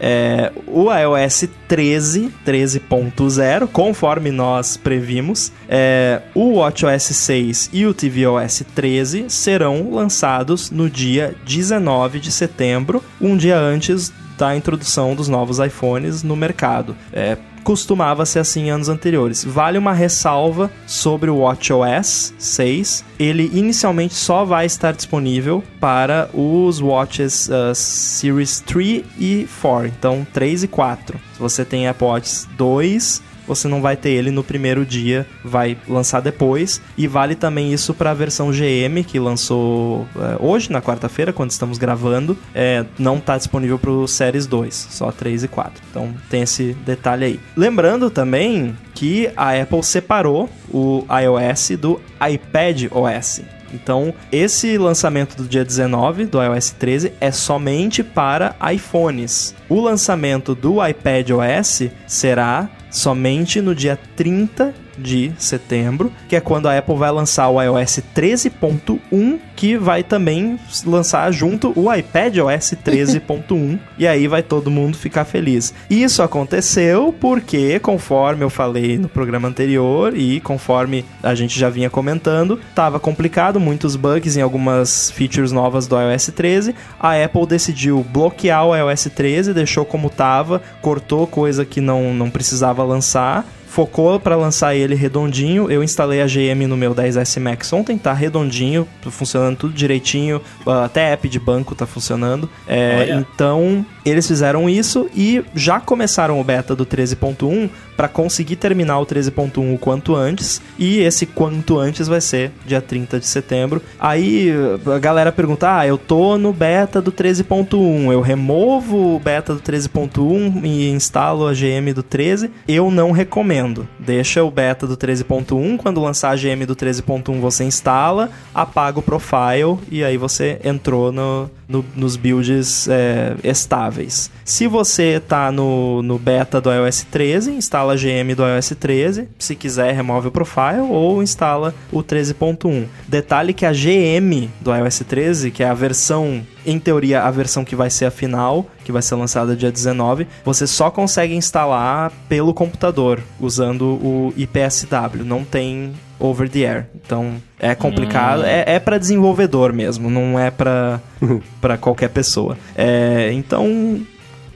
É, o iOS 13, 13.0, conforme nós previmos, é, o WatchOS 6 e o tvOS 13 serão lançados no dia 19 de setembro, um dia antes da introdução dos novos iPhones no mercado. É, costumava ser assim em anos anteriores. Vale uma ressalva sobre o WatchOS 6. Ele inicialmente só vai estar disponível para os Watches uh, Series 3 e 4, então 3 e 4. Se você tem Apple Watch 2 você não vai ter ele no primeiro dia, vai lançar depois. E vale também isso para a versão GM, que lançou é, hoje, na quarta-feira, quando estamos gravando. É, não está disponível para o Series 2, só 3 e 4. Então tem esse detalhe aí. Lembrando também que a Apple separou o iOS do iPad OS. Então, esse lançamento do dia 19 do iOS 13 é somente para iPhones. O lançamento do iPad OS será somente no dia 30 de setembro, que é quando a Apple vai lançar o iOS 13.1, que vai também lançar junto o iPad OS 13.1, e aí vai todo mundo ficar feliz. Isso aconteceu porque, conforme eu falei no programa anterior e conforme a gente já vinha comentando, estava complicado, muitos bugs em algumas features novas do iOS 13. A Apple decidiu bloquear o iOS 13, deixou como estava, cortou coisa que não, não precisava lançar focou para lançar ele redondinho. Eu instalei a GM no meu 10S Max ontem, tá redondinho, funcionando tudo direitinho, até app de banco tá funcionando. É, então, eles fizeram isso e já começaram o beta do 13.1 para conseguir terminar o 13.1 o quanto antes, e esse quanto antes vai ser dia 30 de setembro. Aí a galera pergunta: "Ah, eu tô no beta do 13.1, eu removo o beta do 13.1 e instalo a GM do 13?" Eu não recomendo. Deixa o beta do 13.1, quando lançar a GM do 13.1 você instala, apaga o profile e aí você entrou no, no nos builds é, estáveis. Se você tá no, no beta do iOS 13, instala a GM do iOS 13. Se quiser, remove o profile ou instala o 13.1. Detalhe que a GM do iOS 13, que é a versão em teoria, a versão que vai ser a final, que vai ser lançada dia 19, você só consegue instalar pelo computador, usando o IPSW. Não tem over the air. Então é complicado. Hum. É, é para desenvolvedor mesmo, não é para para qualquer pessoa. É, então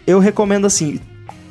eu recomendo assim.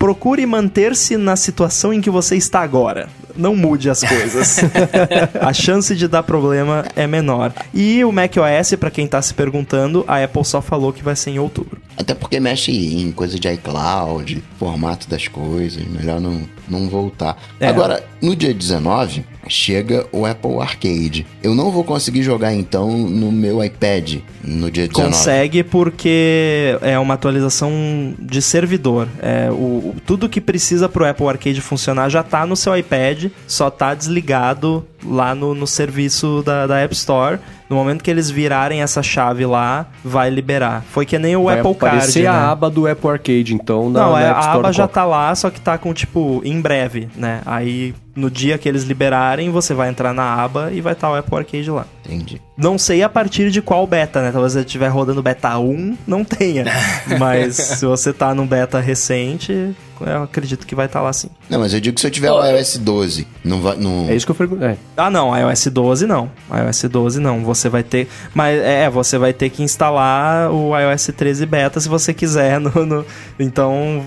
Procure manter-se na situação em que você está agora não mude as coisas. a chance de dar problema é menor. E o macOS, para quem tá se perguntando, a Apple só falou que vai ser em outubro. Até porque mexe em coisa de iCloud, formato das coisas, melhor não, não voltar. É. Agora, no dia 19, chega o Apple Arcade. Eu não vou conseguir jogar então no meu iPad no dia 19. Consegue porque é uma atualização de servidor. É, o, tudo que precisa pro Apple Arcade funcionar já tá no seu iPad, só tá desligado lá no, no serviço da, da App Store. No momento que eles virarem essa chave lá, vai liberar. Foi que nem o vai Apple Card. Vai né? a aba do Apple Arcade, então, na, Não, na é, a aba já tá lá, só que tá com tipo, em breve, né? Aí no dia que eles liberarem, você vai entrar na aba e vai estar o Apple Arcade lá. Entendi. Não sei a partir de qual beta, né? Talvez você estiver rodando beta 1, não tenha. Mas se você tá num beta recente, eu acredito que vai estar lá sim. Não, mas eu digo que se eu tiver o iOS 12, não vai. Não... É isso que eu pergunto. É. Ah, não, iOS 12 não. iOS 12 não. Você vai ter. Mas é, você vai ter que instalar o iOS 13 beta se você quiser. No, no- Então,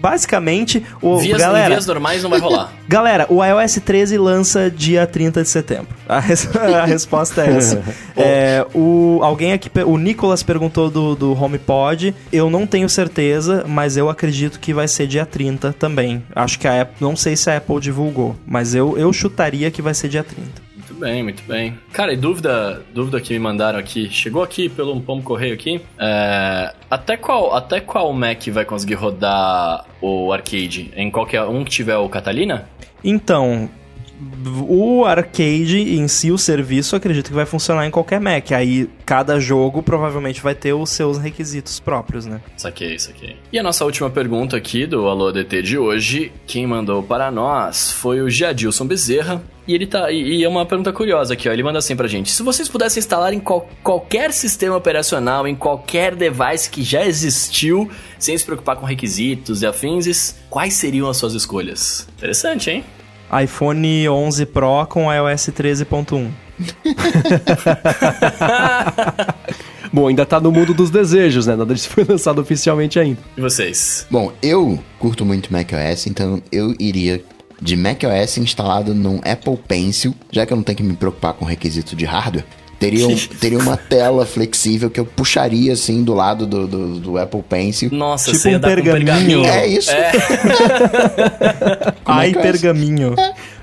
basicamente, o. Vias, galera, em vias normais não vai rolar. Galera, o iOS 13 lança dia 30 de setembro. A, res- a resposta é essa. É, o, alguém aqui, o Nicolas perguntou do, do HomePod. Eu não tenho certeza, mas eu acredito que vai ser dia 30 também. Acho que a Apple, não sei se a Apple divulgou, mas eu, eu chutaria que vai ser dia 30. Bem, muito bem. Cara, e dúvida, dúvida que me mandaram aqui, chegou aqui pelo pombo correio aqui. É, até qual, até qual Mac vai conseguir rodar o arcade? Em qualquer um que tiver o Catalina? Então, o arcade em si, o serviço, acredito que vai funcionar em qualquer Mac. Aí, cada jogo provavelmente vai ter os seus requisitos próprios, né? Saquei, saquei. E a nossa última pergunta aqui do Alô DT de hoje, quem mandou para nós foi o Jadilson Bezerra. E ele tá. E é uma pergunta curiosa aqui, ó. Ele manda assim pra gente. Se vocês pudessem instalar em qual- qualquer sistema operacional, em qualquer device que já existiu, sem se preocupar com requisitos e afins, quais seriam as suas escolhas? Interessante, hein? iPhone 11 Pro com iOS 13.1. Bom, ainda tá no mundo dos desejos, né? Nada disso foi lançado oficialmente ainda. E vocês? Bom, eu curto muito macOS, então eu iria de macOS instalado num Apple Pencil, já que eu não tenho que me preocupar com requisito de hardware. Teria, um- teria uma tela flexível que eu puxaria assim do lado do, do, do Apple Pencil. Nossa, Tipo você ia um dar com pergaminho. É isso. É, Com Ai, macOS. pergaminho.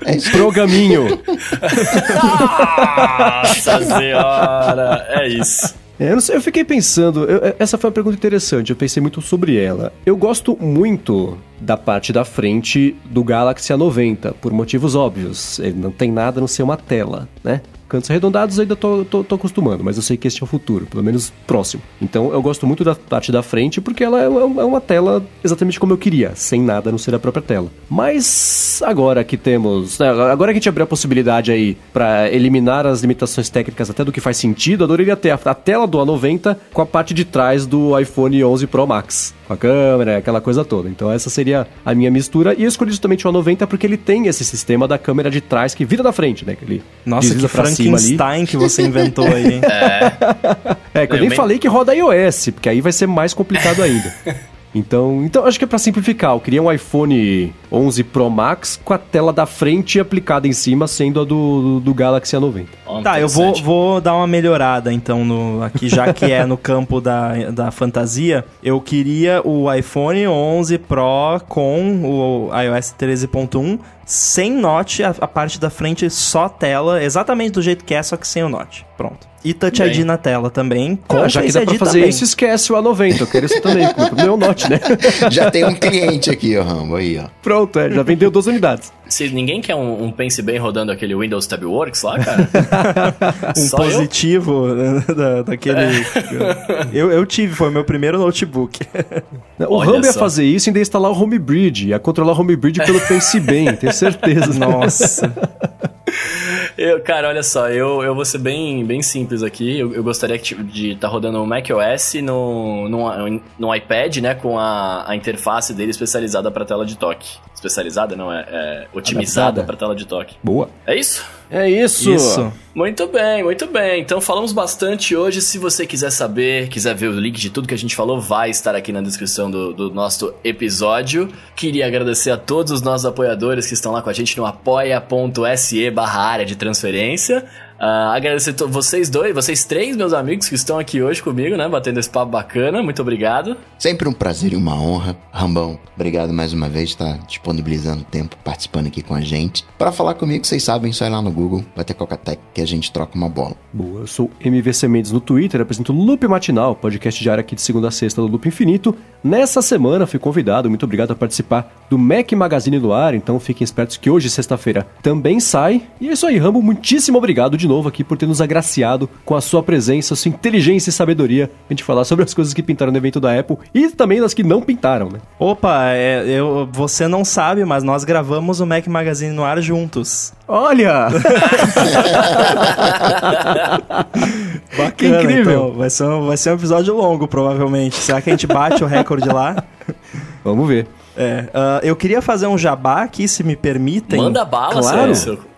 É isso. Programinho. nossa senhora, é isso. É, eu, não sei, eu fiquei pensando, eu- essa foi uma pergunta interessante, eu pensei muito sobre ela. Eu gosto muito da parte da frente do Galaxy A90, por motivos óbvios. Ele não tem nada a não ser uma tela, né? Cantos arredondados ainda tô, tô, tô acostumando, mas eu sei que este é o futuro, pelo menos próximo. Então eu gosto muito da parte da frente porque ela é uma, é uma tela exatamente como eu queria, sem nada a não ser a própria tela. Mas agora que temos. né, Agora que a gente abriu a possibilidade aí pra eliminar as limitações técnicas até do que faz sentido, adoraria ter a, a tela do A90 com a parte de trás do iPhone 11 Pro Max. Com a câmera, aquela coisa toda. Então essa seria a minha mistura. E eu escolhi justamente o A90 porque ele tem esse sistema da câmera de trás que vira da frente, né? Que ele Nossa, que. Frankenstein que você inventou aí, hein? É, que eu Eu nem bem- falei que roda iOS, porque aí vai ser mais complicado ainda. Então, então acho que é pra simplificar. Eu queria um iPhone 11 Pro Max com a tela da frente aplicada em cima, sendo a do, do Galaxy A90. Ó, Tá, eu vou, vou dar uma melhorada então no, aqui, já que é no campo da, da fantasia. Eu queria o iPhone 11 Pro com o iOS 13.1 sem note, a, a parte da frente só tela, exatamente do jeito que é, só que sem o note. Pronto. E Touch Bem. ID na tela também. Com Ah, já que dá pra fazer também. isso, esquece o A90. Eu quero isso também. É o Note, né? Já tem um cliente aqui, ó, Rambo, aí, ó. Pronto, é, já vendeu duas unidades. Se ninguém quer um, um Pense Bem rodando aquele Windows Tab Works lá, cara? Um Só eu? positivo da, daquele. Eu, eu tive, foi o meu primeiro notebook. O Olha Rambo ia fazer isso e ainda ia instalar o Homebridge. Ia controlar o Homebridge pelo Pense Bem, tenho certeza. Nossa. Eu, cara, olha só, eu, eu vou ser bem, bem simples aqui. Eu, eu gostaria que, de estar rodando o macOS no, no, no iPad, né? Com a, a interface dele especializada para tela de toque. Especializada, não, é, é otimizada para tela de toque. Boa. É isso? É isso. Isso. Muito bem, muito bem. Então falamos bastante hoje. Se você quiser saber, quiser ver o link de tudo que a gente falou, vai estar aqui na descrição do, do nosso episódio. Queria agradecer a todos os nossos apoiadores que estão lá com a gente no apoia.se barra área de transferência. Ah, agradecer to- vocês dois, vocês três, meus amigos que estão aqui hoje comigo, né? Batendo esse papo bacana. Muito obrigado. Sempre um prazer e uma honra. Rambão, obrigado mais uma vez por estar disponibilizando tempo, participando aqui com a gente. Para falar comigo, vocês sabem, só ir lá no Google, vai ter Cocatec, que a gente troca uma bola. Boa, eu sou MVC Mendes no Twitter, apresento o Loop Matinal, podcast diário aqui de segunda a sexta do Loop Infinito. Nessa semana fui convidado, muito obrigado por participar do Mac Magazine no ar, então fiquem espertos que hoje, sexta-feira, também sai. E é isso aí, Rambo, muitíssimo obrigado de de novo aqui por ter nos agraciado com a sua presença, sua inteligência e sabedoria pra gente falar sobre as coisas que pintaram no evento da Apple e também das que não pintaram, né? Opa, é, eu, você não sabe, mas nós gravamos o Mac Magazine no ar juntos. Olha! Bacana, Que incrível. então. Vai ser, um, vai ser um episódio longo, provavelmente. Será que a gente bate o recorde lá? Vamos ver. É, ah, eu queria fazer um jabá aqui, se me permitem. Manda bala, Claro.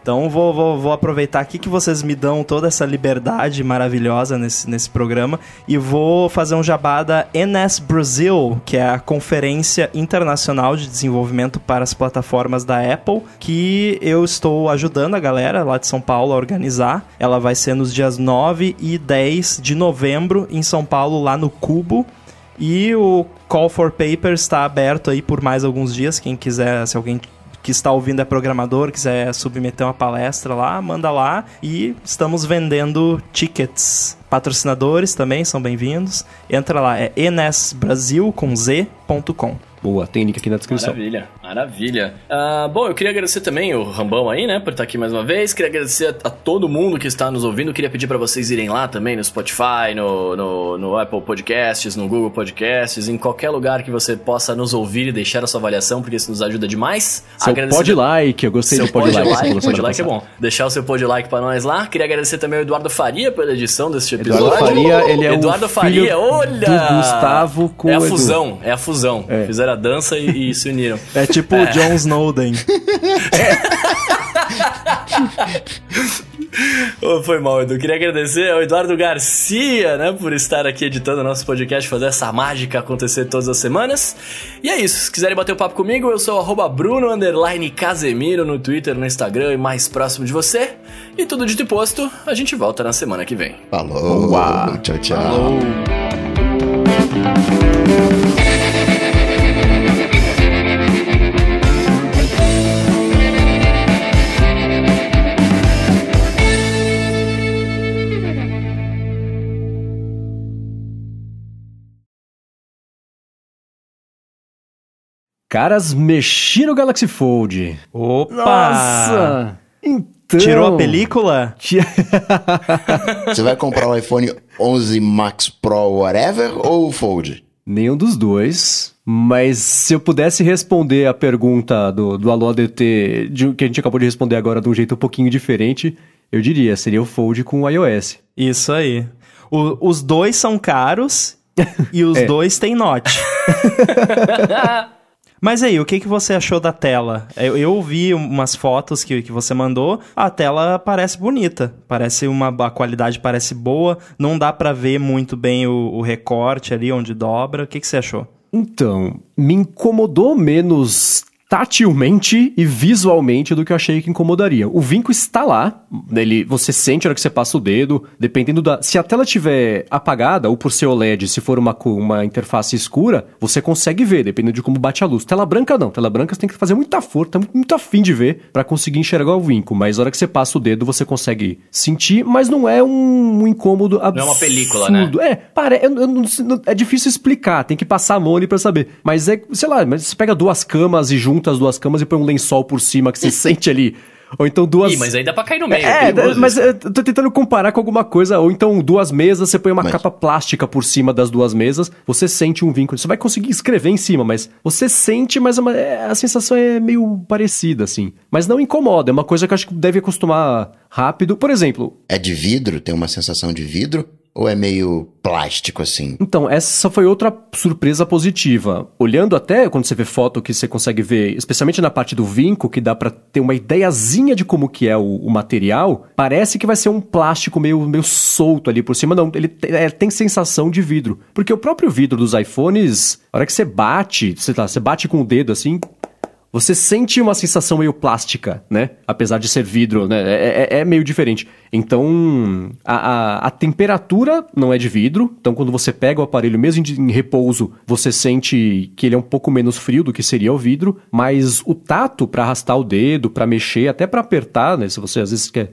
Então vou, vou, vou aproveitar aqui que vocês me dão toda essa liberdade maravilhosa nesse, nesse programa e vou fazer um jabá da NS Brasil, que é a Conferência Internacional de Desenvolvimento para as Plataformas da Apple, que eu estou ajudando a galera lá de São Paulo a organizar. Ela vai ser nos dias 9 e 10 de novembro em São Paulo, lá no Cubo. E o Call for Papers está aberto aí por mais alguns dias. Quem quiser, se alguém que está ouvindo é programador, quiser submeter uma palestra lá, manda lá. E estamos vendendo tickets. Patrocinadores também são bem-vindos. Entra lá, é enesbrasil com z.com. Boa, tem link aqui na descrição. Maravilha, maravilha. Ah, bom, eu queria agradecer também o Rambão aí, né, por estar aqui mais uma vez. Queria agradecer a, a todo mundo que está nos ouvindo. Queria pedir para vocês irem lá também no Spotify, no, no, no Apple Podcasts, no Google Podcasts, em qualquer lugar que você possa nos ouvir e deixar a sua avaliação, porque isso nos ajuda demais. Seu Agradecer- pod like, eu gostei seu do pod like. pod like é bom. Deixar o seu pod like pra nós lá. Queria agradecer também ao Eduardo Faria pela edição deste episódio. Eduardo Faria, ele é Eduardo o Faria, filho olha! do Gustavo com É a fusão, é a fusão. É. Fizeram a dança e, e se uniram. É tipo o John Snowden. Ô, foi mal, Edu. Queria agradecer ao Eduardo Garcia, né, por estar aqui editando o nosso podcast, fazer essa mágica acontecer todas as semanas. E é isso. Se quiserem bater o papo comigo, eu sou o arroba Bruno underline Casemiro no Twitter, no Instagram e mais próximo de você. E tudo dito e posto, a gente volta na semana que vem. Falou. Tchau, tchau. Caras, mexi no Galaxy Fold. Opa! Nossa! Então... Tirou a película? Ti- Você vai comprar o iPhone 11 Max Pro whatever ou o Fold? Nenhum dos dois. Mas se eu pudesse responder a pergunta do, do Alô ADT, de- que a gente acabou de responder agora de um jeito um pouquinho diferente, eu diria, seria o Fold com o iOS. Isso aí. O- os dois são caros e os É. dois têm Note. Mas aí, o que, que você achou da tela? Eu, eu vi umas fotos que, que você mandou. A tela parece bonita. Parece uma. A qualidade parece boa. Não dá pra ver muito bem o, o recorte ali onde dobra. O que, que você achou? Então, me incomodou menos tatilmente e visualmente do que eu achei que incomodaria. O vinco está lá, ele, você sente a hora que você passa o dedo, dependendo da... Se a tela estiver apagada, ou por ser OLED, se for uma, uma interface escura, você consegue ver, dependendo de como bate a luz. Tela branca não, tela branca você tem que fazer muita força, tá muito, afim de ver para conseguir enxergar o vinco, mas a hora que você passa o dedo, você consegue sentir, mas não é um, um incômodo absurdo. Não é uma película, né? É, para, é difícil explicar, tem que passar a mão ali pra saber. Mas é, sei lá, mas você pega duas camas e junta as duas camas e põe um lençol por cima que você sente ali. Ou então duas. Ih, mas dá pra cair no meio. É, perigoso mas isso. eu tô tentando comparar com alguma coisa. Ou então duas mesas, você põe uma Mas- capa plástica por cima das duas mesas, você sente um vínculo. Você vai conseguir escrever em cima, mas você sente, mas é uma- é- a sensação é meio parecida, assim. Mas não incomoda, é uma coisa que eu acho que deve acostumar rápido. Por exemplo, É de vidro? Tem uma sensação de vidro? Ou é meio plástico assim? Então, essa foi outra surpresa positiva. Olhando até quando você vê foto que você consegue ver, especialmente na parte do vinco, que dá pra ter uma ideiazinha de como que é o, o material, parece que vai ser um plástico meio, meio solto ali por cima. Não, ele é, tem sensação de vidro. Porque o próprio vidro dos iPhones, a hora que você bate, você, tá, você bate com o dedo assim, você sente uma sensação meio plástica, né? Apesar de ser vidro, né? É, é- é meio diferente. Então, a, a- a temperatura não é de vidro. Então, quando você pega o aparelho, mesmo de- em repouso, você sente que ele é um pouco menos frio do que seria o vidro. Mas o tato, para arrastar o dedo, para mexer, até para apertar, né? Se você às vezes quer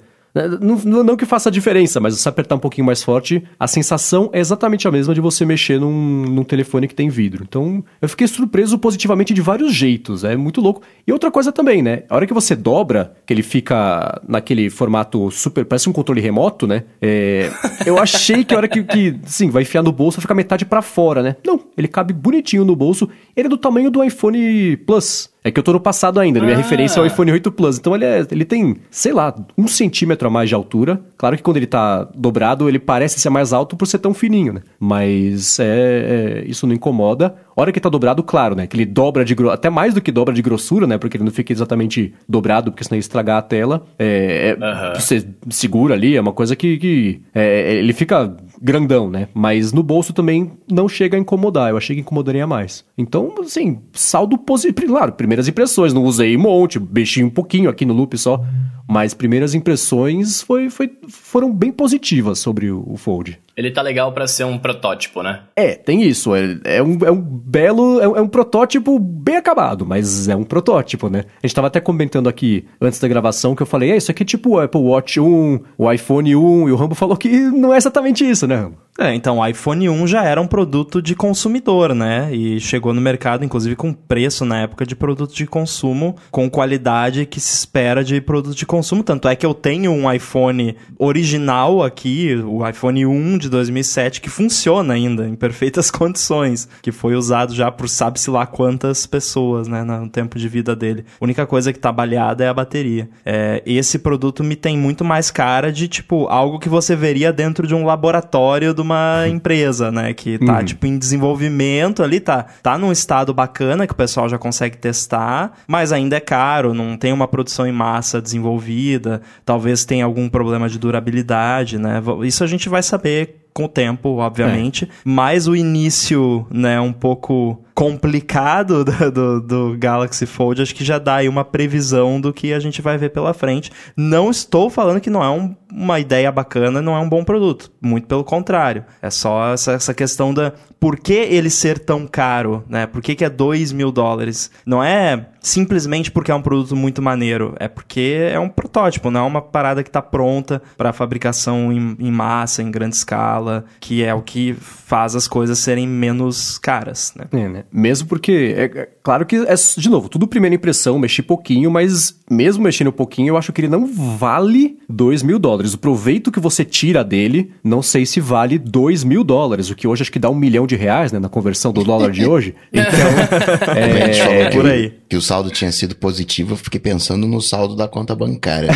não, não que faça diferença, mas se apertar um pouquinho mais forte, a sensação é exatamente a mesma de você mexer num, num telefone que tem vidro. Então, eu fiquei surpreso positivamente de vários jeitos. É muito louco. E outra coisa também, né? A hora que você dobra, que ele fica naquele formato super. Parece um controle remoto, né? É, eu achei que a hora que, que, sim, vai enfiar no bolso, vai ficar metade para fora, né? Não, ele cabe bonitinho no bolso. Ele é do tamanho do iPhone Plus. É que eu tô no passado ainda, né? minha ah. referência é o iPhone 8 Plus. Então ele, é, ele tem, sei lá, um centímetro a mais de altura. Claro que quando ele tá dobrado, ele parece ser mais alto por ser tão fininho, né? Mas é, é isso não incomoda. Hora que tá dobrado, claro, né? Que ele dobra de até mais do que dobra de grossura, né? Porque ele não fica exatamente dobrado, porque senão ia estragar a tela. É, é uhum. Você segura ali, é uma coisa que, que é, ele fica grandão, né? Mas no bolso também não chega a incomodar. Eu achei que incomodaria mais. Então, assim, saldo positivo. Claro, primeiras impressões. Não usei um monte, mexi um pouquinho aqui no loop só. Mas primeiras impressões foi, foi, foram bem positivas sobre o, o Fold. Ele tá legal para ser um protótipo, né? É, tem isso. É, é, um, é um belo. É um, é um, protótipo bem acabado, mas é um protótipo, né? A gente tava até comentando aqui antes da gravação que eu falei: é, isso aqui é tipo o Apple Watch 1, o iPhone 1, e o Rambo falou que não é exatamente isso, né, Rambo? É, então o iPhone 1 já era um produto de consumidor, né? E chegou no mercado, inclusive, com preço na época de produto de consumo, com qualidade que se espera de produto de consumo. Tanto é que eu tenho um iPhone original aqui, o iPhone 1 de 2007, que funciona ainda, em perfeitas condições, que foi usado já por sabe-se lá quantas pessoas, né, no tempo de vida dele. A única coisa que tá baleada é a bateria. É, esse produto me tem muito mais cara de, tipo, algo que você veria dentro de um laboratório do uma empresa, né? Que tá, uhum. tipo, em desenvolvimento ali, tá, tá num estado bacana que o pessoal já consegue testar, mas ainda é caro, não tem uma produção em massa desenvolvida, talvez tenha algum problema de durabilidade, né? Isso a gente vai saber com o tempo, obviamente, é. mas o início, né, um pouco complicado do, do, do, Galaxy Fold, acho que já dá aí uma previsão do que a gente vai ver pela frente. Não estou falando que não é um, uma ideia bacana, não é um bom produto. Muito pelo contrário. É só essa, essa questão da por que ele ser tão caro, né? Por que, que é 2 mil dólares? Não é simplesmente porque é um produto muito maneiro, é porque é um protótipo, não é uma parada que está pronta para fabricação em, em, massa, em grande escala, que é o que faz as coisas serem menos caras, né? É, né? Mesmo porque, é, é, claro que, é, de novo, tudo primeira impressão, mexi pouquinho, mas mesmo mexendo pouquinho, eu acho que ele não vale 2 mil dólares. O proveito que você tira dele, não sei se vale 2 mil dólares, o que hoje acho que dá um milhão de reais, né, na conversão do dólar de hoje. Então, é, é por aí. Que o saldo tinha sido positivo, eu fiquei pensando no saldo da conta bancária. Né?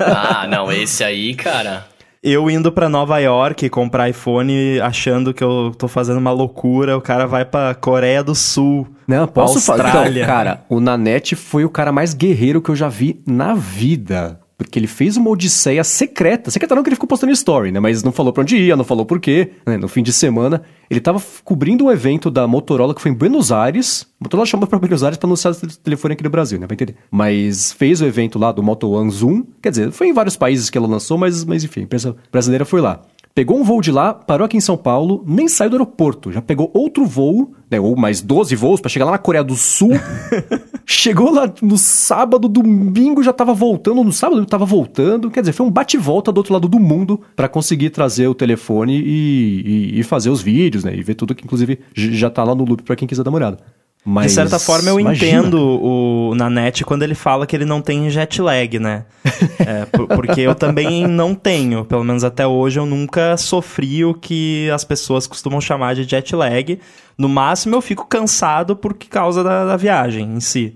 ah, não, esse aí, cara eu indo para Nova York comprar iPhone achando que eu tô fazendo uma loucura, o cara vai pra Coreia do Sul. Não, posso falar. Então, cara, o Nanete foi o cara mais guerreiro que eu já vi na vida. Porque ele fez uma odisseia secreta. Secreta não que ele ficou postando story, né? Mas não falou pra onde ia, não falou por quê. Né? No fim de semana, ele tava cobrindo um evento da Motorola que foi em Buenos Aires. A Motorola chamou pra Buenos Aires pra anunciar o telefone aqui no Brasil, né? Vai entender. Mas fez o evento lá do Moto One Zoom. Quer dizer, foi em vários países que ela lançou, mas, mas enfim, a empresa brasileira foi lá. Pegou um voo de lá, parou aqui em São Paulo, nem saiu do aeroporto. Já pegou outro voo, né, ou mais 12 voos para chegar lá na Coreia do Sul. Chegou lá no sábado, domingo já tava voltando, no sábado tava voltando. Quer dizer, foi um bate-volta do outro lado do mundo para conseguir trazer o telefone e, e, e, fazer os vídeos, né? E ver tudo que, inclusive, já tá lá no loop para quem quiser dar uma olhada. Mas, de certa forma, eu imagina. entendo o Nanete quando ele fala que ele não tem jet lag, né? é, porque eu também não tenho. Pelo menos até hoje eu nunca sofri o que as pessoas costumam chamar de jet lag. No máximo eu fico cansado por causa da, da viagem em si.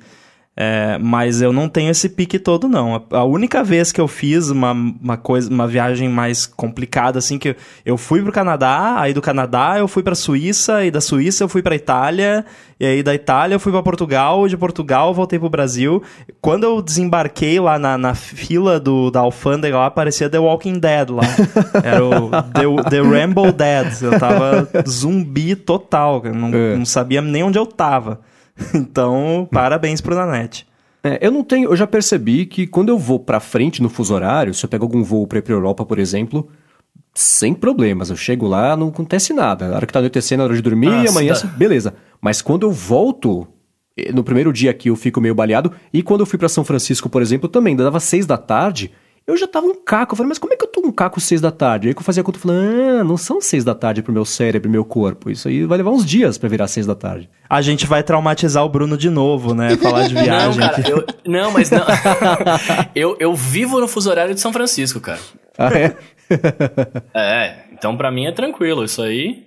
É, mas eu não tenho esse pique todo, não. A única vez que eu fiz uma, uma coisa, uma viagem mais complicada, assim, que eu fui pro Canadá, aí do Canadá eu fui pra Suíça, e da Suíça eu fui pra Itália, e aí da Itália eu fui pra Portugal, de Portugal eu voltei pro Brasil. Quando eu desembarquei lá na, na fila do, da alfândega lá, parecia The Walking Dead lá. Era o The, The Ramble Dead. Eu tava zumbi total, não, é. não sabia nem onde eu tava. então, parabéns pro Nanete. É, eu não tenho, eu já percebi que quando eu vou para frente no fuso horário, se eu pego algum voo para ir pra Europa, por exemplo, sem problemas, eu chego lá, não acontece nada. Na hora que tá anoitecendo, na hora de dormir, ah, e amanhã, tá. beleza. Mas quando eu volto, no primeiro dia aqui eu fico meio baleado, e quando eu fui para São Francisco, por exemplo, também, dava seis da tarde, eu já tava um caco. Eu falei, mas como é que eu tô um caco seis da tarde? Aí que eu fazia a conta, eu falei, ah, não são seis da tarde pro meu cérebro, pro meu corpo. Isso aí vai levar uns dias pra virar seis da tarde. A gente vai traumatizar o Bruno de novo, né? Falar de viagem. Não, cara, eu, não mas não. eu, eu vivo no fuso horário de São Francisco, cara. Ah, é? é, então pra mim é tranquilo. Isso aí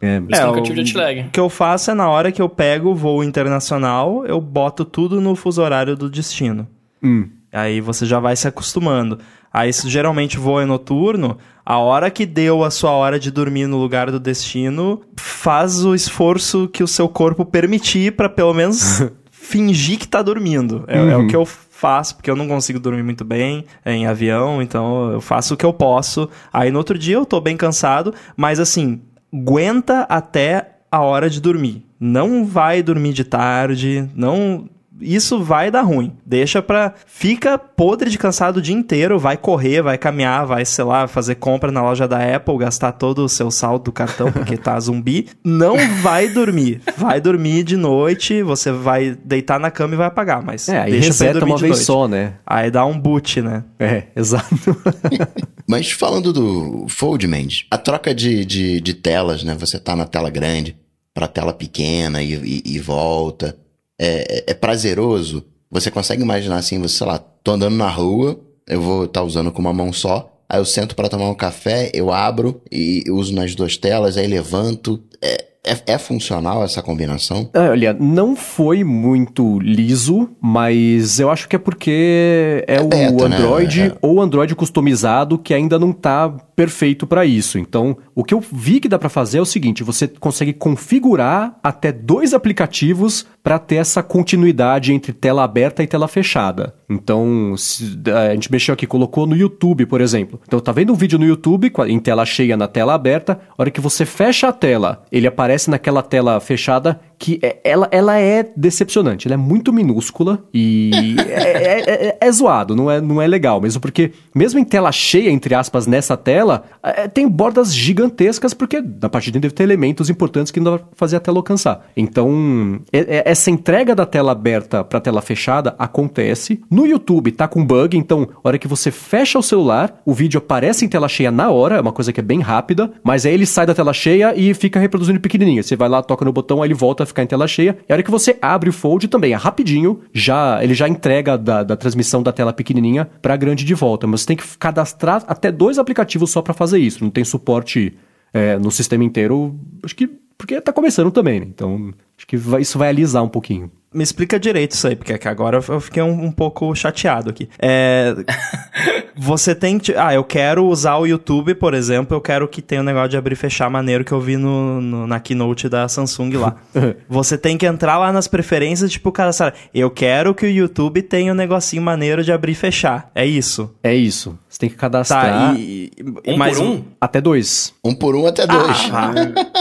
É, Por isso que eu nunca tive jet lag. O que eu faço é na hora que eu pego o voo internacional, eu boto tudo no fuso horário do destino. hum. Aí você já vai se acostumando. Aí, se geralmente voo é noturno, a hora que deu a sua hora de dormir no lugar do destino, faz o esforço que o seu corpo permitir pra pelo menos fingir que tá dormindo. É, é o que eu faço, porque eu não consigo dormir muito bem em avião, então eu faço o que eu posso. Aí no outro dia eu tô bem cansado, mas assim, aguenta até a hora de dormir. Não vai dormir de tarde, não isso vai dar ruim. Deixa pra. Fica podre de cansado o dia inteiro, vai correr, vai caminhar, vai, sei lá, fazer compra na loja da Apple, gastar todo o seu saldo do cartão porque tá zumbi. Não vai dormir. Vai dormir de noite, você vai deitar na cama e vai apagar, mas É, aí deixa reseta uma vez noite. só, né? Aí dá um boot, né? É, exato. Mas falando do Foldman, a troca de, de, de telas, né? Você tá na tela grande pra tela pequena e, e, e volta. É, é- prazeroso. Você consegue imaginar assim, você, sei lá, tô andando na rua, eu vou estar usando com uma mão só. Aí eu sento pra tomar um café, eu abro e uso nas duas telas, aí levanto. É, é, é funcional essa combinação? É, Olha, não foi muito liso, mas eu acho que é porque é, o beta, né? Android É. ou Android customizado que ainda não tá perfeito para isso. Então, o que eu vi que dá para fazer é o seguinte: você consegue configurar até dois aplicativos para ter essa continuidade entre tela aberta e tela fechada. Então, se- a gente mexeu aqui, colocou no YouTube, por exemplo. Então, tá vendo um vídeo no YouTube em tela cheia na tela aberta. A hora que você fecha a tela, ele aparece naquela tela fechada que é- ela, ela é decepcionante. Ela é muito minúscula e é, é- é- é zoado, não é, não é legal mesmo, porque mesmo em tela cheia, entre aspas, nessa tela, é, tem bordas gigantescas, porque na parte de dentro deve ter elementos importantes que não dá pra fazer a tela alcançar. Então, é- é- essa entrega da tela aberta pra tela fechada acontece. No YouTube tá com bug, então, a hora que você fecha o celular, o vídeo aparece em tela cheia na hora, é uma coisa que é bem rápida, mas aí ele sai da tela cheia e fica reproduzindo pequenininho. Você vai lá, toca no botão, aí ele volta a ficar em tela cheia. E a hora que você abre o Fold também, é rapidinho, já ele já entrega da, da transmissão da tela pequenininha pra grande de volta. Mas você tem que cadastrar até dois aplicativos só pra fazer isso. Não tem suporte é, no sistema inteiro. Acho que porque tá começando também, né? Então acho que vai- isso vai alisar um pouquinho. Me explica direito isso aí, porque é agora eu fiquei um, um pouco chateado aqui. É, você tem que. Ah, eu quero usar o YouTube, por exemplo, eu quero que tenha um negócio de abrir e fechar maneiro que eu vi no, no- na keynote da Samsung lá. você tem que entrar lá nas preferências, tipo, cara, sabe, eu quero que o YouTube tenha um negocinho maneiro de abrir e fechar. É isso. É isso. Você tem que cadastrar Tá, e. e- Um por um? até dois. Um por um até dois. Ah,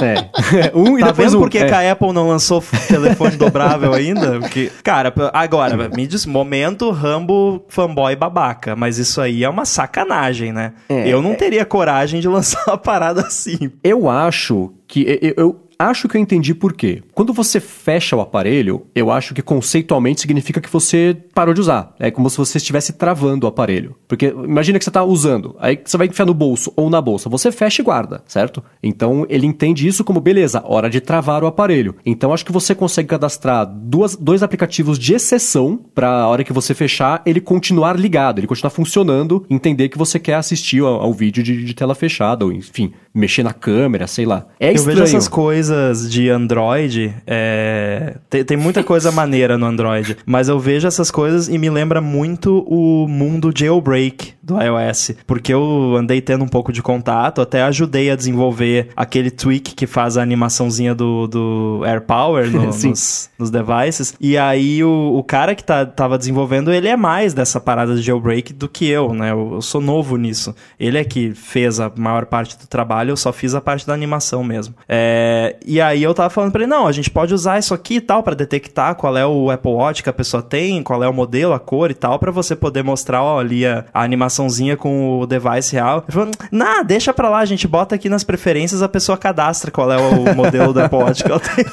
É. um e Tá depois vendo um. por que, É. que a Apple não lançou telefone dobrável ainda? Porque, cara, agora, me diz, momento Rambo fanboy babaca, mas isso aí é uma sacanagem, né? É, eu não teria coragem de lançar uma parada assim. Eu acho que. Eu, eu acho que eu entendi por quê. Quando você fecha o aparelho, eu acho que conceitualmente significa que você parou de usar. É como se você estivesse travando o aparelho. Porque imagina que você está usando, aí você vai enfiar no bolso ou na bolsa. Você fecha e guarda, certo? Então ele entende isso como beleza, hora de travar o aparelho. Então acho que você consegue cadastrar duas, dois aplicativos de exceção para a hora que você fechar ele continuar ligado, ele continuar funcionando, entender que você quer assistir ao, ao vídeo de, de tela fechada, ou enfim, mexer na câmera, sei lá. É eu estranho. vejo essas coisas de Android, é, tem, tem muita coisa maneira no Android, mas eu vejo essas coisas e me lembra muito o mundo jailbreak do iOS, porque eu andei tendo um pouco de contato, até ajudei a desenvolver aquele tweak que faz a animaçãozinha do, do AirPower no, nos, nos devices, e aí o, o cara que tá, tava desenvolvendo, ele é mais dessa parada de jailbreak do que eu, né? Eu, eu sou novo nisso. Ele é que fez a maior parte do trabalho, eu só fiz a parte da animação mesmo. É, e aí eu tava falando pra ele, não, a gente pode usar isso aqui e tal pra detectar qual é o Apple Watch que a pessoa tem, qual é o modelo, a cor e tal, pra você poder mostrar, ó, ali a, a animação informaçãozinha com o device real. Ele falou, nah, deixa pra lá, a gente bota aqui nas preferências, a pessoa cadastra qual é o modelo da Apple Watch que ela tem.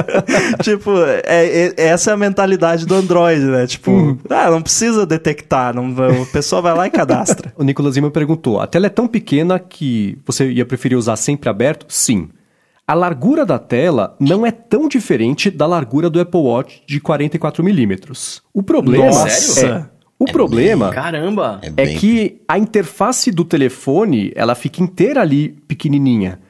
tipo, é, é, essa é a mentalidade do Android, né? Tipo, uhum. ah, não precisa detectar, não, a pessoa vai lá e cadastra. o Nicolas me perguntou, a tela é tão pequena que você ia preferir usar sempre aberto? Sim. A largura da tela não é tão diferente da largura do Apple Watch de 44 milímetros. O problema Nossa. é o é problema bem, caramba. É, é que a interface do telefone ela fica inteira ali pequenininha.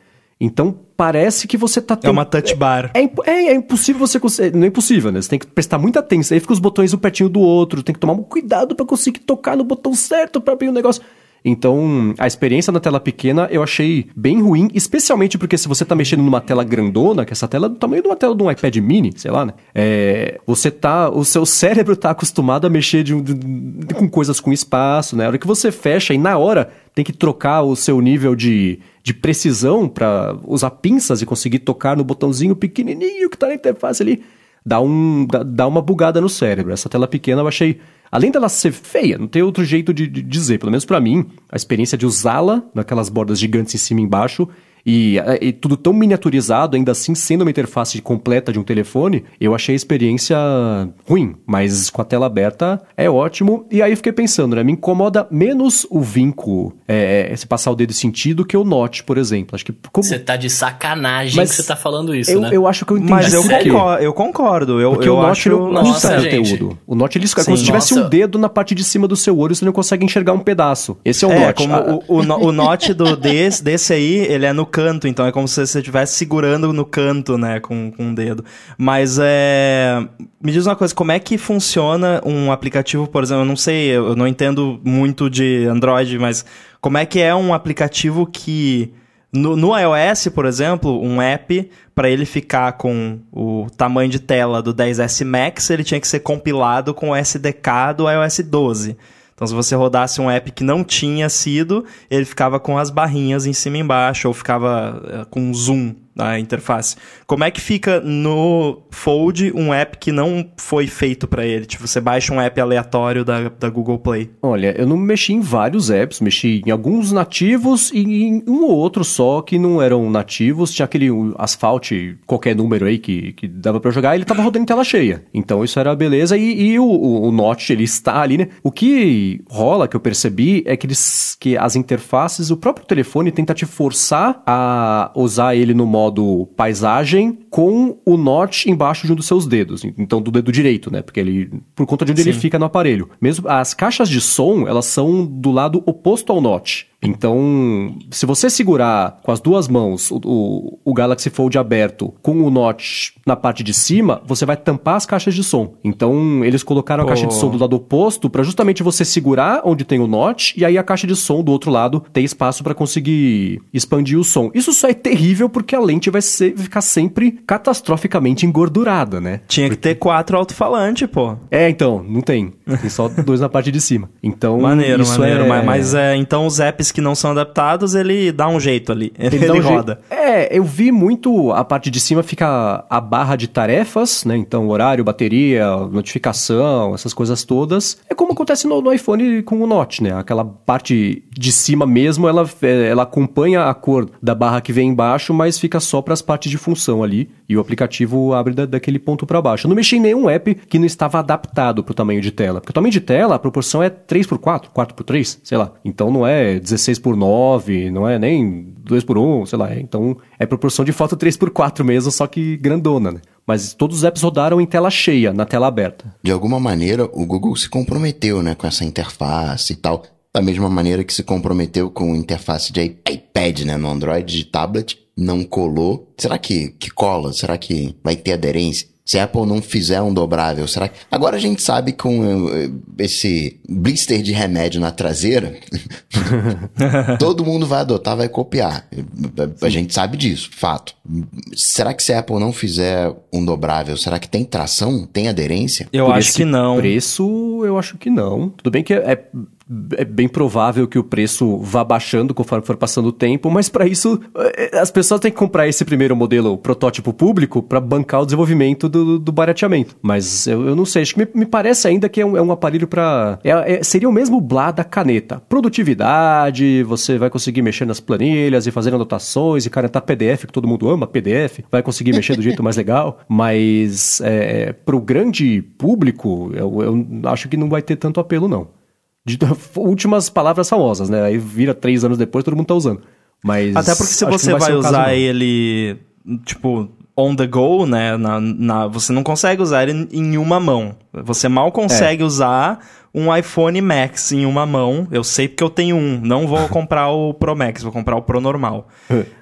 Então parece que você tá tendo... É uma touch bar. É, é, é impossível você conseguir. Não é impossível, né? Você tem que prestar muita atenção. Aí fica os botões um pertinho do outro. Tem que tomar um cuidado para conseguir tocar no botão certo para abrir o negócio. Então, a experiência na tela pequena eu achei bem ruim, especialmente porque se você tá mexendo numa tela grandona, que essa tela é do tamanho de uma tela de um iPad mini, sei lá, né? É, você tá. O seu cérebro tá acostumado a mexer de, de, de, com coisas com espaço, né? A hora que você fecha e na hora tem que trocar o seu nível de, de precisão para usar pinças e conseguir tocar no botãozinho pequenininho que tá na interface ali, dá, um, dá, dá uma bugada no cérebro. Essa tela pequena eu achei além dela ser feia, não tem outro jeito de, de dizer, pelo menos para mim, a experiência de usá-la naquelas bordas gigantes em cima e embaixo e, e, tudo tão miniaturizado, ainda assim sendo uma interface completa de um telefone, eu achei a experiência ruim, mas com a tela aberta é ótimo. E aí fiquei pensando, né? Me incomoda menos o vinco, é, esse passar o dedo sentido, que o Note, por exemplo. Acho que como... Você tá de sacanagem mas que você tá falando isso, eu, né? Eu acho que eu entendi Mas eu concordo, eu concordo. Eu, Porque eu o Note acho... ele Nossa, conteúdo. O Note ele é como se tivesse um dedo na parte de cima do seu olho e você não consegue enxergar um pedaço. Esse é o é, Note. Como ah. o, o, o Note do, desse, desse aí, ele é no canto, então é como se você estivesse segurando no canto, né, com, com o dedo. Mas é. Me diz uma coisa, como é que funciona um aplicativo, por exemplo, eu não sei, eu não entendo muito de Android, mas como é que é um aplicativo que. No, no iOS, por exemplo, um app, para ele ficar com o tamanho de tela do 10S Max, ele tinha que ser compilado com o SDK do iOS 12. Então, se você rodasse um app que não tinha sido, ele ficava com as barrinhas em cima e embaixo, ou ficava eh, com zoom na interface. Como é que fica no Fold um app que não foi feito para ele? Tipo, você baixa um app aleatório da, da Google Play. Olha, eu não mexi em vários apps, mexi em alguns nativos e em um ou outro só que não eram nativos. Tinha aquele Asphalt, qualquer número aí que, que dava para jogar, ele tava rodando em tela cheia. Então isso era beleza. E, e o, o, o Notch, ele está ali, né? O que rola, que eu percebi, é que, eles, que as interfaces, o próprio telefone tenta te forçar a usar ele no modo modo paisagem com o notch embaixo de um dos seus dedos. Então, do dedo direito, né? Porque ele, por conta de onde Sim. ele fica no aparelho. Mesmo as caixas de som, elas são do lado oposto ao notch. Então, se você segurar com as duas mãos o, o, o, Galaxy Fold aberto com o notch na parte de cima, você vai tampar as caixas de som. Então, eles colocaram a caixa de som do lado oposto para justamente você segurar onde tem o notch e aí a caixa de som do outro lado tem espaço para conseguir expandir o som. Isso só é terrível porque a lente vai ser, ficar sempre catastroficamente engordurada, né? Tinha que ter quatro alto-falante, pô. É, então, não tem. Tem só dois na parte de cima. Então, maneiro, isso maneiro. É... Mas, mas é, então os apps que não são adaptados, ele dá um jeito ali. Ele, ele um roda. Jeito. É, eu vi muito a parte de cima fica a barra de tarefas, né? Então, horário, bateria, notificação, essas coisas todas. É como acontece no, no iPhone com o Note, né? Aquela parte de cima mesmo, ela, é, ela acompanha a cor da barra que vem embaixo, mas fica só para as partes de função ali. E o aplicativo abre da, daquele ponto para baixo. Eu não mexi em nenhum app que não estava adaptado para o tamanho de tela. Porque o tamanho de tela, a proporção é 3x4, 4x3, sei lá. Então não é 16 por 9, não é nem 2 por 1, sei lá. Então é proporção de foto 3 por 4 mesmo, só que grandona, né? Mas todos os apps rodaram em tela cheia, na tela aberta. De alguma maneira, o Google se comprometeu, né, com essa interface e tal. Da mesma maneira que se comprometeu com interface de iPad, né, no Android de tablet, não colou. Será que, que cola? Será que vai ter aderência? Se a Apple não fizer um dobrável, será que. Agora a gente sabe com eh, esse blister de remédio na traseira, todo mundo vai adotar, vai copiar. A gente sabe disso, fato. Será que se a Apple não fizer um dobrável, será que tem tração? Tem aderência? Eu Por acho que não. Preço, eu acho que não. Tudo bem que é, é bem provável que o preço vá baixando conforme for passando o tempo, mas para isso é, as pessoas têm que comprar esse primeiro modelo protótipo público para bancar o desenvolvimento do, do barateamento. Mas eu, eu, não sei, acho que me, me parece ainda que é um, é um aparelho para é, é, seria o mesmo blá da caneta. Produtividade, você vai conseguir mexer nas planilhas e fazer anotações e canetar PDF que todo mundo ama, PDF, vai conseguir mexer do jeito mais legal, mas é, para o grande público eu, eu acho que não vai ter tanto apelo não de últimas palavras famosas, né? Aí vira três anos depois, todo mundo tá usando. Mas. Até porque se você vai, vai usar ele, tipo, on the go, né? Na, na, você não consegue usar ele em uma mão. Você mal consegue é. usar um iPhone Max em uma mão. Eu sei porque eu tenho um. Não vou comprar o Pro Max, vou comprar o Pro normal.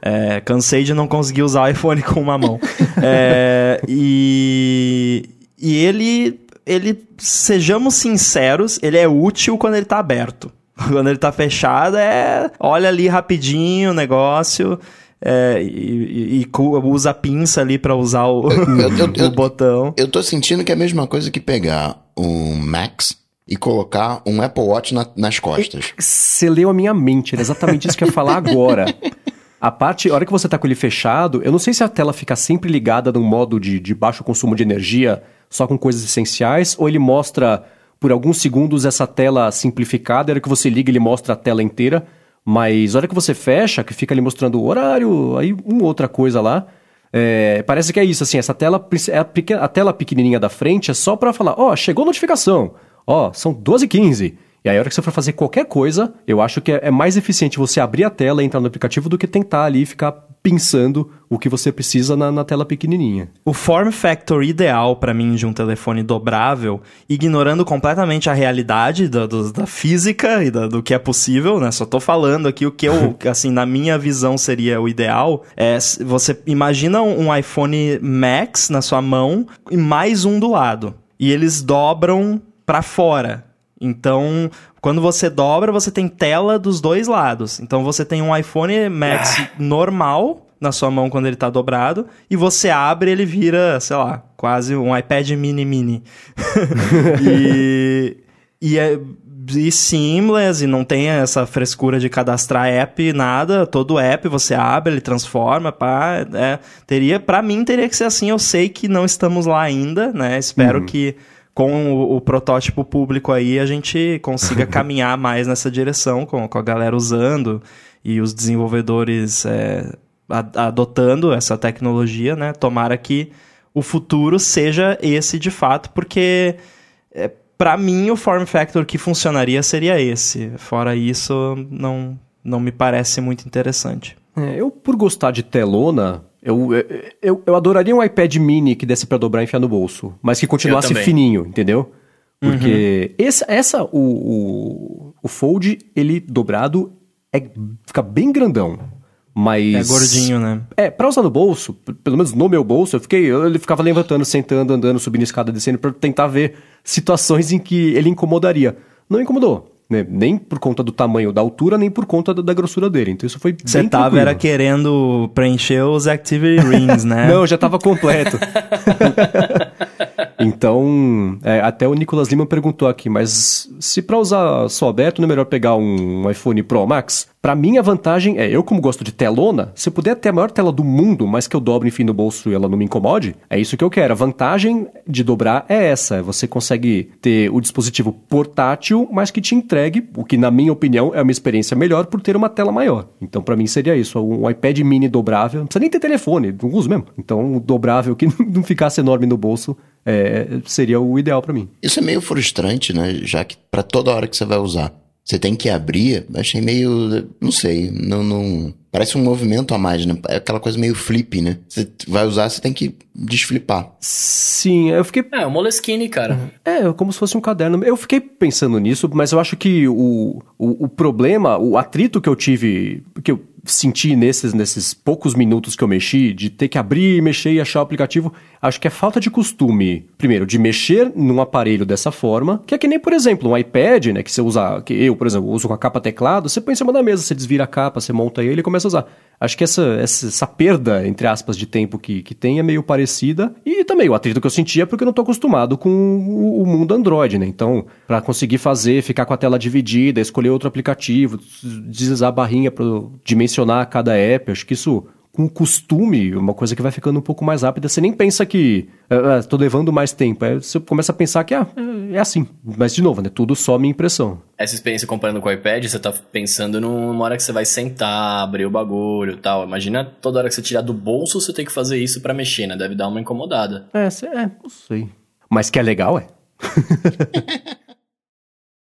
é, cansei de não conseguir usar o iPhone com uma mão. é, e, e ele ele, sejamos sinceros, ele é útil quando ele tá aberto. Quando ele tá fechado, é. Olha ali rapidinho o negócio. É, e, e, e, usa a pinça ali para usar o, eu, eu, eu, o botão. Eu tô sentindo que é a mesma coisa que pegar um Max e colocar um Apple Watch na, nas costas. Você leu a minha mente, era exatamente isso que eu ia falar agora. A parte, a hora que você tá com ele fechado, eu não sei se a tela fica sempre ligada num modo de, de baixo consumo de energia só com coisas essenciais, ou ele mostra por alguns segundos essa tela simplificada, a hora que você liga ele mostra a tela inteira, mas a hora que você fecha, que fica ali mostrando o horário, aí uma outra coisa lá, é, parece que é isso, assim, essa tela, é a tela pequenininha da frente é só para falar, ó, oh, chegou notificação, ó, oh, são 12h15, e aí, a hora que você for fazer qualquer coisa, eu acho que é, é mais eficiente você abrir a tela e entrar no aplicativo do que tentar ali ficar pensando o que você precisa na, na tela pequenininha. O form factor ideal para mim de um telefone dobrável, ignorando completamente a realidade da, do, da física e da, do que é possível, né? Só tô falando aqui o que eu, assim, na minha visão seria o ideal. É você imagina um iPhone Max na sua mão e mais um do lado. E eles dobram para fora. Então, quando você dobra, você tem tela dos dois lados. Então, você tem um iPhone Max ah. normal na sua mão quando ele está dobrado e você abre ele vira, sei lá, quase um iPad mini mini. e, e é e seamless e não tem essa frescura de cadastrar app, nada. Todo app você abre, ele transforma, pá. É, teria, para mim teria que ser assim. Eu sei que não estamos lá ainda, né? Espero uhum. que com o, o, protótipo público aí a gente consiga caminhar mais nessa direção, com, com a galera usando e os desenvolvedores é, adotando essa tecnologia, né? Tomara que o futuro seja esse de fato, porque é, para mim o form factor que funcionaria seria esse. Fora isso, não, não me parece muito interessante. É, eu, por gostar de telona, eu, eu, eu adoraria um iPad mini que desse para dobrar e enfiar no bolso, mas que continuasse fininho, entendeu? Porque uhum. esse, essa, o, o, o Fold, ele dobrado, é, fica bem grandão. Mas. É gordinho, né? É, pra usar no bolso, pelo menos no meu bolso, eu fiquei. Eu, ele ficava levantando, sentando, andando, subindo escada, descendo, para tentar ver situações em que ele incomodaria. Não incomodou. Né? Nem por conta do tamanho da altura, nem por conta da, da grossura dele. Então isso foi Você tava tranquilo. era querendo preencher os Activity Rings, né? Não, já tava completo. então, é, até o Nicolas Lima perguntou aqui, mas se para usar só aberto, não é melhor pegar um iPhone Pro Max? Para mim, a vantagem é, eu como gosto de telona, se puder ter a maior tela do mundo, mas que eu dobre, enfim, no bolso e ela não me incomode, é isso que eu quero. A vantagem de dobrar é essa, você consegue ter o dispositivo portátil, mas que te entregue, o que na minha opinião é uma experiência melhor por ter uma tela maior. Então, para mim seria isso, um iPad mini dobrável, não precisa nem ter telefone, não uso mesmo. Então, um dobrável que não ficasse enorme no bolso, é, seria o ideal para mim. Isso é meio frustrante, né? Já que para toda hora que você vai usar você tem que abrir, achei meio, não sei, não, não, parece um movimento a mais, né? É aquela coisa meio flip, né? Você vai usar, você tem que desflipar. Sim, eu fiquei... É, o Moleskine, cara. É, como se fosse um caderno. Eu fiquei pensando nisso, mas eu acho que o, o, o problema, o atrito que eu tive, que eu senti nesses, nesses poucos minutos que eu mexi, de ter que abrir, mexer e achar o aplicativo, acho que é falta de costume, primeiro, de mexer num aparelho dessa forma, que é que nem, por exemplo, um iPad, né, que você usa, que eu, por exemplo, uso com a capa teclado, você põe em cima da mesa, você desvira a capa, você monta ele e começa a usar. Acho que essa, essa, essa, perda, entre aspas, de tempo que, que tem é meio parecida. E também o atrito que eu sentia é porque eu não estou acostumado com o, o, mundo Android, né? Então, para conseguir fazer, ficar com a tela dividida, escolher outro aplicativo, deslizar a barrinha para dimensionar cada app, acho que isso com o costume, uma coisa que vai ficando um pouco mais rápida. Você nem pensa que estou levando mais tempo. Aí você começa a pensar que ah, é assim. Mas, de novo, né? Tudo só minha impressão. Essa experiência comparando com o iPad, você tá pensando numa hora que você vai sentar, abrir o bagulho e tal. Imagina toda hora que você tirar do bolso, você tem que fazer isso para mexer, né? Deve dar uma incomodada. É, é, não sei. Mas que é legal, é.